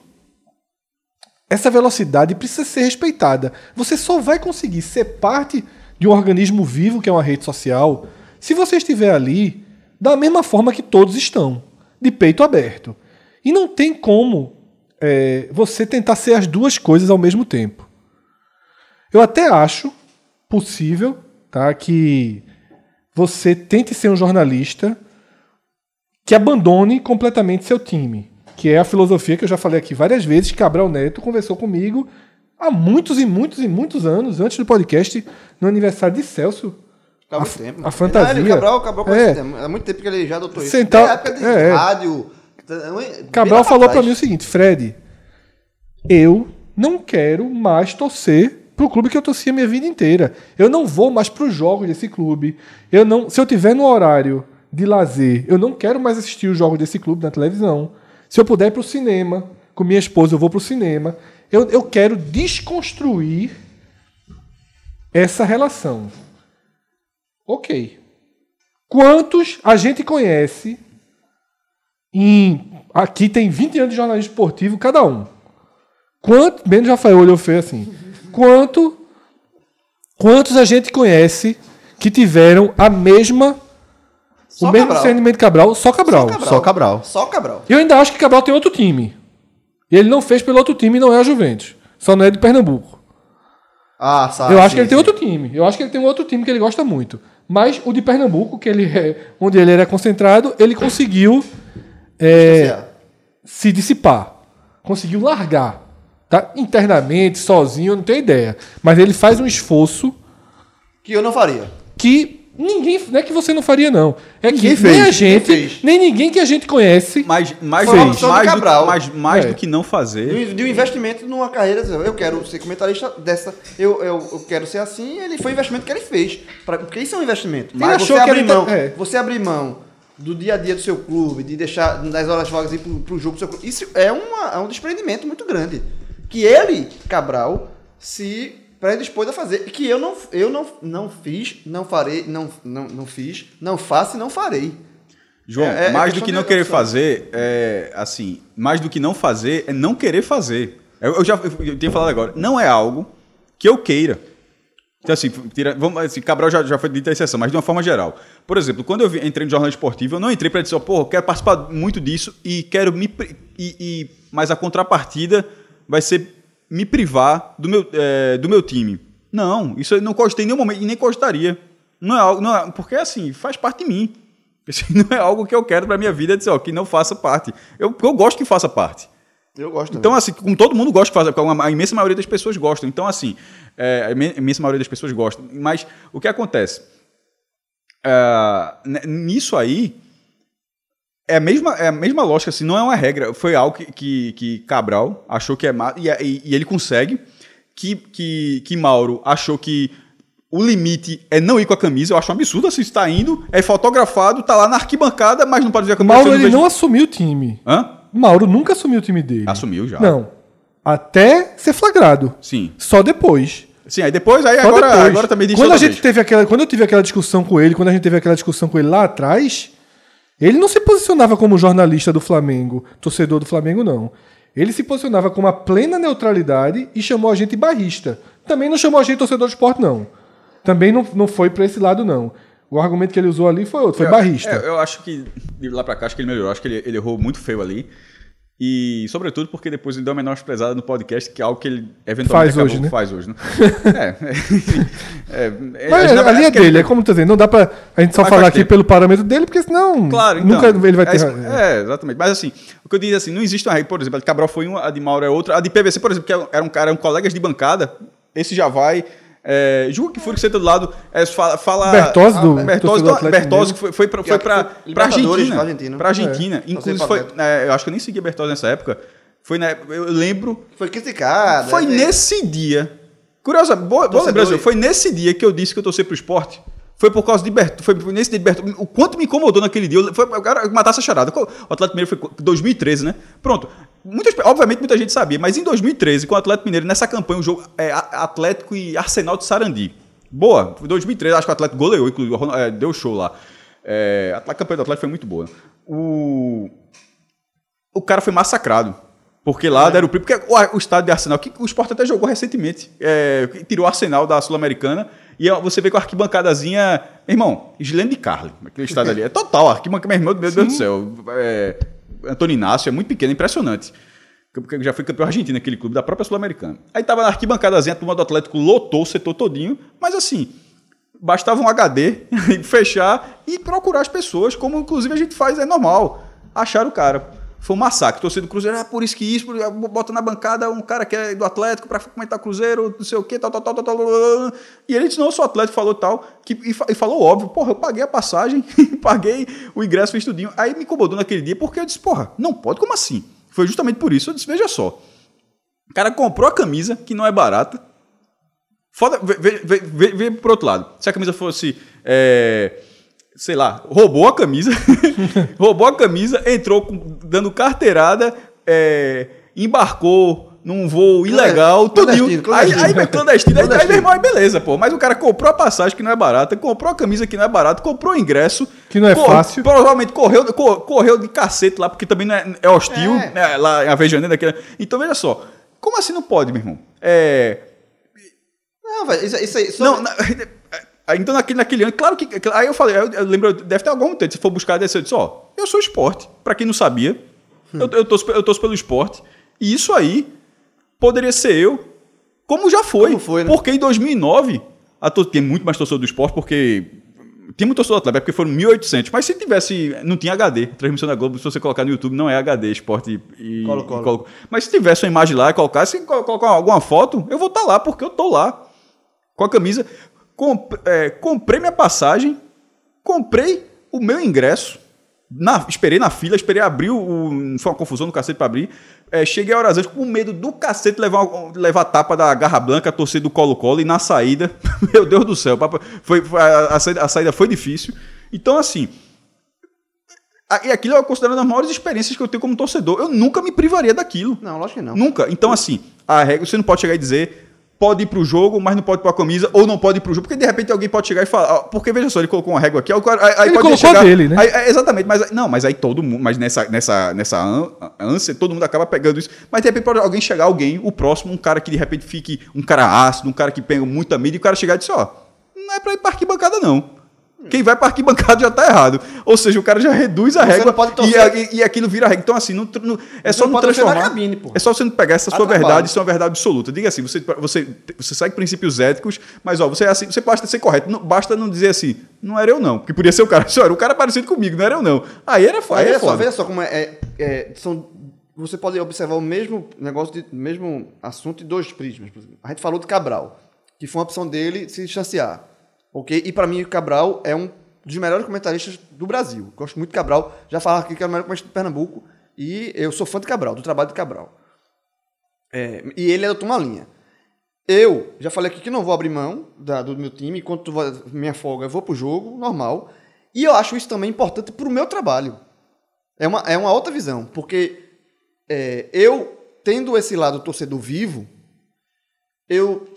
essa velocidade precisa ser respeitada. Você só vai conseguir ser parte de um organismo vivo, que é uma rede social, se você estiver ali da mesma forma que todos estão, de peito aberto. E não tem como é, você tentar ser as duas coisas ao mesmo tempo. Eu até acho possível tá, que você tente ser um jornalista que abandone completamente seu time. Que é a filosofia que eu já falei aqui várias vezes. Cabral Neto conversou comigo há muitos e muitos e muitos anos, antes do podcast, no aniversário de Celso. A- tempo. a fantasia. Não, Cabral, Cabral É. Há muito tempo que ele já adotou isso. Sentar- É época de é, é. rádio. Cabral falou pra mim o seguinte, Fred, eu não quero mais torcer pro clube que eu torci a minha vida inteira. Eu não vou mais pros jogos desse clube. Eu não, se eu tiver no horário de lazer, eu não quero mais assistir os jogos desse clube na televisão. Se eu puder ir pro cinema, com minha esposa, eu vou pro cinema. Eu, eu quero desconstruir essa relação. Ok. Quantos a gente conhece em. Aqui tem 20 anos de jornalismo esportivo, cada um. Quanto. Menos Rafael olhou feio assim. Quanto. Quantos a gente conhece que tiveram a mesma. Só o mesmo Cabral. discernimento de Cabral, só Cabral. Só Cabral. Só Cabral. Eu ainda acho que Cabral tem outro time. E ele não fez pelo outro time e não é a Juventus. Só não é de Pernambuco. Ah, sabe. eu acho sim, que ele tem sim. outro time. Eu acho que ele tem um outro time que ele gosta muito. Mas o de Pernambuco, que ele é, onde ele era concentrado, ele conseguiu é, se dissipar. Conseguiu largar. Tá? Internamente, sozinho, eu não tenho ideia. Mas ele faz um esforço Que eu não faria. que ninguém. Não é que você não faria, não. É que Ninguém nem fez, a ninguém gente, fez. nem ninguém que a gente conhece. Mais, mais, opção do mais, do, Cabral. mais, mais É. do que não fazer. De, um investimento numa carreira, eu quero ser comentarista dessa, eu, eu, eu quero ser assim, ele foi o investimento que ele fez. Pra, porque isso é um investimento. Ele Mas achou você que abrir tá- mão, é. você abrir mão do dia a dia do seu clube, de deixar das horas vagas ir pro, pro jogo do seu clube, isso é, uma, é um desprendimento muito grande. Que ele, Cabral, se predispôs a fazer. Que eu não, eu não, não fiz, não farei, não, não, não fiz, não faço e não farei. João, É- é mais do que não querer opção. fazer, é assim, mais do que não fazer é não querer fazer. Eu, eu já eu, tinha falado agora, não é algo que eu queira. Então, assim, tira, vamos, assim, Cabral já, já foi dita a exceção, mas de uma forma geral. Por exemplo, quando eu entrei no jornal esportivo, eu não entrei para dizer, pô, quero participar muito disso e quero me. E, e- mas a contrapartida vai ser me privar do meu, é, do meu time. Não, isso eu não gostei em nenhum momento e nem gostaria. Não é algo. Não é, porque, assim, faz parte de mim. <laughs> Isso não é algo que eu quero para minha vida, dizer, ó, que não faça parte. Eu, eu gosto que faça parte. Eu gosto. Então, assim, como todo mundo gosta de fazer, a imensa maioria das pessoas gostam. Então, assim, é, a imen- imensa maioria das pessoas gostam. Mas o que acontece? N- nisso aí, é a, mesma, é a mesma lógica, assim, não é uma regra. Foi algo que, que, que Cabral achou que é má, e, e, e ele consegue. Que, que, que Mauro achou que o limite é não ir com a camisa. Eu acho um absurdo, assim, está indo, é fotografado, tá lá na arquibancada, mas não pode ver a camisa. Mauro ele não assumiu o time. Hã? Mauro nunca assumiu o time dele. Assumiu já. Não. Até ser flagrado. Sim. Só depois. Sim, aí depois, aí Só agora, depois. agora também disse quando a gente vez. teve aquela, quando eu tive aquela discussão com ele, quando a gente teve aquela discussão com ele lá atrás, ele não se posicionava como jornalista do Flamengo, torcedor do Flamengo não. Ele se posicionava com uma plena neutralidade e chamou a gente barrista. Também não chamou a gente torcedor de esporte não. Também não, não foi pra esse lado não. O argumento que ele usou ali foi outro, foi Eu- barrista. é, eu acho que de lá pra cá, acho que ele melhorou. Acho que ele, ele errou muito feio ali. E, sobretudo, porque depois ele deu uma menor pesada no podcast, que é algo que ele eventualmente Faz hoje, né? faz hoje, né? <laughs> <laughs> é, é, Mas na verdade, ali é que ele- dele, é como tu dizendo, não dá pra a gente só Mas falar aqui tempo. pelo parâmetro dele, porque senão Claro, então. nunca ele vai é, ter. isso- É, exatamente. Mas assim, o que eu digo assim, não existe uma regra, por exemplo, a de Cabral foi uma, a de Mauro é outra. A de PVC, por exemplo, que era um cara, eram colegas de bancada, esse já vai. É, Julgo que foi que senta do lado. É, fala, fala Bertozzi do- Bertozzi, do- Atlético Bertozzi que foi, foi, pra, Que foi pra, pra Argentina. pra Argentina. Pra Argentina. É. Inclusive, foi, é, eu acho que eu nem seguia Bertozzi nessa época. Foi na, eu lembro. Foi criticado. Foi é, nesse dia. Curiosa, boa, boa lembrança. Foi nesse dia que eu disse que eu torci pro esporte. Foi por causa de Bertozzi. Foi nesse de Bertozzi. O quanto me incomodou naquele dia. Foi eu quero matar essa charada. O Atlético Mineiro foi 2013, né? Pronto. Muitas, obviamente muita gente sabia, mas em 2013, com o Atlético Mineiro, nessa campanha, o jogo é, Atlético e Arsenal de Sarandi. Boa. Foi 2013, acho que o Atlético goleou, inclusive. é, deu show lá. É, a campanha do Atlético foi muito boa. O o cara foi massacrado. Porque lá deram o prêmio. Porque o, o estádio de Arsenal, que o Sport até jogou recentemente, é, tirou o Arsenal da Sul-Americana. E você vê com a arquibancadazinha. Irmão, Gislene de Carli, aquele estádio ali. É total, arquibancada, meu irmão, meu Deus do céu. É, Antônio Inácio é muito pequeno, é impressionante. Porque já foi campeão argentino naquele clube, da própria Sul-Americana. Aí tava na arquibancadazinha, a turma do Atlético lotou o setor todinho, mas assim. bastava um HD, <laughs> fechar e procurar as pessoas, como inclusive a gente faz, é normal. Acharam o cara. Foi um massacre. Torcida do Cruzeiro, ah, por isso que isso, por- bota na bancada um cara que é do Atlético pra comentar Cruzeiro, não sei o quê, tal, tal, tal, tal, tal. E ele disse, não, eu sou Atlético, falou tal, que, e, e falou óbvio, porra, eu paguei a passagem, <laughs> paguei o ingresso, fiz tudinho. Aí me incomodou naquele dia, porque eu disse, porra, não pode, como assim? Foi justamente por isso, eu disse, veja só, o cara comprou a camisa, que não é barata, Foda, vê, vê, vê, vê, pro outro lado. Se a camisa fosse. é, sei lá, roubou a camisa. <laughs> roubou a camisa, entrou com- dando carteirada, é, embarcou num voo ilegal, clandestino, tudinho. clandestino. Aí, aí, clandestino. Aí, aí, meu irmão, aí beleza, pô. Mas o cara comprou a passagem que não é barata, comprou a camisa que não é barata, comprou o ingresso. Que não é cor- fácil. Provavelmente correu, cor- correu de cacete lá, porque também não é, é hostil, É. né, lá em Avejaneira. daquela- Então, veja só. Como assim não pode, meu irmão? É, Não, velho, isso, isso aí. não, na- aí, <laughs> então naquele, naquele ano, claro que. Aí eu falei, eu, eu lembro, deve ter algum tempo, se for buscar desse, eu disse, ó, eu sou esporte. Pra quem não sabia, eu, eu, torço, eu torço pelo esporte. E isso aí poderia ser eu, como já foi. Como foi, né? Porque em 2009, a to- tem muito mais torcedor do esporte, porque. Tinha muito torcedor do Atlético, porque foram 1.800. Mas se tivesse. Não tinha HD. Transmissão da Globo, se você colocar no YouTube, não é HD, esporte e. Colo-Colo. e Colo- Mas se tivesse uma imagem lá e colocasse, colo- colocar alguma foto, eu vou estar lá, porque eu tô lá com a camisa. Comp- é, comprei minha passagem, comprei o meu ingresso, na- esperei na fila, esperei abrir, o, foi uma confusão no cacete para abrir. É, cheguei a horas antes com medo do cacete levar, levar tapa da Garra Blanca, a torcida do Colo-Colo, e na saída, <laughs> meu Deus do céu, foi, foi- a, a saída, foi difícil. Então, assim, e aquilo eu considero uma das maiores experiências que eu tenho como torcedor. Eu nunca me privaria daquilo. Não, lógico que não. Nunca. Então, assim, a regra, você não pode chegar e dizer pode ir pro jogo, mas não pode ir pra camisa, ou não pode ir pro jogo, porque de repente alguém pode chegar e falar, ó, porque veja só, ele colocou uma régua aqui, aí, aí, Ele pode colocou chegar, dele, né? aí- é, exatamente, mas não, mas aí todo mundo, mas nessa nessa nessa ân- ânsia, todo mundo acaba pegando isso, mas de repente pode alguém chegar, alguém, o próximo, um cara que de repente fique um cara ácido, um cara que pega muita mídia, e o cara chegar e dizer, ó, não é pra ir pra arquibancada não. Quem vai pra arquibancada já tá errado. Ou seja, o cara já reduz a Você régua e, e, aquilo vira regra. Então, assim, não, não- é só não não transformar. cabine, é só você não pegar essa Dá sua verdade, isso é uma verdade absoluta. Diga assim, você, você, você segue princípios éticos, mas ó, você é assim, você basta ser correto. Não, basta não dizer assim, não era eu não. Porque podia ser o cara, <laughs> senhor, o cara é parecido comigo, não era eu não. Aí era foda. Aí é veja só, foda. veja só como é, é- é- são, você pode observar o mesmo negócio, de, mesmo assunto de dois prismas. A gente falou de Cabral, que foi uma opção dele se distanciar. Ok? E para mim, o Cabral é um dos melhores comentaristas do Brasil. Gosto muito de Cabral. Já falava aqui que é o melhor comentarista de Pernambuco. E eu sou fã de Cabral, do trabalho de Cabral. É, e ele adotou uma linha. Eu já falei aqui que não vou abrir mão da- do meu time, enquanto minha folga eu vou pro jogo, normal. E eu acho isso também importante pro meu trabalho. É uma, é uma outra visão, porque é, eu, tendo esse lado torcedor vivo, eu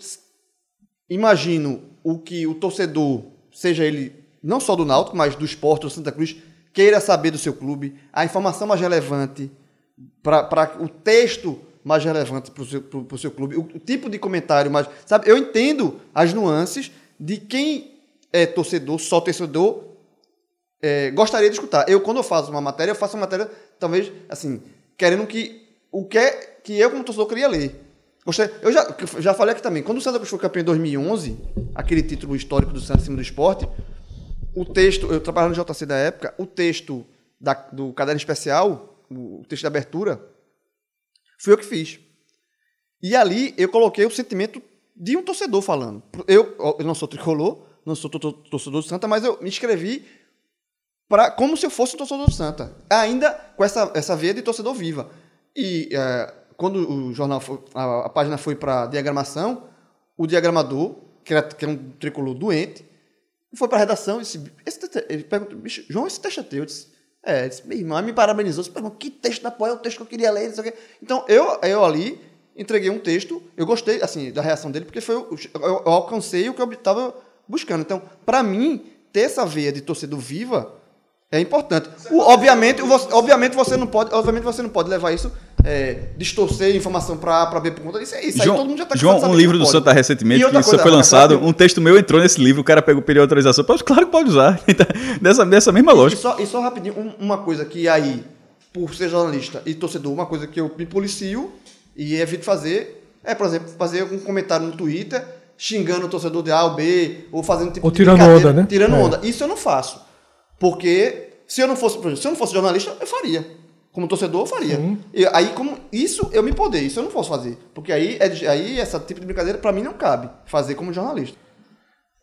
imagino o que o torcedor, seja ele não só do Náutico, mas do esporte, do Santa Cruz, queira saber do seu clube, a informação mais relevante, para o texto mais relevante para o seu, pro- pro seu clube, o, o tipo de comentário mais. Sabe, eu entendo as nuances de quem é torcedor, só torcedor, é, gostaria de escutar. Eu, quando eu faço uma matéria, eu faço uma matéria, talvez, assim, querendo que o que, é, que eu, como torcedor, queria ler. Eu já, já falei aqui também, quando o Santa Cruz foi campeão em 2011, aquele título histórico do Santos em cima do esporte, o texto, eu trabalhava no JC da época, o texto da- do caderno especial, o, texto de abertura, fui eu que fiz. E ali eu coloquei o sentimento de um torcedor falando. Eu, eu não sou tricolor, não sou to- to- torcedor do Santa, mas eu me inscrevi pra, como se eu fosse um torcedor do Santa. Ainda com essa, essa veia de torcedor viva. E é, quando o jornal foi- a, a página foi para diagramação, o diagramador, que era, que era um tricolor doente, foi para a redação e disse, texto, ele perguntou, "Bicho, João, esse texto é teu? Eu disse, é, disse, meu irmão, me parabenizou, disse, "Pô, irmão, que texto da porra, é o texto que eu queria ler. Então, eu, eu ali entreguei um texto, eu gostei, assim, da reação dele, porque foi, eu, eu alcancei o que eu estava buscando. Então, para mim, ter essa veia de torcedor viva é importante. O- obviamente, você, obviamente, você não pode, obviamente, você não pode levar isso, é, distorcer informação para B por conta disso. É isso aí, João, todo mundo já tá João, um livro do. Santa recentemente, E que coisa, foi lançado, um texto meu entrou nesse livro, o cara pegou, pediu autorização. Claro que pode usar. <laughs> Então, dessa, dessa mesma E lógica. só, e só rapidinho, um- uma coisa que aí, por ser jornalista e torcedor, uma coisa que eu me policio e evito fazer é, por exemplo, fazer algum comentário no Twitter xingando o torcedor de A ou B, ou fazendo tipo Ou tirando onda, né? Tirando É. onda. Isso eu não faço. Porque se eu não fosse, se eu não fosse jornalista, eu faria. Como torcedor, eu faria. E aí, como isso eu me poder, isso eu não posso fazer. Porque aí, é aí esse tipo de brincadeira, pra mim, não cabe fazer como jornalista.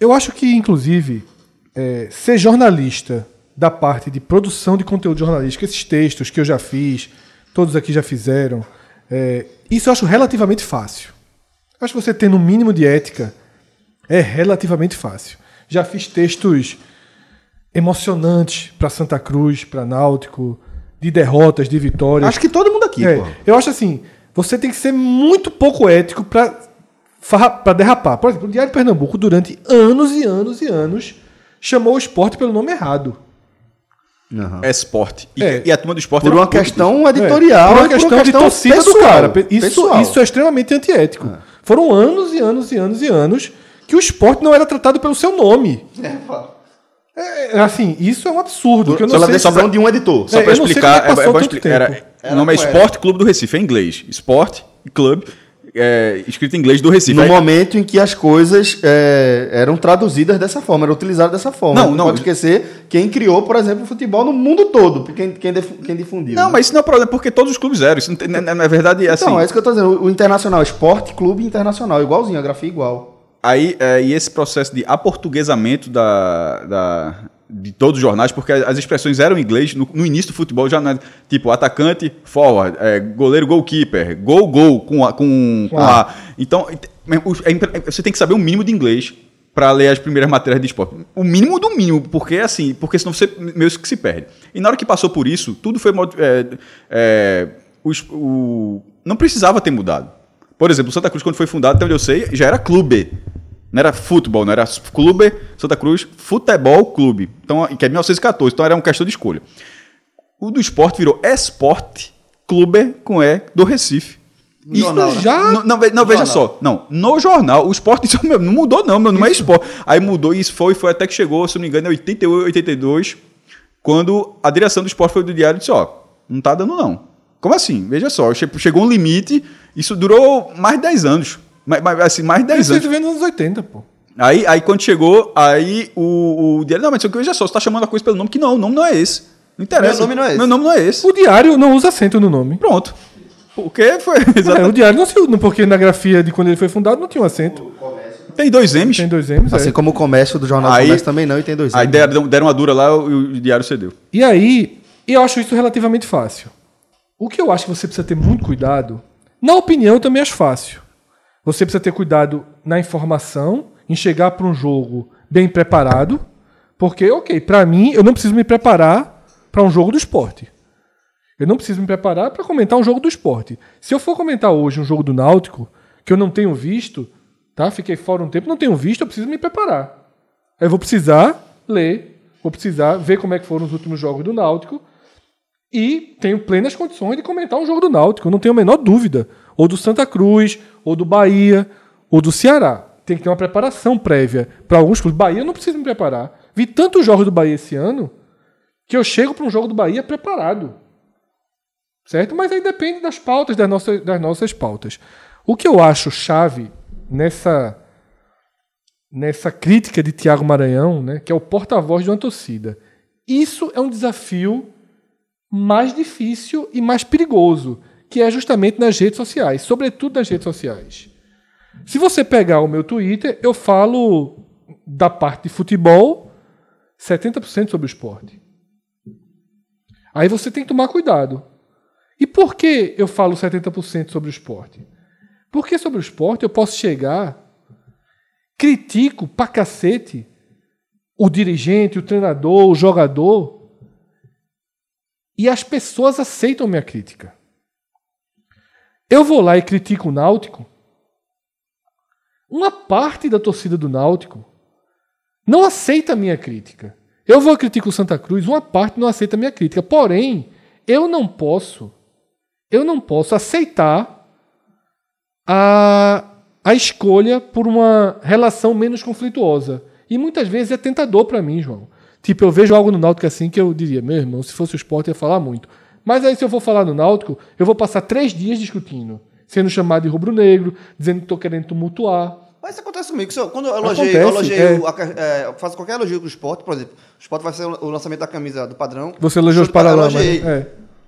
Eu acho que, inclusive, é, ser jornalista da parte de produção de conteúdo jornalístico, esses textos que eu já fiz, todos aqui já fizeram, é, isso eu acho relativamente fácil. Eu acho que você tendo um mínimo de ética é relativamente fácil. Já fiz textos emocionantes para Santa Cruz, para Náutico, de derrotas, de vitórias. Acho que todo mundo aqui, É, pô. eu acho assim, você tem que ser muito pouco ético pra derrapar. Por exemplo, o Diário de Pernambuco, durante anos e anos e anos, chamou o esporte pelo nome errado. É esporte. E, É. e a turma do esporte Por era uma um questão É, editorial, por e uma questão, de torcida do pessoal, cara. Isso, pessoal. isso é extremamente antiético. Foram anos e anos e anos e anos que o esporte não era tratado pelo seu nome. É, assim, isso é um absurdo. que eu não Pela sei se- decisão de um editor. Só É, pra não sei explicar, é é, é explicar. tempo. Era, o nome é Esporte Clube do Recife, é em inglês. Esporte Clube, é, escrito em inglês do Recife. No Aí- momento em que as coisas é, eram traduzidas dessa forma, eram utilizadas dessa forma. Não, Não, não. pode esquecer quem criou, por exemplo, o futebol no mundo todo, quem, quem, dif- quem difundiu. Não, né? mas isso não é problema, porque todos os clubes eram. Isso não tem, na, na verdade, é assim. Então, é isso que eu tô dizendo. O Internacional, Esporte Clube Internacional, igualzinho, a grafia igual. Aí, é, e esse processo de aportuguesamento da, da- de todos os jornais, porque as expressões eram em inglês, no, no início do futebol já não tipo, atacante, forward, é, goleiro, goalkeeper, gol, gol, com A. Com, com A. Então, é impre- você tem que saber o mínimo de inglês para ler as primeiras matérias de esporte. O mínimo do mínimo, porque assim, porque senão você meio que se perde. E na hora que passou por isso, tudo foi... É, é, os- o, não precisava ter mudado. Por exemplo, o Santa Cruz, quando foi fundado, até onde eu sei, já era clube. Não era futebol, não era clube Santa Cruz Futebol Clube. Então, que é 1914, então era uma questão de escolha. O do esporte virou Esporte Clube com E do Recife. No jornal, né? já- Não, não, ve- não, veja só. Não, no jornal, o esporte <laughs> isso não mudou, não, meu nome é esporte. Aí mudou, e isso foi, foi até que chegou, se não me engano, em 88, 82, quando a direção do esporte foi do diário e disse: ó, não tá dando, não. Como assim? Veja só, che- chegou um limite, isso durou mais de 10 anos. Mais, mais- assim, mais de 10 Isso anos. vivendo nos anos 80, pô. Aí, aí quando chegou, aí o, o diário, não, mas isso veja só, você tá chamando a coisa pelo nome que não, o nome não é esse. Não interessa. Meu nome não é esse. Meu nome não é esse. O diário não usa acento no nome. Pronto. Porque foi É, <laughs> o exatamente. diário não se usa, porque na grafia de quando ele foi fundado não tinha um acento. Tem dois M's. Tem dois M's. Assim é. como o comércio do Jornal do Aí- Comércio também não, e tem dois. Aí anos. deram, deram uma dura lá e o, o diário cedeu. E aí, eu acho isso relativamente fácil. O que eu acho que você precisa ter muito cuidado, na opinião eu também acho fácil. Você precisa ter cuidado na informação, em chegar para um jogo bem preparado, porque, ok, para mim, eu não preciso me preparar para um jogo do esporte. Eu não preciso me preparar para comentar um jogo do esporte. Se eu for comentar hoje um jogo do Náutico, que eu não tenho visto, tá? Fiquei fora um tempo, não tenho visto, eu preciso me preparar. Eu vou precisar ler, vou precisar ver como é que foram os últimos jogos do Náutico e tenho plenas condições de comentar um jogo do Náutico, não tenho a menor dúvida. Ou do Santa Cruz, ou do Bahia, ou do Ceará. Tem que ter uma preparação prévia para alguns clubes. Bahia eu não preciso me preparar. Vi tantos jogos do Bahia esse ano que eu chego para um jogo do Bahia preparado. Certo? Mas aí depende das pautas, das nossas, das nossas pautas. O que eu acho chave nessa nessa crítica de Tiago Maranhão, né, que é o porta-voz de uma torcida. Isso é um desafio mais difícil e mais perigoso, que é justamente nas redes sociais, sobretudo nas redes sociais. Se você pegar o meu Twitter, eu falo da parte de futebol 70% sobre o esporte. Aí você tem que tomar cuidado. E por que eu falo 70% sobre o esporte? Porque sobre o esporte eu posso chegar, critico pra cacete o dirigente, o treinador, o jogador, e as pessoas aceitam minha crítica. Eu vou lá e critico o Náutico. Uma parte da torcida do Náutico não aceita minha crítica. Eu vou criticar o Santa Cruz, uma parte não aceita minha crítica. Porém, eu não posso, eu não posso aceitar a, a escolha por uma relação menos conflituosa. E muitas vezes é tentador para mim, João. Tipo, eu vejo algo no Náutico assim que eu diria, meu irmão, se fosse o esporte eu ia falar muito. Mas aí se eu for falar no Náutico, eu vou passar três dias discutindo. Sendo chamado de rubro-negro, dizendo que estou querendo tumultuar. Mas isso acontece comigo. Eu- quando eu elogiei, eu Acontece, elogiei é. é, eu faço qualquer elogio pro esporte, por exemplo, o esporte vai ser o lançamento da camisa do padrão. Você elogiou os para- paralamas. né? É.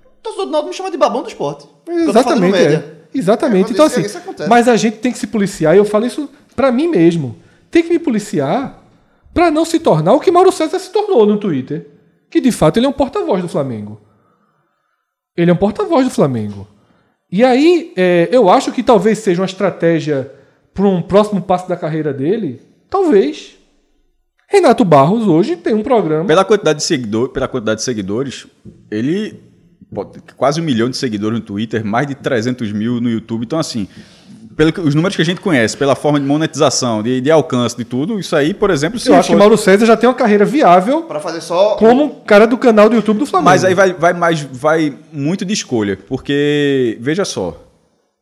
O torcedor do Náutico me chama de babão do esporte. Eu Exatamente, é. Exatamente. É, então, isso- assim, isso acontece. mas a gente tem que se policiar, e eu falo isso pra mim mesmo. Tem que me policiar pra não se tornar o que Mauro César se tornou no Twitter. Que de fato ele é um porta-voz do Flamengo. Ele é um porta-voz do Flamengo. E aí, é, eu acho que talvez seja uma estratégia para um próximo passo da carreira dele. Talvez. Renato Barros hoje tem um programa. Pela quantidade de seguidores, pela quantidade de seguidores, ele quase um milhão de seguidores no Twitter, mais de 300 mil no YouTube. Então, assim, pelo que- os números que a gente conhece, pela forma de monetização, de, de alcance, de tudo, isso aí, por exemplo, se Eu acho que Mauro César já tem uma carreira viável Pra fazer só. como cara do canal do YouTube do Flamengo. Mas aí vai, vai, mais, vai muito de escolha, porque, veja só,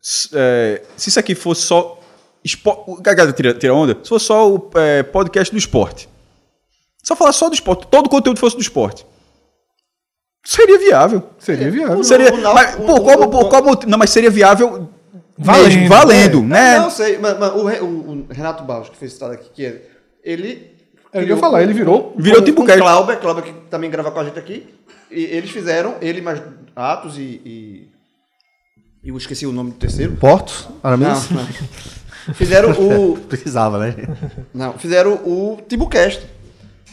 s- é, se isso aqui fosse só. Espo... Cagada tira, tira onda? Se fosse só o é, podcast do esporte. Só falar só do esporte, todo o conteúdo fosse do esporte. Seria viável. Seria viável. Seria, o mas, o- pô, o- qual, o- pô, qual? Não, mas seria viável Valendo, mesmo, valendo, É, né? Não sei, mas, mas o, o- o Renato Barros, que foi citado aqui, que é, ele. É o que eu ia falar, ele virou- virou com, tipo Cast. Clauber, Clauber que também grava com a gente aqui. E eles fizeram, ele mais Atos e. e eu esqueci o nome do terceiro. Portos, Não, Aramis? não. Fizeram o. <laughs> Precisava, né? Não, fizeram o Tibucast,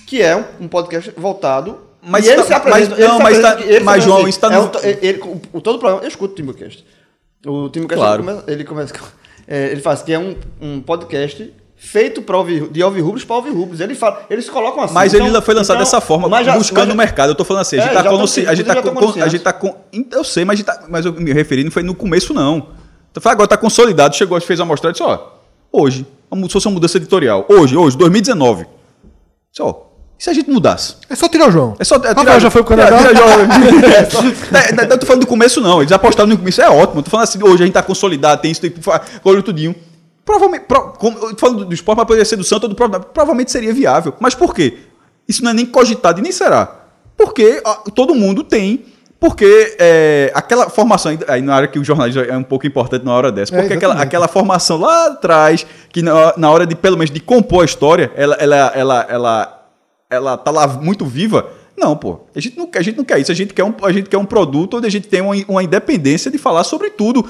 que é um, um podcast voltado. Mas e ele tá- se apresenta. mas- ele não, se mas tá- mas, João, isso tá é no- um to- ele- o, o- todo o programa. Eu escuto o Timbocast. O Timbocast Claro. ele começa. Ele, começa com- é, ele faz que é um, um podcast feito pra ouvir, de ouvir rubros para ouvir rubros. Ele fala, eles colocam assim. Mas então- ele foi lançado então- dessa forma, já- buscando já- no mercado. Eu tô falando assim, a gente É, tá tão- A gente tá com. A gente tá com. Eu sei, mas, a gente tá- mas eu me referi não foi no começo, não. Então, agora tá consolidado, chegou, fez uma amostragem e disse, ó, hoje, se fosse uma mudança editorial, hoje, hoje, 2019. Disse, ó, e se a gente mudasse? É só tirar o João. É só. É, Rafael já foi pro Canadá? Tira, <laughs> tira, é <laughs> é, não, não tô falando do começo, não. Eles apostaram no começo, é ótimo. Eu tô falando assim, hoje a gente tá consolidado, tem isso, tem olha tudinho. Provavelmente, pro, como, eu tô falando do esporte, mas poderia ser do Santos ou do próprio. Provavelmente seria viável. Mas por quê? Isso não é nem cogitado e nem será. Porque ó, todo mundo tem. Porque é, aquela formação, aí na hora que o jornalista é um pouco importante na hora dessa, É, porque aquela, exatamente. aquela formação lá atrás, que na, na hora de, pelo menos, de compor a história, ela, ela, ela, ela, ela tá lá muito viva. Não, pô. A gente não, quer- a gente não quer isso. A gente quer um, a gente quer um produto onde a gente tem uma, uma independência de falar sobre tudo.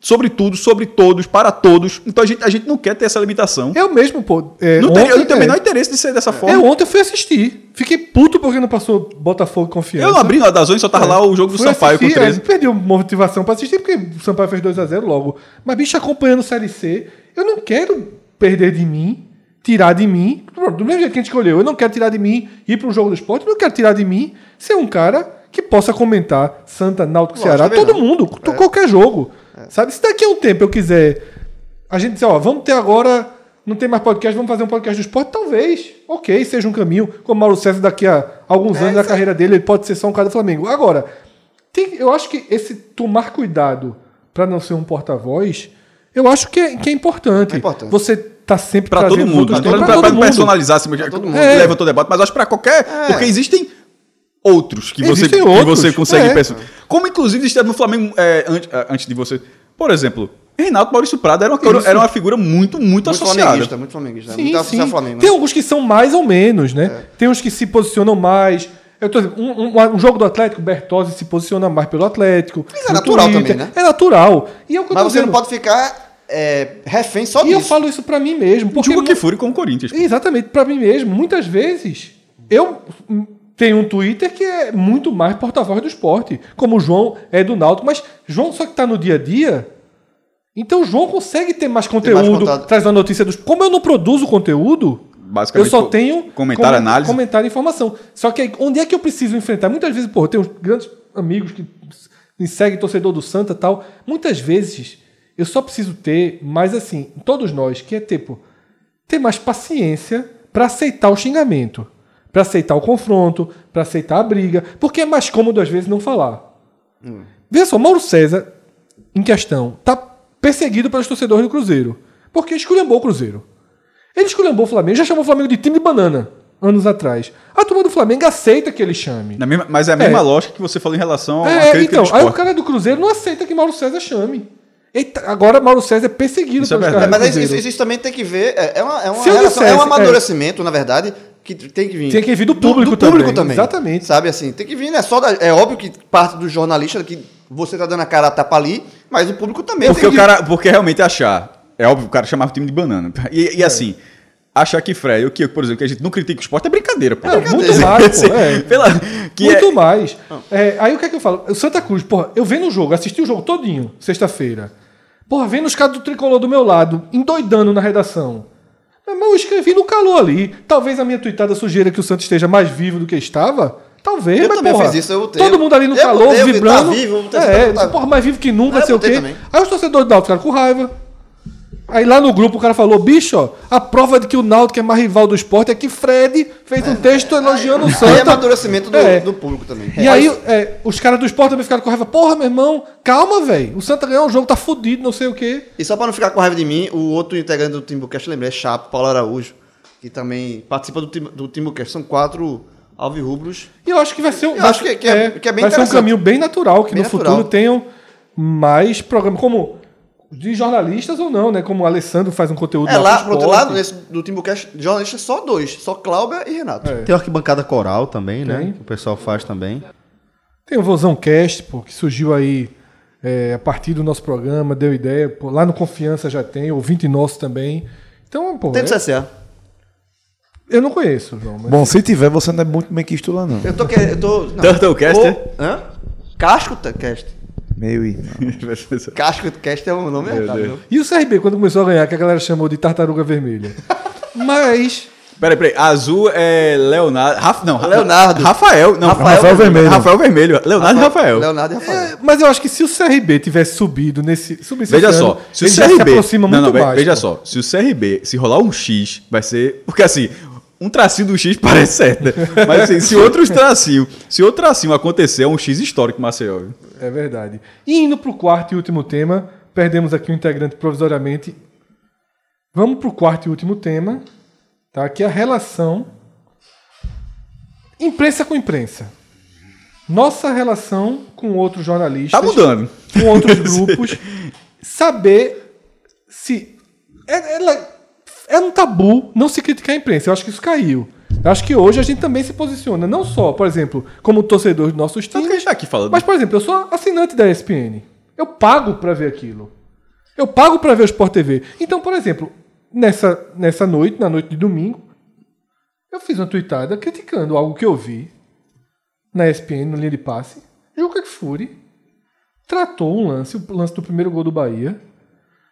Sobre tudo, sobre todos, para todos. Então a gente, a gente não quer ter essa limitação. Eu mesmo, pô. é, não tem, eu não ontem- tenho o é, menor interesse de ser dessa forma. Eu ontem eu fui assistir. Fiquei puto porque não passou Botafogo e Confiança. Eu não abri na Dazone, só tava lá o jogo do Fui Sampaio com assistir, 13. é, perdi motivação pra assistir porque o Sampaio fez 2x0 logo. Mas, bicho, acompanhando Série C, eu não quero perder de mim, tirar de mim. Do mesmo jeito que a gente escolheu, eu não quero tirar de mim ir pra um jogo do esporte, eu não quero tirar de mim ser um cara que possa comentar Santa, Náutico, Lógico, Ceará, todo não. mundo, to- qualquer jogo. Sabe? Se daqui a um tempo eu quiser. A gente dizer, ó, vamos ter agora. Não tem mais podcast, vamos fazer um podcast do esporte? Talvez. Ok, seja um caminho. Como Mauro César, daqui a alguns anos da carreira dele, ele pode ser só um cara do Flamengo. Agora, tem- eu acho que esse tomar cuidado para não ser um porta-voz, eu acho que é, que é importante. É importante. Você tá sempre Pra todo mundo. Não pra pra, pra todo mundo. personalizar, assim, todo mundo. É. levantou debate, mas acho pra qualquer. Porque existem outros que você, Existem que outros, você consegue é. pensar. Como inclusive esteve no Flamengo é, antes, antes de você. Por exemplo, Reinaldo Maurício Prado era uma, era uma figura muito, muito, Muito associada. flamenguista, muito flamenguista. Sim, muito sim. Flamengo. Tem né? alguns que são mais ou menos, né? Tem uns que se posicionam mais. Eu tô dizendo, um, um- um jogo do Atlético, Bertozzi se posiciona mais pelo Atlético. Mas é natural também, né? É natural. E é o que eu tô Mas você não dizendo. pode ficar é, refém só E eu disso. falo isso pra mim mesmo. Porque Porque que fure com o Corinthians. pô. Exatamente, pra mim mesmo. Muitas vezes eu tenho um Twitter que é muito mais porta-voz do esporte, como o João é do Náutico, mas João só que tá no dia a dia. Então o João consegue ter mais mais conteúdo, contato. traz uma notícia dos. Como eu não produzo conteúdo, Basicamente, eu só tenho comentário, comen- análise. comentário e informação. Só que aí, onde é que eu preciso enfrentar? Muitas vezes, pô, eu tenho grandes amigos que me seguem, torcedor do Santa e tal. Muitas vezes eu só preciso ter, mais assim, todos nós, que é tipo, ter mais paciência para aceitar o xingamento, para aceitar o confronto, para aceitar a briga, porque é mais cômodo às vezes não falar. Veja só, Mauro César, em questão, tá perseguido pelos torcedores do Cruzeiro, porque esculhambou o Cruzeiro. Ele esculhambou o Flamengo, já chamou o Flamengo de time de banana, anos atrás. A turma do Flamengo aceita que ele chame. Mesma- mas é a mesma É. lógica que você falou em relação à É, então, aí o cara do Cruzeiro não aceita que Mauro César chame. Eita, agora Mauro César é perseguido Isso é pelos verdade. caras do Mas isso, isso- isso também tem que ver. É, é uma, é, uma relação- é um é. amadurecimento, na verdade, que tem que vir. Tem que vir do público também, exatamente. Sabe assim, tem que vir, né? Só da- é óbvio que parte do jornalista que você tá dando a cara a tapa ali, mas o público também Porque tem o que cara, porque realmente achar, é óbvio, o cara chamava o time de banana. E, e assim, achar que Fred, o que, por exemplo, que a gente não critica o esporte é brincadeira, pô. Não, muito mais, pô, é. <laughs> Pela, que Muito é- mais. É, aí o que é que eu falo? O Santa Cruz, porra, eu vendo o jogo, assisti o jogo todinho, sexta-feira. Porra, vendo os caras do tricolor do meu lado, endoidando na redação. Irmão, eu escrevi no calor ali. Talvez a minha tuitada sujeira que o Santos esteja mais vivo do que estava. Talvez, Eu mas porra, fiz isso, eu botei. todo mundo ali no Eu calor, eu vi, vibrando. tá vivo, tá- é, tá- porra, mais vivo que nunca, eu sei o quê. também. Aí os torcedores do Náutico ficaram com raiva. Aí lá no grupo o cara falou, bicho, ó, a prova de que o Náutico é mais rival do esporte é que Fred fez um texto elogiando o <laughs> Aí é Santa. amadurecimento do, É. do público também. E aí, é, os caras do esporte também ficaram com raiva. Porra, meu irmão, calma, velho. O Santa ganhou um jogo, tá fudido, não sei o quê. E só pra não ficar com raiva de mim, o outro integrante do Timbucast, lembrei, é Chapo, Paulo Araújo, que também participa do, Tim- do Timbucast. São quatro alvirrubros. E eu acho que vai ser um. Eu acho que- que é- que é bem Vai ser um caminho bem natural, que Bem no natural. futuro tenham mais programas, como de jornalistas ou não, né? Como o Alessandro faz um conteúdo É lá, pro outro lado, nesse, do Timbucast, jornalistas só dois. Só Cláudia e Renato. É. Tem uma arquibancada coral também, né? Tem. Que o pessoal faz também. Tem o Vozão Cast, pô, que surgiu aí é, a partir do nosso programa, deu ideia. Pô, lá no Confiança já tem, ouvinte nosso também. Então, pô, Tem do é- CSA. eu não conheço, João. Mas... Bom, se tiver, você não é muito bem quisto lá, não. Eu tô querendo. Eu tô. Turtlecast, Ô, é? Hã? Casco Cast. Meio e. <laughs> Casco Cast é o nome errado, Deus. E o CRB, quando começou a ganhar, que a galera chamou de tartaruga vermelha. Mas. Peraí, peraí. Azul é Leonardo. Raf, não, Leonardo. Rafael. Não, Rafael Rafael, Vermelho. Rafael Vermelho. Leonardo e Rafael. Leonardo e Rafael. É, mas eu acho que se o CRB tivesse subido nesse. Subisse Veja esse só, ano, se o CRB. se aproxima não, muito não, mais. veja pô. só, se o CRB, se rolar um X, vai ser. Porque assim, um tracinho do X parece certo. né? Mas assim, se outros tracinho, se outro tracinho acontecer, é um X histórico, Maceió. É verdade. E indo pro quarto e último tema, perdemos aqui um integrante provisoriamente. Vamos pro quarto e último tema, tá? Que é a relação imprensa com imprensa. Nossa relação com outros jornalistas. Tá mudando. com outros <laughs> grupos, saber se. Ela- é um tabu não se criticar a imprensa. Eu acho que isso caiu. Eu acho que hoje a gente também se posiciona, não só, por exemplo, como torcedor dos nossos times, tá aqui falando. mas, por exemplo, eu sou assinante da ESPN. Eu pago pra ver aquilo. Eu pago pra ver o Sport TV. Então, por exemplo, nessa, nessa noite, na noite de domingo, eu fiz uma tweetada criticando algo que eu vi na ESPN, no linha de passe. Juca Kfouri tratou um lance, o lance do primeiro gol do Bahia,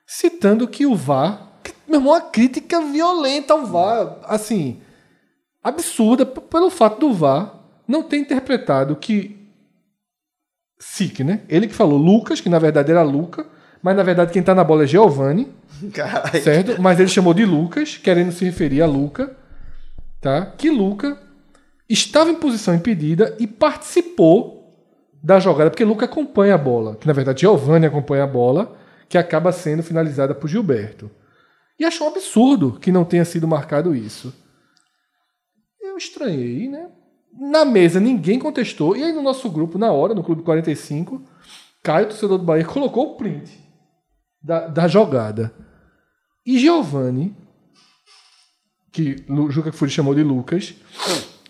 citando que o VAR, meu irmão, uma crítica violenta ao VAR, assim, absurda pelo fato do VAR não ter interpretado que SIC, né? Ele que falou Lucas, que na verdade era Luca, mas na verdade quem tá na bola é Giovanni, <laughs> certo? Mas ele chamou de Lucas, querendo se referir a Luca, tá? Que Luca estava em posição impedida e participou da jogada, porque Luca acompanha a bola, que na verdade Giovanni acompanha a bola, que acaba sendo finalizada por Gilberto. E achou um absurdo que não tenha sido marcado isso. Eu estranhei, né? Na mesa ninguém contestou, e aí no nosso grupo, na hora, no Clube 45, Caio, torcedor do Bahia, colocou o print da, da jogada. E Giovanni, que Lu- Juca Furi chamou de Lucas,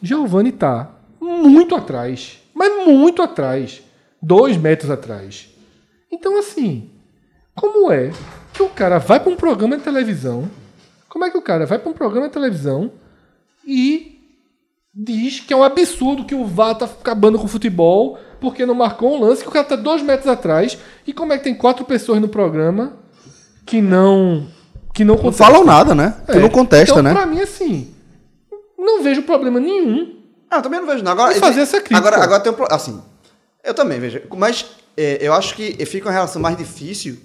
Giovanni tá muito atrás, mas muito atrás, dois metros atrás. Então, assim, como é que o cara vai para um programa de televisão? Como é que o cara vai para um programa de televisão e diz que é um absurdo que o VAR tá acabando com o futebol porque não marcou um lance que o cara tá dois metros atrás e como é que tem quatro pessoas no programa que não que não Não contestam? falam nada, né? Que É. não contesta, então, né? Pra mim, assim, não vejo problema nenhum. Ah, eu também não vejo, não. Agora, fazer essa crítica. Agora, agora tem um pro- Assim, eu também vejo. Mas é, eu acho que fica uma relação mais difícil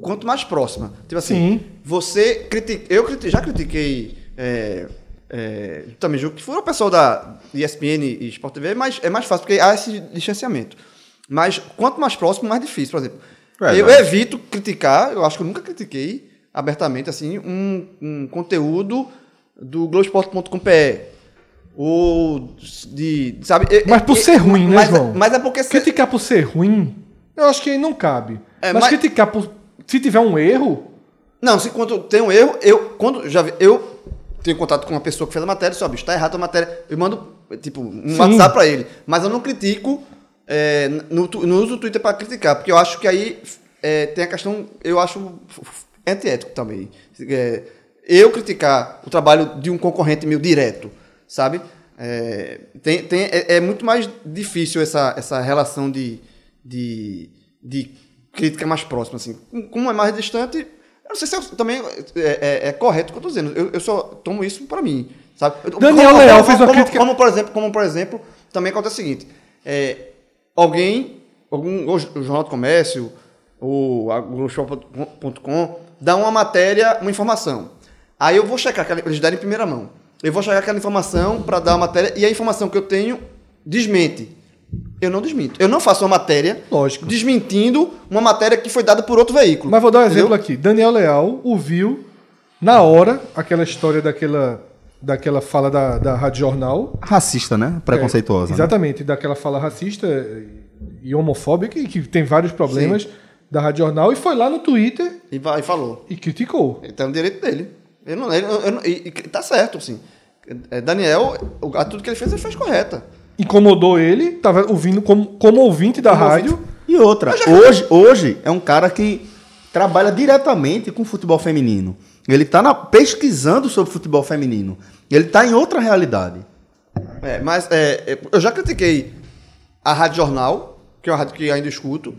quanto mais próxima. Tipo assim, Sim. você critica. Eu já critiquei. É, é, também julgo que foi o pessoal da ESPN e Sport TV, mas é mais fácil, porque há esse distanciamento. Mas quanto mais próximo, mais difícil. Por exemplo, Verdade. eu evito criticar, eu acho que eu nunca critiquei abertamente assim um, um conteúdo do Globoesporte.com.br ou de, sabe? é- Mas por é- ser ruim, né, mas, João? Mas é porque Criticar por ser ruim, eu acho que não cabe. É, mas, mas- criticar por Se tiver um erro, Não, se quando tem um erro, eu quando já eu tenho contato com uma pessoa que fez a matéria, só, bicho, tá errado a matéria, eu mando tipo um Sim. WhatsApp pra ele, mas eu não critico é, não uso o Twitter pra criticar, porque eu acho que aí é, tem a questão, eu acho antiético também. É, eu criticar o trabalho de um concorrente meu direto, sabe? É, tem, tem, é, é muito mais difícil essa, essa relação de, de, de crítica mais próxima, assim. Como é mais distante, eu não sei se eu, também é, é- é correto o que eu tô dizendo. Eu, eu só tomo isso pra mim, sabe? Daniel Leal fez uma como, crítica- Como, por exemplo, como, por exemplo, também acontece o seguinte. é, alguém, algum o Jornal do Comércio, ou a Globoshop.com, dá uma matéria, uma informação. Aí eu vou checar, eles deram em primeira mão. Eu vou checar aquela informação para dar a matéria, e a informação que eu tenho desmente. Eu não desminto. Eu não faço uma matéria Lógico. desmentindo uma matéria que foi dada por outro veículo. Mas vou dar um exemplo Entendeu? aqui. Daniel Leal ouviu na hora aquela história daquela, daquela fala da, da Rádio Jornal. Racista, né? Preconceituosa. É, exatamente, daquela fala racista e homofóbica, e que tem vários problemas da Rádio Jornal, e foi lá no Twitter E, vai, e falou. e criticou. Ele tá no direito dele. Ele não, ele, eu não- e, e tá certo, assim. É, Daniel, tudo que ele fez, ele fez correta. Incomodou ele, tava ouvindo como, como ouvinte da Como rádio. ouvinte. E outra, hoje, hoje é um cara que trabalha diretamente com futebol feminino. Ele está pesquisando sobre futebol feminino. Ele está em outra realidade. É, mas é, é, eu já critiquei a Rádio Jornal, que é uma rádio que ainda escuto,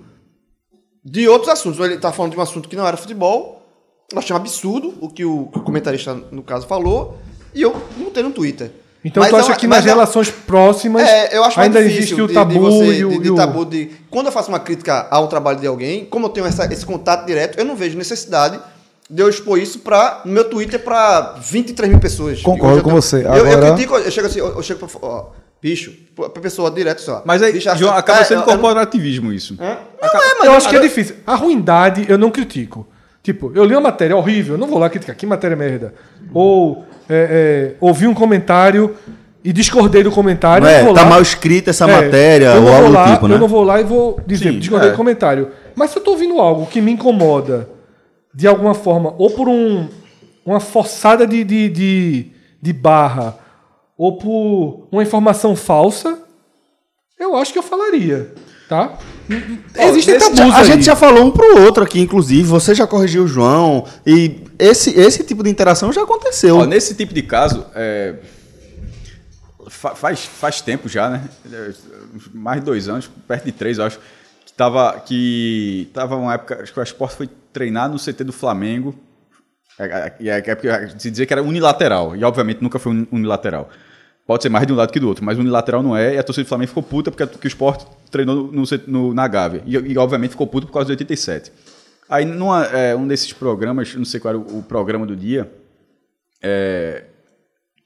de outros assuntos. Ele tá falando de um assunto que não era futebol. Eu achei um absurdo o que o, que o comentarista, no caso, falou. E eu botei no Twitter. Então Mas tu é acha uma- que nas é- relações próximas É, eu ainda existe o de- tabu de, você- e o. de, de tabu de quando eu faço uma crítica ao trabalho de alguém, como eu tenho essa- esse contato direto, eu não vejo necessidade de eu expor isso para no meu Twitter para 23 mil pessoas. Concordo eu com tenho- você. Eu, eu Agora- critico, eu chego assim, eu, eu chego pra, ó, bicho, pra pessoa direto só. Mas aí, bicho, João, acaba é, sendo eu- eu não- corporativismo isso. Não é, mas eu acho que é difícil. A ruindade eu não critico. Tipo, eu li uma matéria horrível, eu não vou lá criticar, que matéria merda. Ou é, é, ouvi um comentário e discordei do comentário. Não é, tá lá- mal escrita essa É, matéria ou vou algo lá, do tipo, né? Eu não vou lá e vou dizer, Sim, discordei é. do comentário. Mas se eu tô ouvindo algo que me incomoda de alguma forma, ou por um, uma forçada de, de, de, de barra, ou por uma informação falsa, eu acho que eu falaria, tá? Existem tabus a aí. gente já falou um pro outro aqui, inclusive. Você já corrigiu o João. E esse, esse tipo de interação já aconteceu. Ó, nesse tipo de caso, é, fa- faz, faz tempo já, né? É, Mais de dois anos, perto de três, acho. Que tava, que tava uma época, acho que o Sport foi treinar no CT do Flamengo. É, é, E é, é, porque se dizer que era unilateral. E obviamente nunca foi uni- unilateral. Pode ser mais de um lado que do outro, mas unilateral não é. E a torcida do Flamengo ficou puta porque que o Sport treinou no, no- na Gávea. E, e, obviamente ficou puto por causa de 87. Aí, numa, é, um desses programas, não sei qual era o, o programa do dia, é,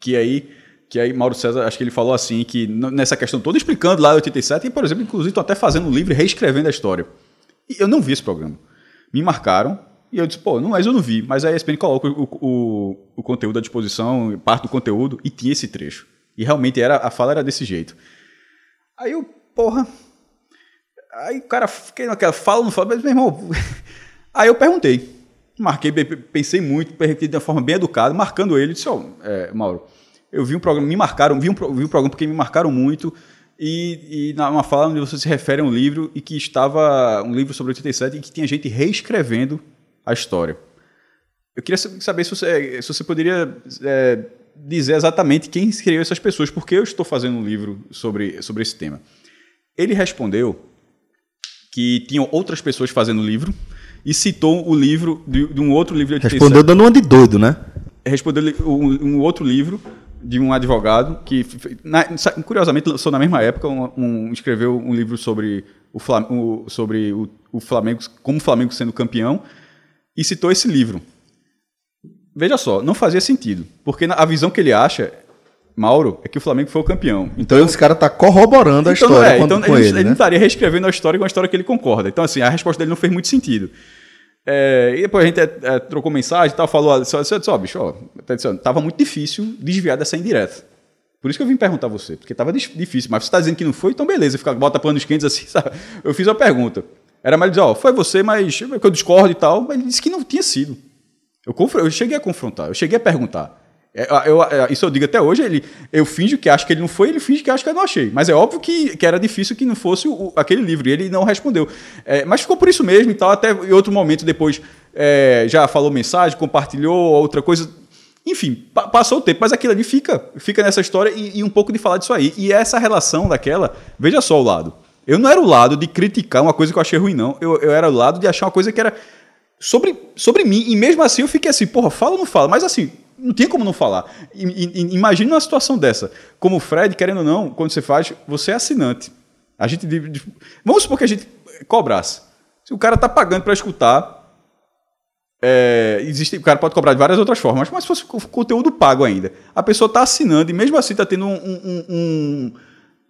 que aí que aí Mauro César, acho que ele falou assim, que nessa questão toda explicando lá em 87, e por exemplo, inclusive estou até fazendo um livro reescrevendo a história. E eu não vi esse programa. Me marcaram e eu disse, pô, não, mas eu não vi. Mas a ESPN coloca o, o, o conteúdo à disposição, parte do conteúdo, e tinha esse trecho. E realmente era, a fala era desse jeito. Aí eu, porra. Aí o cara, fiquei naquela, fala, não fala, mas meu irmão. <laughs> Aí eu perguntei. Marquei, pensei muito, perguntei de uma forma bem educada, marcando ele, disse, ó, é, Mauro, eu vi um programa, me marcaram, vi um, vi um programa porque me marcaram muito, e, e uma fala onde você se refere a um livro e que estava um livro sobre 87 e que tinha gente reescrevendo a história. Eu queria sa- saber se você, se você poderia é, dizer exatamente quem escreveu essas pessoas, porque eu estou fazendo um livro sobre, sobre esse tema. Ele respondeu que tinham outras pessoas fazendo o livro e citou o livro de, de um outro livro de 87 Respondeu dando uma de doido, né? respondeu um, um outro livro de um advogado que, na- sa- curiosamente, lançou na mesma época, um, um- escreveu um livro sobre o, Flam- o- sobre o, o Flamengo, como o Flamengo sendo campeão, e citou esse livro. Veja só, não fazia sentido, porque a visão que ele acha, Mauro, é que o Flamengo foi o campeão. Então esse cara tá corroborando a Então, história é, então com ele, ele, ele não né? estaria reescrevendo a história com a história que ele concorda. Então, assim, a resposta dele não fez muito sentido. É, e depois a gente é, é, trocou mensagem e tal, falou, só, só, só bicho, ó, tá tava muito difícil desviar dessa indireta. Por isso que eu vim perguntar a você, porque tava difícil, mas você tá dizendo que não foi, então beleza, fica, bota panos quentes assim, <laughs> sabe? Eu fiz uma pergunta. Era mais dizer, ó, foi você, mas que eu discordo e tal. Mas ele disse que não tinha sido. Eu, eu cheguei a confrontar, eu cheguei a perguntar. É, eu- eu- isso eu digo até hoje, ele, eu finjo que acho que ele não foi, ele finge que acha que eu não achei. Mas é óbvio que, que era difícil que não fosse o- aquele livro, e ele não respondeu. É, mas ficou por isso mesmo e tal, até em outro momento depois é, já falou mensagem, compartilhou outra coisa. Enfim, pa- passou o tempo, mas aquilo ali fica, fica nessa história e, e um pouco de falar disso aí. E essa relação daquela, veja só o lado. Eu não era o lado de criticar uma coisa que eu achei ruim, não. Eu, eu era o lado de achar uma coisa que era sobre, sobre mim. E mesmo assim eu fiquei assim, porra, fala ou não fala? Mas assim, não tinha como não falar. I- i- Imagine uma situação dessa. Como o Fred, querendo ou não, quando você faz, você é assinante. A gente. Vamos supor que a gente cobrasse. Se o cara tá pagando para escutar. é, existe, o cara pode cobrar de várias outras formas, mas se fosse co- conteúdo pago ainda. A pessoa está assinando e mesmo assim está tendo um, um- um-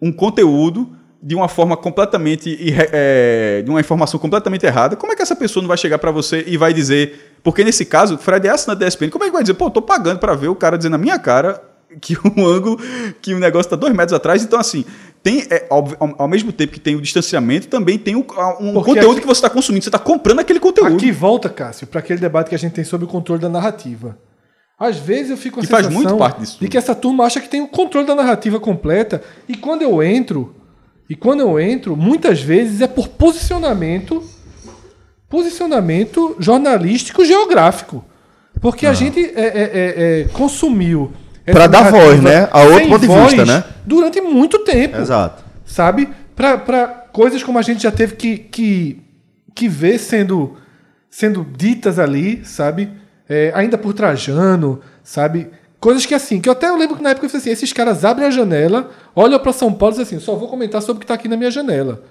um conteúdo de uma forma completamente é, de uma informação completamente errada. Como é que essa pessoa não vai chegar para você e vai dizer? Porque nesse caso, o Fred é assinante da ESPN. Como é que vai dizer? Pô, tô pagando para ver o cara dizendo na minha cara que o <laughs> ângulo, que o negócio está dois metros atrás. Então assim, tem é, ao, ao mesmo tempo que tem o distanciamento, também tem um conteúdo aqui- que você está consumindo. Você está comprando aquele conteúdo. Aqui volta, Cássio, para aquele debate que a gente tem sobre o controle da narrativa. Às vezes eu fico com a Que faz sensação muito parte disso de que essa turma acha que tem o controle da narrativa completa e quando eu entro, e quando eu entro, muitas vezes é por posicionamento posicionamento jornalístico geográfico. Porque a gente é, é, é, é, consumiu Pra dar voz, né? A outro ponto de vista, né? Durante muito tempo Exato. sabe? Para coisas como a gente já teve que, que, que ver sendo, sendo ditas ali, sabe? É, ainda por Trajano, sabe? Coisas que assim, que eu até lembro que na época eu falei assim, esses caras abrem a janela, olham para São Paulo e dizem assim, só vou comentar sobre o que está aqui na minha janela.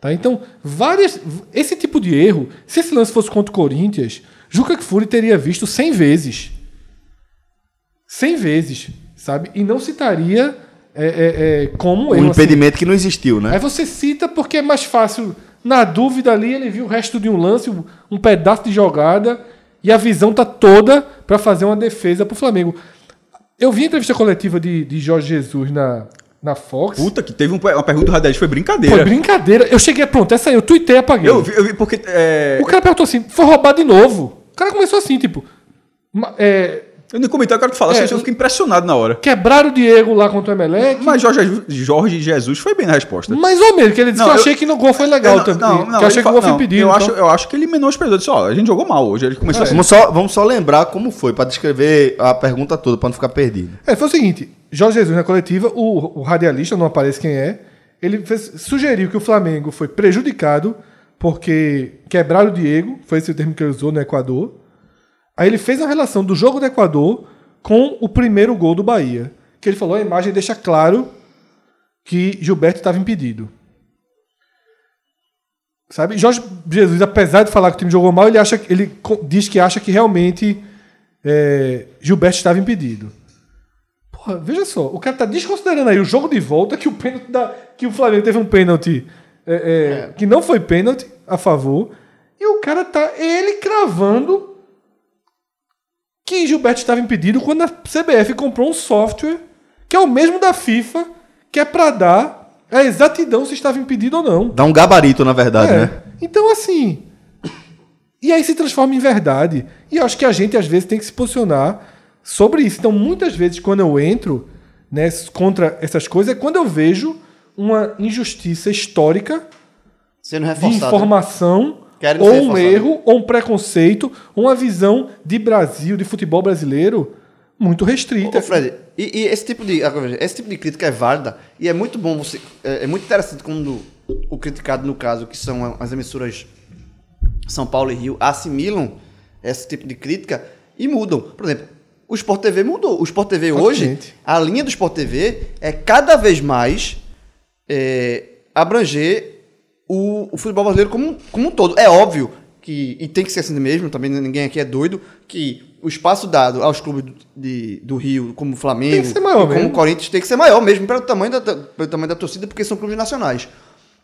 Tá? Então, várias. Esse tipo de erro, se esse lance fosse contra o Corinthians, Juca Kfouri teria visto 100 vezes. 100 vezes, sabe? E não citaria é, é, é, como Um erro. assim. impedimento que não existiu, né? Aí você cita porque é mais fácil. Na dúvida ali, ele viu o resto de um lance, um, um pedaço de jogada, e a visão tá toda para fazer uma defesa pro Flamengo. Eu vi a entrevista coletiva de, de Jorge Jesus na, na Fox. Puta que teve um- uma pergunta do Radez, foi brincadeira. Foi brincadeira. Eu cheguei, pronto, essa aí, eu tuitei apaguei. Eu vi, eu vi porque. é, O cara perguntou assim: foi roubado de novo? O cara começou assim, tipo. É, eu nem comentei, eu quero que falasse, É, eu fiquei impressionado na hora. quebraram o Diego lá contra o Emelec. Mas Jorge, Jorge Jesus foi bem na resposta. Mais ou menos, que ele disse Não, que eu eu- achei que no gol foi legal Eu também. Não, não, que eu achei que o gol foi impedido. Eu, então. acho, eu acho que ele menosprezou. Disse, ó, a gente jogou mal hoje. Ele começou assim. Vamos só, vamos só lembrar como foi, para descrever a pergunta toda, para não ficar perdido. É, foi o seguinte: Jorge Jesus na coletiva, o, o radialista, não aparece quem é, ele fez- sugeriu que o Flamengo foi prejudicado porque quebraram o Diego, foi esse o termo que ele usou no Equador. Aí ele fez a relação do jogo do Equador com o primeiro gol do Bahia. Que ele falou, a imagem deixa claro que Gilberto estava impedido. Sabe? Jorge Jesus, apesar de falar que o time jogou mal, ele, acha, ele diz que acha que realmente é, Gilberto estava impedido. Porra, veja só, o cara tá desconsiderando aí o jogo de volta que o pênalti da, que o Flamengo teve um pênalti é, é, que não foi pênalti a favor e o cara tá ele cravando que Gilberto estava impedido quando a CBF comprou um software que é o mesmo da FIFA que é para dar a exatidão se estava impedido ou não. Dá um gabarito, na verdade, É. né? Então, assim. E aí se transforma em verdade. E eu acho que a gente, às vezes, tem que se posicionar sobre isso. Então, muitas vezes, quando eu entro né, contra essas coisas, é quando eu vejo uma injustiça histórica Sendo de informação, Querem ou um erro, ou um preconceito, ou uma visão de Brasil, de futebol brasileiro, muito restrita. Ô, Fred, e, e esse, tipo de, esse tipo de crítica é válida e é muito bom você. É, é muito interessante quando o criticado, no caso, que são as emissoras São Paulo e Rio, assimilam esse tipo de crítica e mudam. Por exemplo, o Sport TV mudou. O Sport TV hoje, Totalmente. a linha do Sport TV é cada vez mais é, abranger o, o futebol brasileiro como, um- como um todo. É óbvio que, e tem que ser assim mesmo, também ninguém aqui é doido, que o espaço dado aos clubes do, de- do Rio, como o Flamengo, como o Corinthians, tem que ser maior mesmo, pelo tamanho da, pelo tamanho da torcida, porque são clubes nacionais.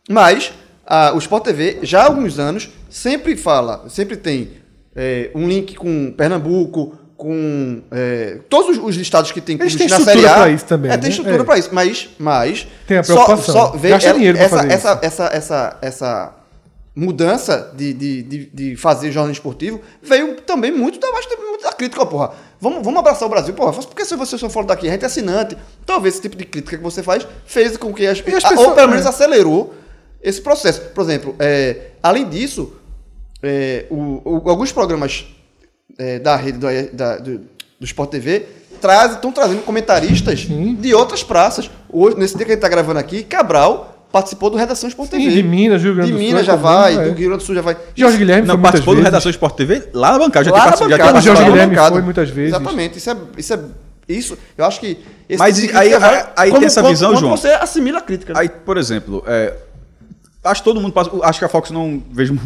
Mas a- o Sport TV, já há alguns anos, sempre fala, sempre tem é, um link com Pernambuco, com é, todos os, os estados que tem clubes na estrutura Série A. pra isso também, É, tem né? estrutura É. pra isso, mas, mas Tem a só- preocupação. Só, vê Gasta ela- dinheiro essa, fazer essa, isso. essa, essa, essa mudança de, de, de, de fazer jornalismo esportivo veio também muito da, muito da crítica, porra. Vamos, vamos abraçar o Brasil, porra. Porque se você só fora daqui, a gente é assinante. Talvez esse tipo de crítica que você faz fez com que as, as a- pessoas- ou pelo menos é. acelerou esse processo. Por exemplo, é, além disso, é, o- o- alguns programas é, da rede do, da- do, do Sport TV estão trazendo comentaristas de outras praças. Hoje, nesse dia que a gente está gravando aqui, Cabral participou do Redação Sport Sim, TV. de Minas, Rio Grande De do Sul, Minas é já comum, vai, é. do Rio Grande do Sul já vai. Jorge Guilherme Não, foi muitas participou do vezes. Redação Sport TV lá na bancada. Já Lá tem na já bancada, O Jorge Guilherme bancada. foi muitas vezes. Exatamente, isso é. Isso, é, isso eu acho que. esse Mas tipo de aí- crítica vai- aí tem essa quando- visão, quando João. você assimila a crítica. né? Aí, por exemplo, é, acho que todo mundo passa. Acho que a Fox não vejo.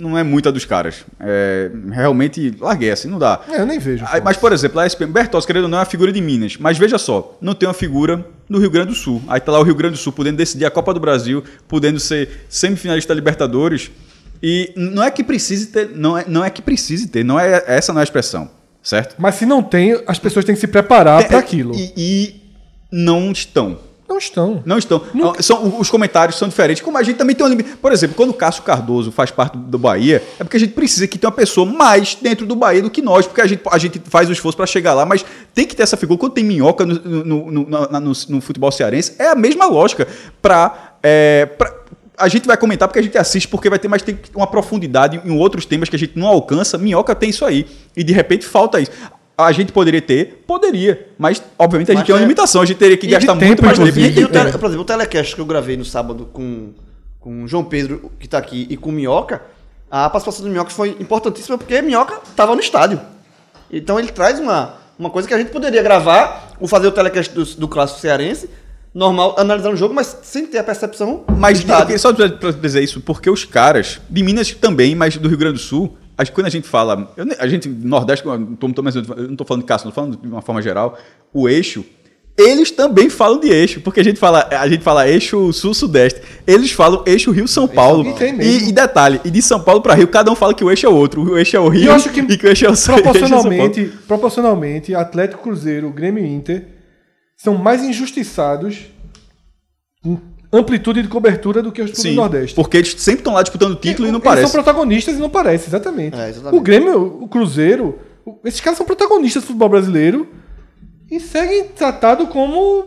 Não é muita dos caras. É, realmente larguei assim, não dá. É, eu nem vejo. Aí, mas, por exemplo, a SPM, Bertozzi, querendo ou não, é uma figura de Minas. Mas veja só, não tem uma figura no Rio Grande do Sul. Aí tá lá o Rio Grande do Sul podendo decidir a Copa do Brasil, podendo ser semifinalista da Libertadores. E não é que precise ter, não é, não é que precise ter, não é, essa não é a expressão, certo? Mas se não tem, as pessoas têm que se preparar para aquilo. E, e não estão. Não estão. Não estão. São, os comentários são diferentes. Como a gente também tem um limite. Por exemplo, quando o Cássio Cardoso faz parte do Bahia, é porque a gente precisa que tenha uma pessoa mais dentro do Bahia do que nós, porque a gente, a gente faz o esforço para chegar lá, mas tem que ter essa figura. Quando tem minhoca no, no, no, no- no futebol cearense, é a mesma lógica. Pra, é, a gente vai comentar porque a gente assiste, porque vai ter mais tem uma profundidade em outros temas que a gente não alcança. Minhoca tem isso aí. E de repente falta isso. A gente poderia ter? Poderia. Mas, obviamente, a gente Mas tem uma é- limitação. A gente teria que E gastar muito mais tempo. E, e o tele- por exemplo, o telecast que eu gravei no sábado com, com o João Pedro, que tá aqui, e com o Minhoca, a participação do Minhoca foi importantíssima porque Minhoca tava no estádio. Então ele traz uma, uma coisa que a gente poderia gravar, ou fazer o telecast do, do clássico cearense, normal, analisando o jogo, mas sem ter a percepção Mas só pra dizer isso, porque os caras, de Minas também, mas do Rio Grande do Sul, acho que quando a gente fala. eu a gente, Nordeste, eu não tô falando de Cássio, tô falando de uma forma geral, o eixo. Eles também falam de eixo, porque a gente fala, a gente fala eixo sul-sudeste. Eles falam eixo Rio-São Paulo. E. E, detalhe, e de São Paulo para Rio, cada um fala que o eixo é outro. O eixo é o Rio E eu acho que <laughs> e que o eixo é o é Paulo. proporcionalmente, proporcionalmente, Atlético Cruzeiro, Grêmio Inter são mais injustiçados em amplitude de cobertura do que os clubes do Nordeste. porque eles sempre estão lá disputando o título e não Eles parece. são protagonistas e não parece, exatamente. É, exatamente. O Grêmio, o Cruzeiro, esses caras são protagonistas do futebol brasileiro e seguem tratado como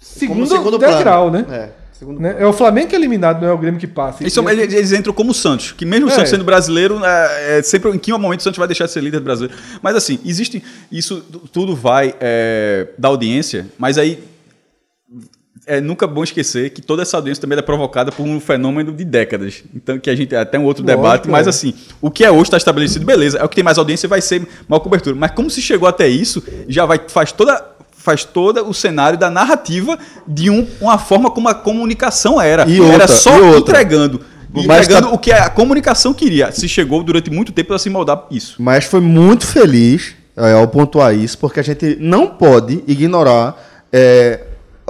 segundo, Como degrau, né? É, segundo Né? plano. É o Flamengo que é eliminado, não é o Grêmio que passa. Eles, são- eles- eles entram como o Santos, que mesmo o É. Santos sendo brasileiro, é, é sempre em que momento o Santos vai deixar de ser líder brasileiro. Mas assim, existe. Isso tu- tudo vai é, da audiência, mas aí é nunca bom esquecer que toda essa audiência também é provocada por um fenômeno de décadas. Então, que a gente até um outro Lógico, debate, mas é. assim, o que é hoje está estabelecido, beleza, é o que tem mais audiência vai ser maior cobertura. Mas como se chegou até isso, já vai faz toda faz todo o cenário da narrativa de um- uma forma como a comunicação era. E era outra, só e outra. entregando. Mas entregando tá- o que a comunicação queria. Se chegou durante muito tempo para se moldar isso. Mas foi muito feliz é, ao pontuar isso, porque a gente não pode ignorar é,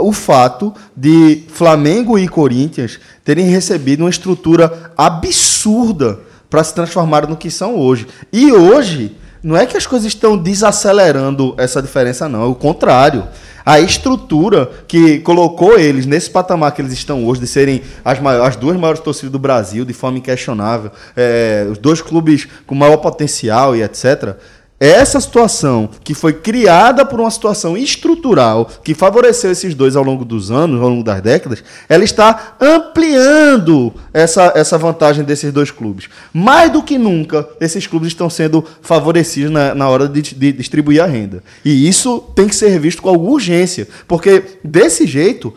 o fato de Flamengo e Corinthians terem recebido uma estrutura absurda para se transformar no que são hoje. E hoje, não é que as coisas estão desacelerando essa diferença, não. É o contrário. A estrutura que colocou eles nesse patamar que eles estão hoje, de serem as, maiores, as duas maiores torcidas do Brasil, de forma inquestionável, é, os dois clubes com maior potencial e etc. Essa situação que foi criada por uma situação estrutural que favoreceu esses dois ao longo dos anos, ao longo das décadas, ela está ampliando essa, essa vantagem desses dois clubes. Mais do que nunca, esses clubes estão sendo favorecidos na, na hora de, de distribuir a renda. E isso tem que ser visto com alguma urgência, porque desse jeito,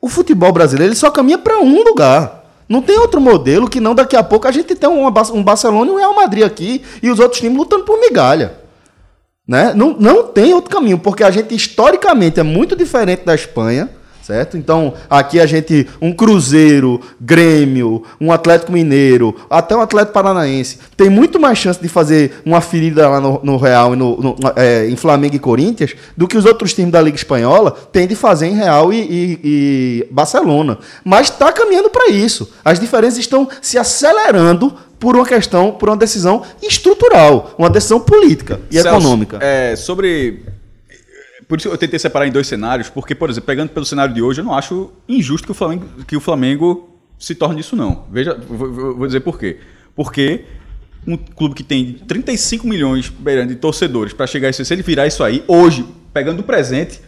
o futebol brasileiro ele só caminha para um lugar. Não tem outro modelo que não daqui a pouco a gente tem um Barcelona e um Real Madrid aqui e os outros times lutando por migalha. Né? Não, não tem outro caminho, porque a gente historicamente é muito diferente da Espanha, certo? Então, aqui a gente, um Cruzeiro, Grêmio, um Atlético Mineiro, até um Atlético Paranaense, tem muito mais chance de fazer uma ferida lá no, no Real e no, no- é, em Flamengo e Corinthians do que os outros times da Liga Espanhola têm de fazer em Real e, e- e Barcelona. Mas está caminhando para isso. As diferenças estão se acelerando por uma questão, por uma decisão estrutural, uma decisão política e Celso, econômica. É, sobre. Por isso eu tentei separar em dois cenários, porque, por exemplo, pegando pelo cenário de hoje, eu não acho injusto que o Flamengo, que o Flamengo se torne isso, não. Veja, vou, vou- dizer por quê. Porque um clube que tem 35 milhões de torcedores para chegar a isso, se ele virar isso aí, hoje, pegando o presente,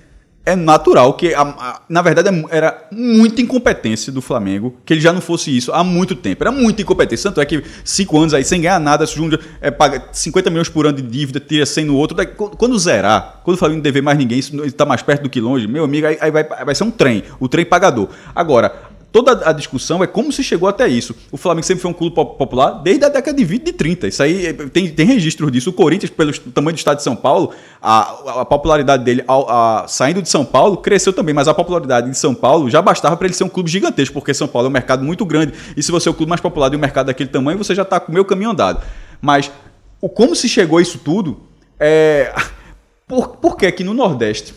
é natural que, a- a- na verdade, é era muita incompetência do Flamengo que ele já não fosse isso há muito tempo. Era muita incompetência. Tanto é que cinco anos aí, sem ganhar nada, Júnior é, paga 50 milhões por ano de dívida, tira 100 no outro. daí, quando- zerar, quando o Flamengo não dever mais ninguém, está mais perto do que longe, meu amigo, aí, aí vai, vai ser um trem, o trem pagador. Agora, toda a discussão é como se chegou até isso. O Flamengo sempre foi um clube po- popular desde a década de 20 e de 30. Isso aí é, tem, tem registro disso. O Corinthians, pelo tamanho do estado de São Paulo, a, a popularidade dele ao- a- saindo de São Paulo cresceu também, mas a popularidade de São Paulo já bastava para ele ser um clube gigantesco, porque São Paulo é um mercado muito grande. E se você é o clube mais popular de um mercado daquele tamanho, você já está com o meu caminho andado. Mas o como se chegou a isso tudo é. <laughs> Por, por que que no Nordeste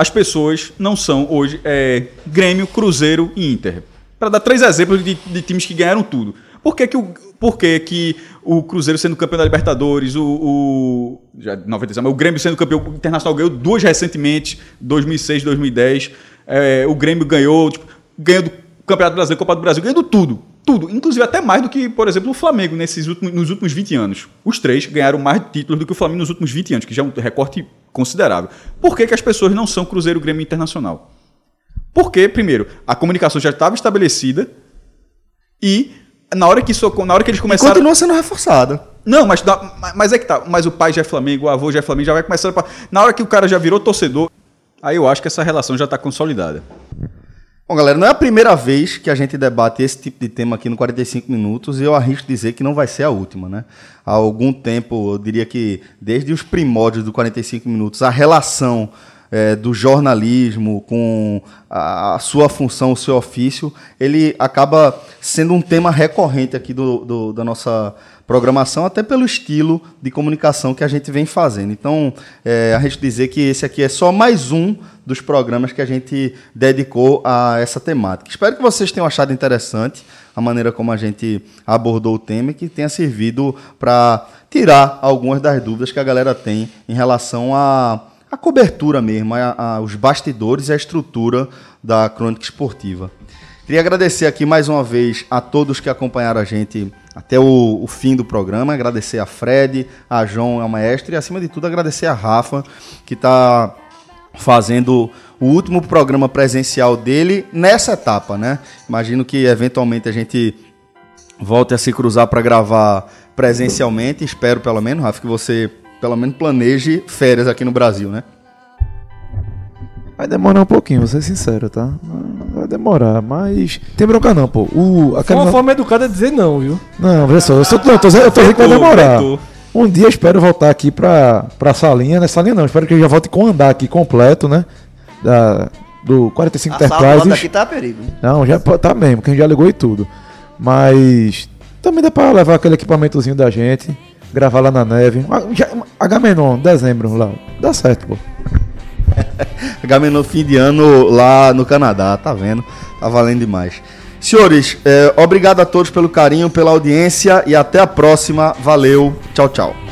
as pessoas não são hoje é, Grêmio, Cruzeiro e Inter. Para dar três exemplos de, de times que ganharam tudo. Por que, que, o, por que, que o Cruzeiro sendo campeão da Libertadores, o, o, já 96, mas o Grêmio sendo campeão internacional ganhou duas recentemente, 2006, 2010. É, o Grêmio ganhou, tipo, Campeonato Brasileiro, Copa do Brasil, ganhando tudo. Tudo. Inclusive até mais do que, por exemplo, o Flamengo nesses últimos, nos últimos 20 anos. Os três ganharam mais títulos do que o Flamengo nos últimos 20 anos, que já é um recorte considerável. Por que, que as pessoas não são Cruzeiro, Grêmio e Internacional? Porque, primeiro, a comunicação já estava estabelecida e na hora que, isso, na hora que eles E começaram... continua sendo reforçada. Não, mas, mas é que tá. Mas o pai já é Flamengo, o avô já é Flamengo, já vai começando. Pra... Na hora que o cara já virou torcedor, aí eu acho que essa relação já está consolidada. Bom, galera, não é a primeira vez que a gente debate esse tipo de tema aqui no 45 minutos e eu arrisco dizer que não vai ser a última, né? Há algum tempo, eu diria que desde os primórdios do 45 minutos, a relação eh, do jornalismo com a, a sua função, o seu ofício, ele acaba sendo um tema recorrente aqui do, do- da nossa programação, até pelo estilo de comunicação que a gente vem fazendo. Então, eh, a gente dizer que esse aqui é só mais um dos programas que a gente dedicou a essa temática. Espero que vocês tenham achado interessante a maneira como a gente abordou o tema e que tenha servido para tirar algumas das dúvidas que a galera tem em relação à à cobertura mesmo, a- a- aos bastidores e a estrutura da crônica esportiva. Queria agradecer aqui mais uma vez a todos que acompanharam a gente até o, o fim do programa. Agradecer a Fred, a João, a Maestra e, acima de tudo, agradecer a Rafa, que está fazendo o último programa presencial dele nessa etapa, né? Imagino que eventualmente a gente volte a se cruzar para gravar presencialmente. Espero, pelo menos, Rafa, que você pelo menos planeje férias aqui no Brasil, né? Vai demorar um pouquinho, vou ser sincero, tá? Vai demorar, mas. Tem bronca não, pô. O, Foi aquela uma forma educada de dizer não, viu? Não, veja só, eu, só, não, eu tô, eu tô dizendo que vai demorar. Um dia eu espero voltar aqui pra, pra salinha, né? Salinha não, espero que eu já volte com o andar aqui completo, né? Da, do 45 A sala Enterprises. daqui tá a perigo. Não, já tá mesmo, a gente já ligou e tudo. Mas também dá pra levar aquele equipamentozinho da gente, gravar lá na neve. Ah, Agamenon, dezembro lá. Dá certo, pô. <laughs> Gamenon fim de ano lá no Canadá, tá vendo? Tá valendo demais. Senhores, eh, obrigado a todos pelo carinho, pela audiência e até a próxima. Valeu, tchau, tchau.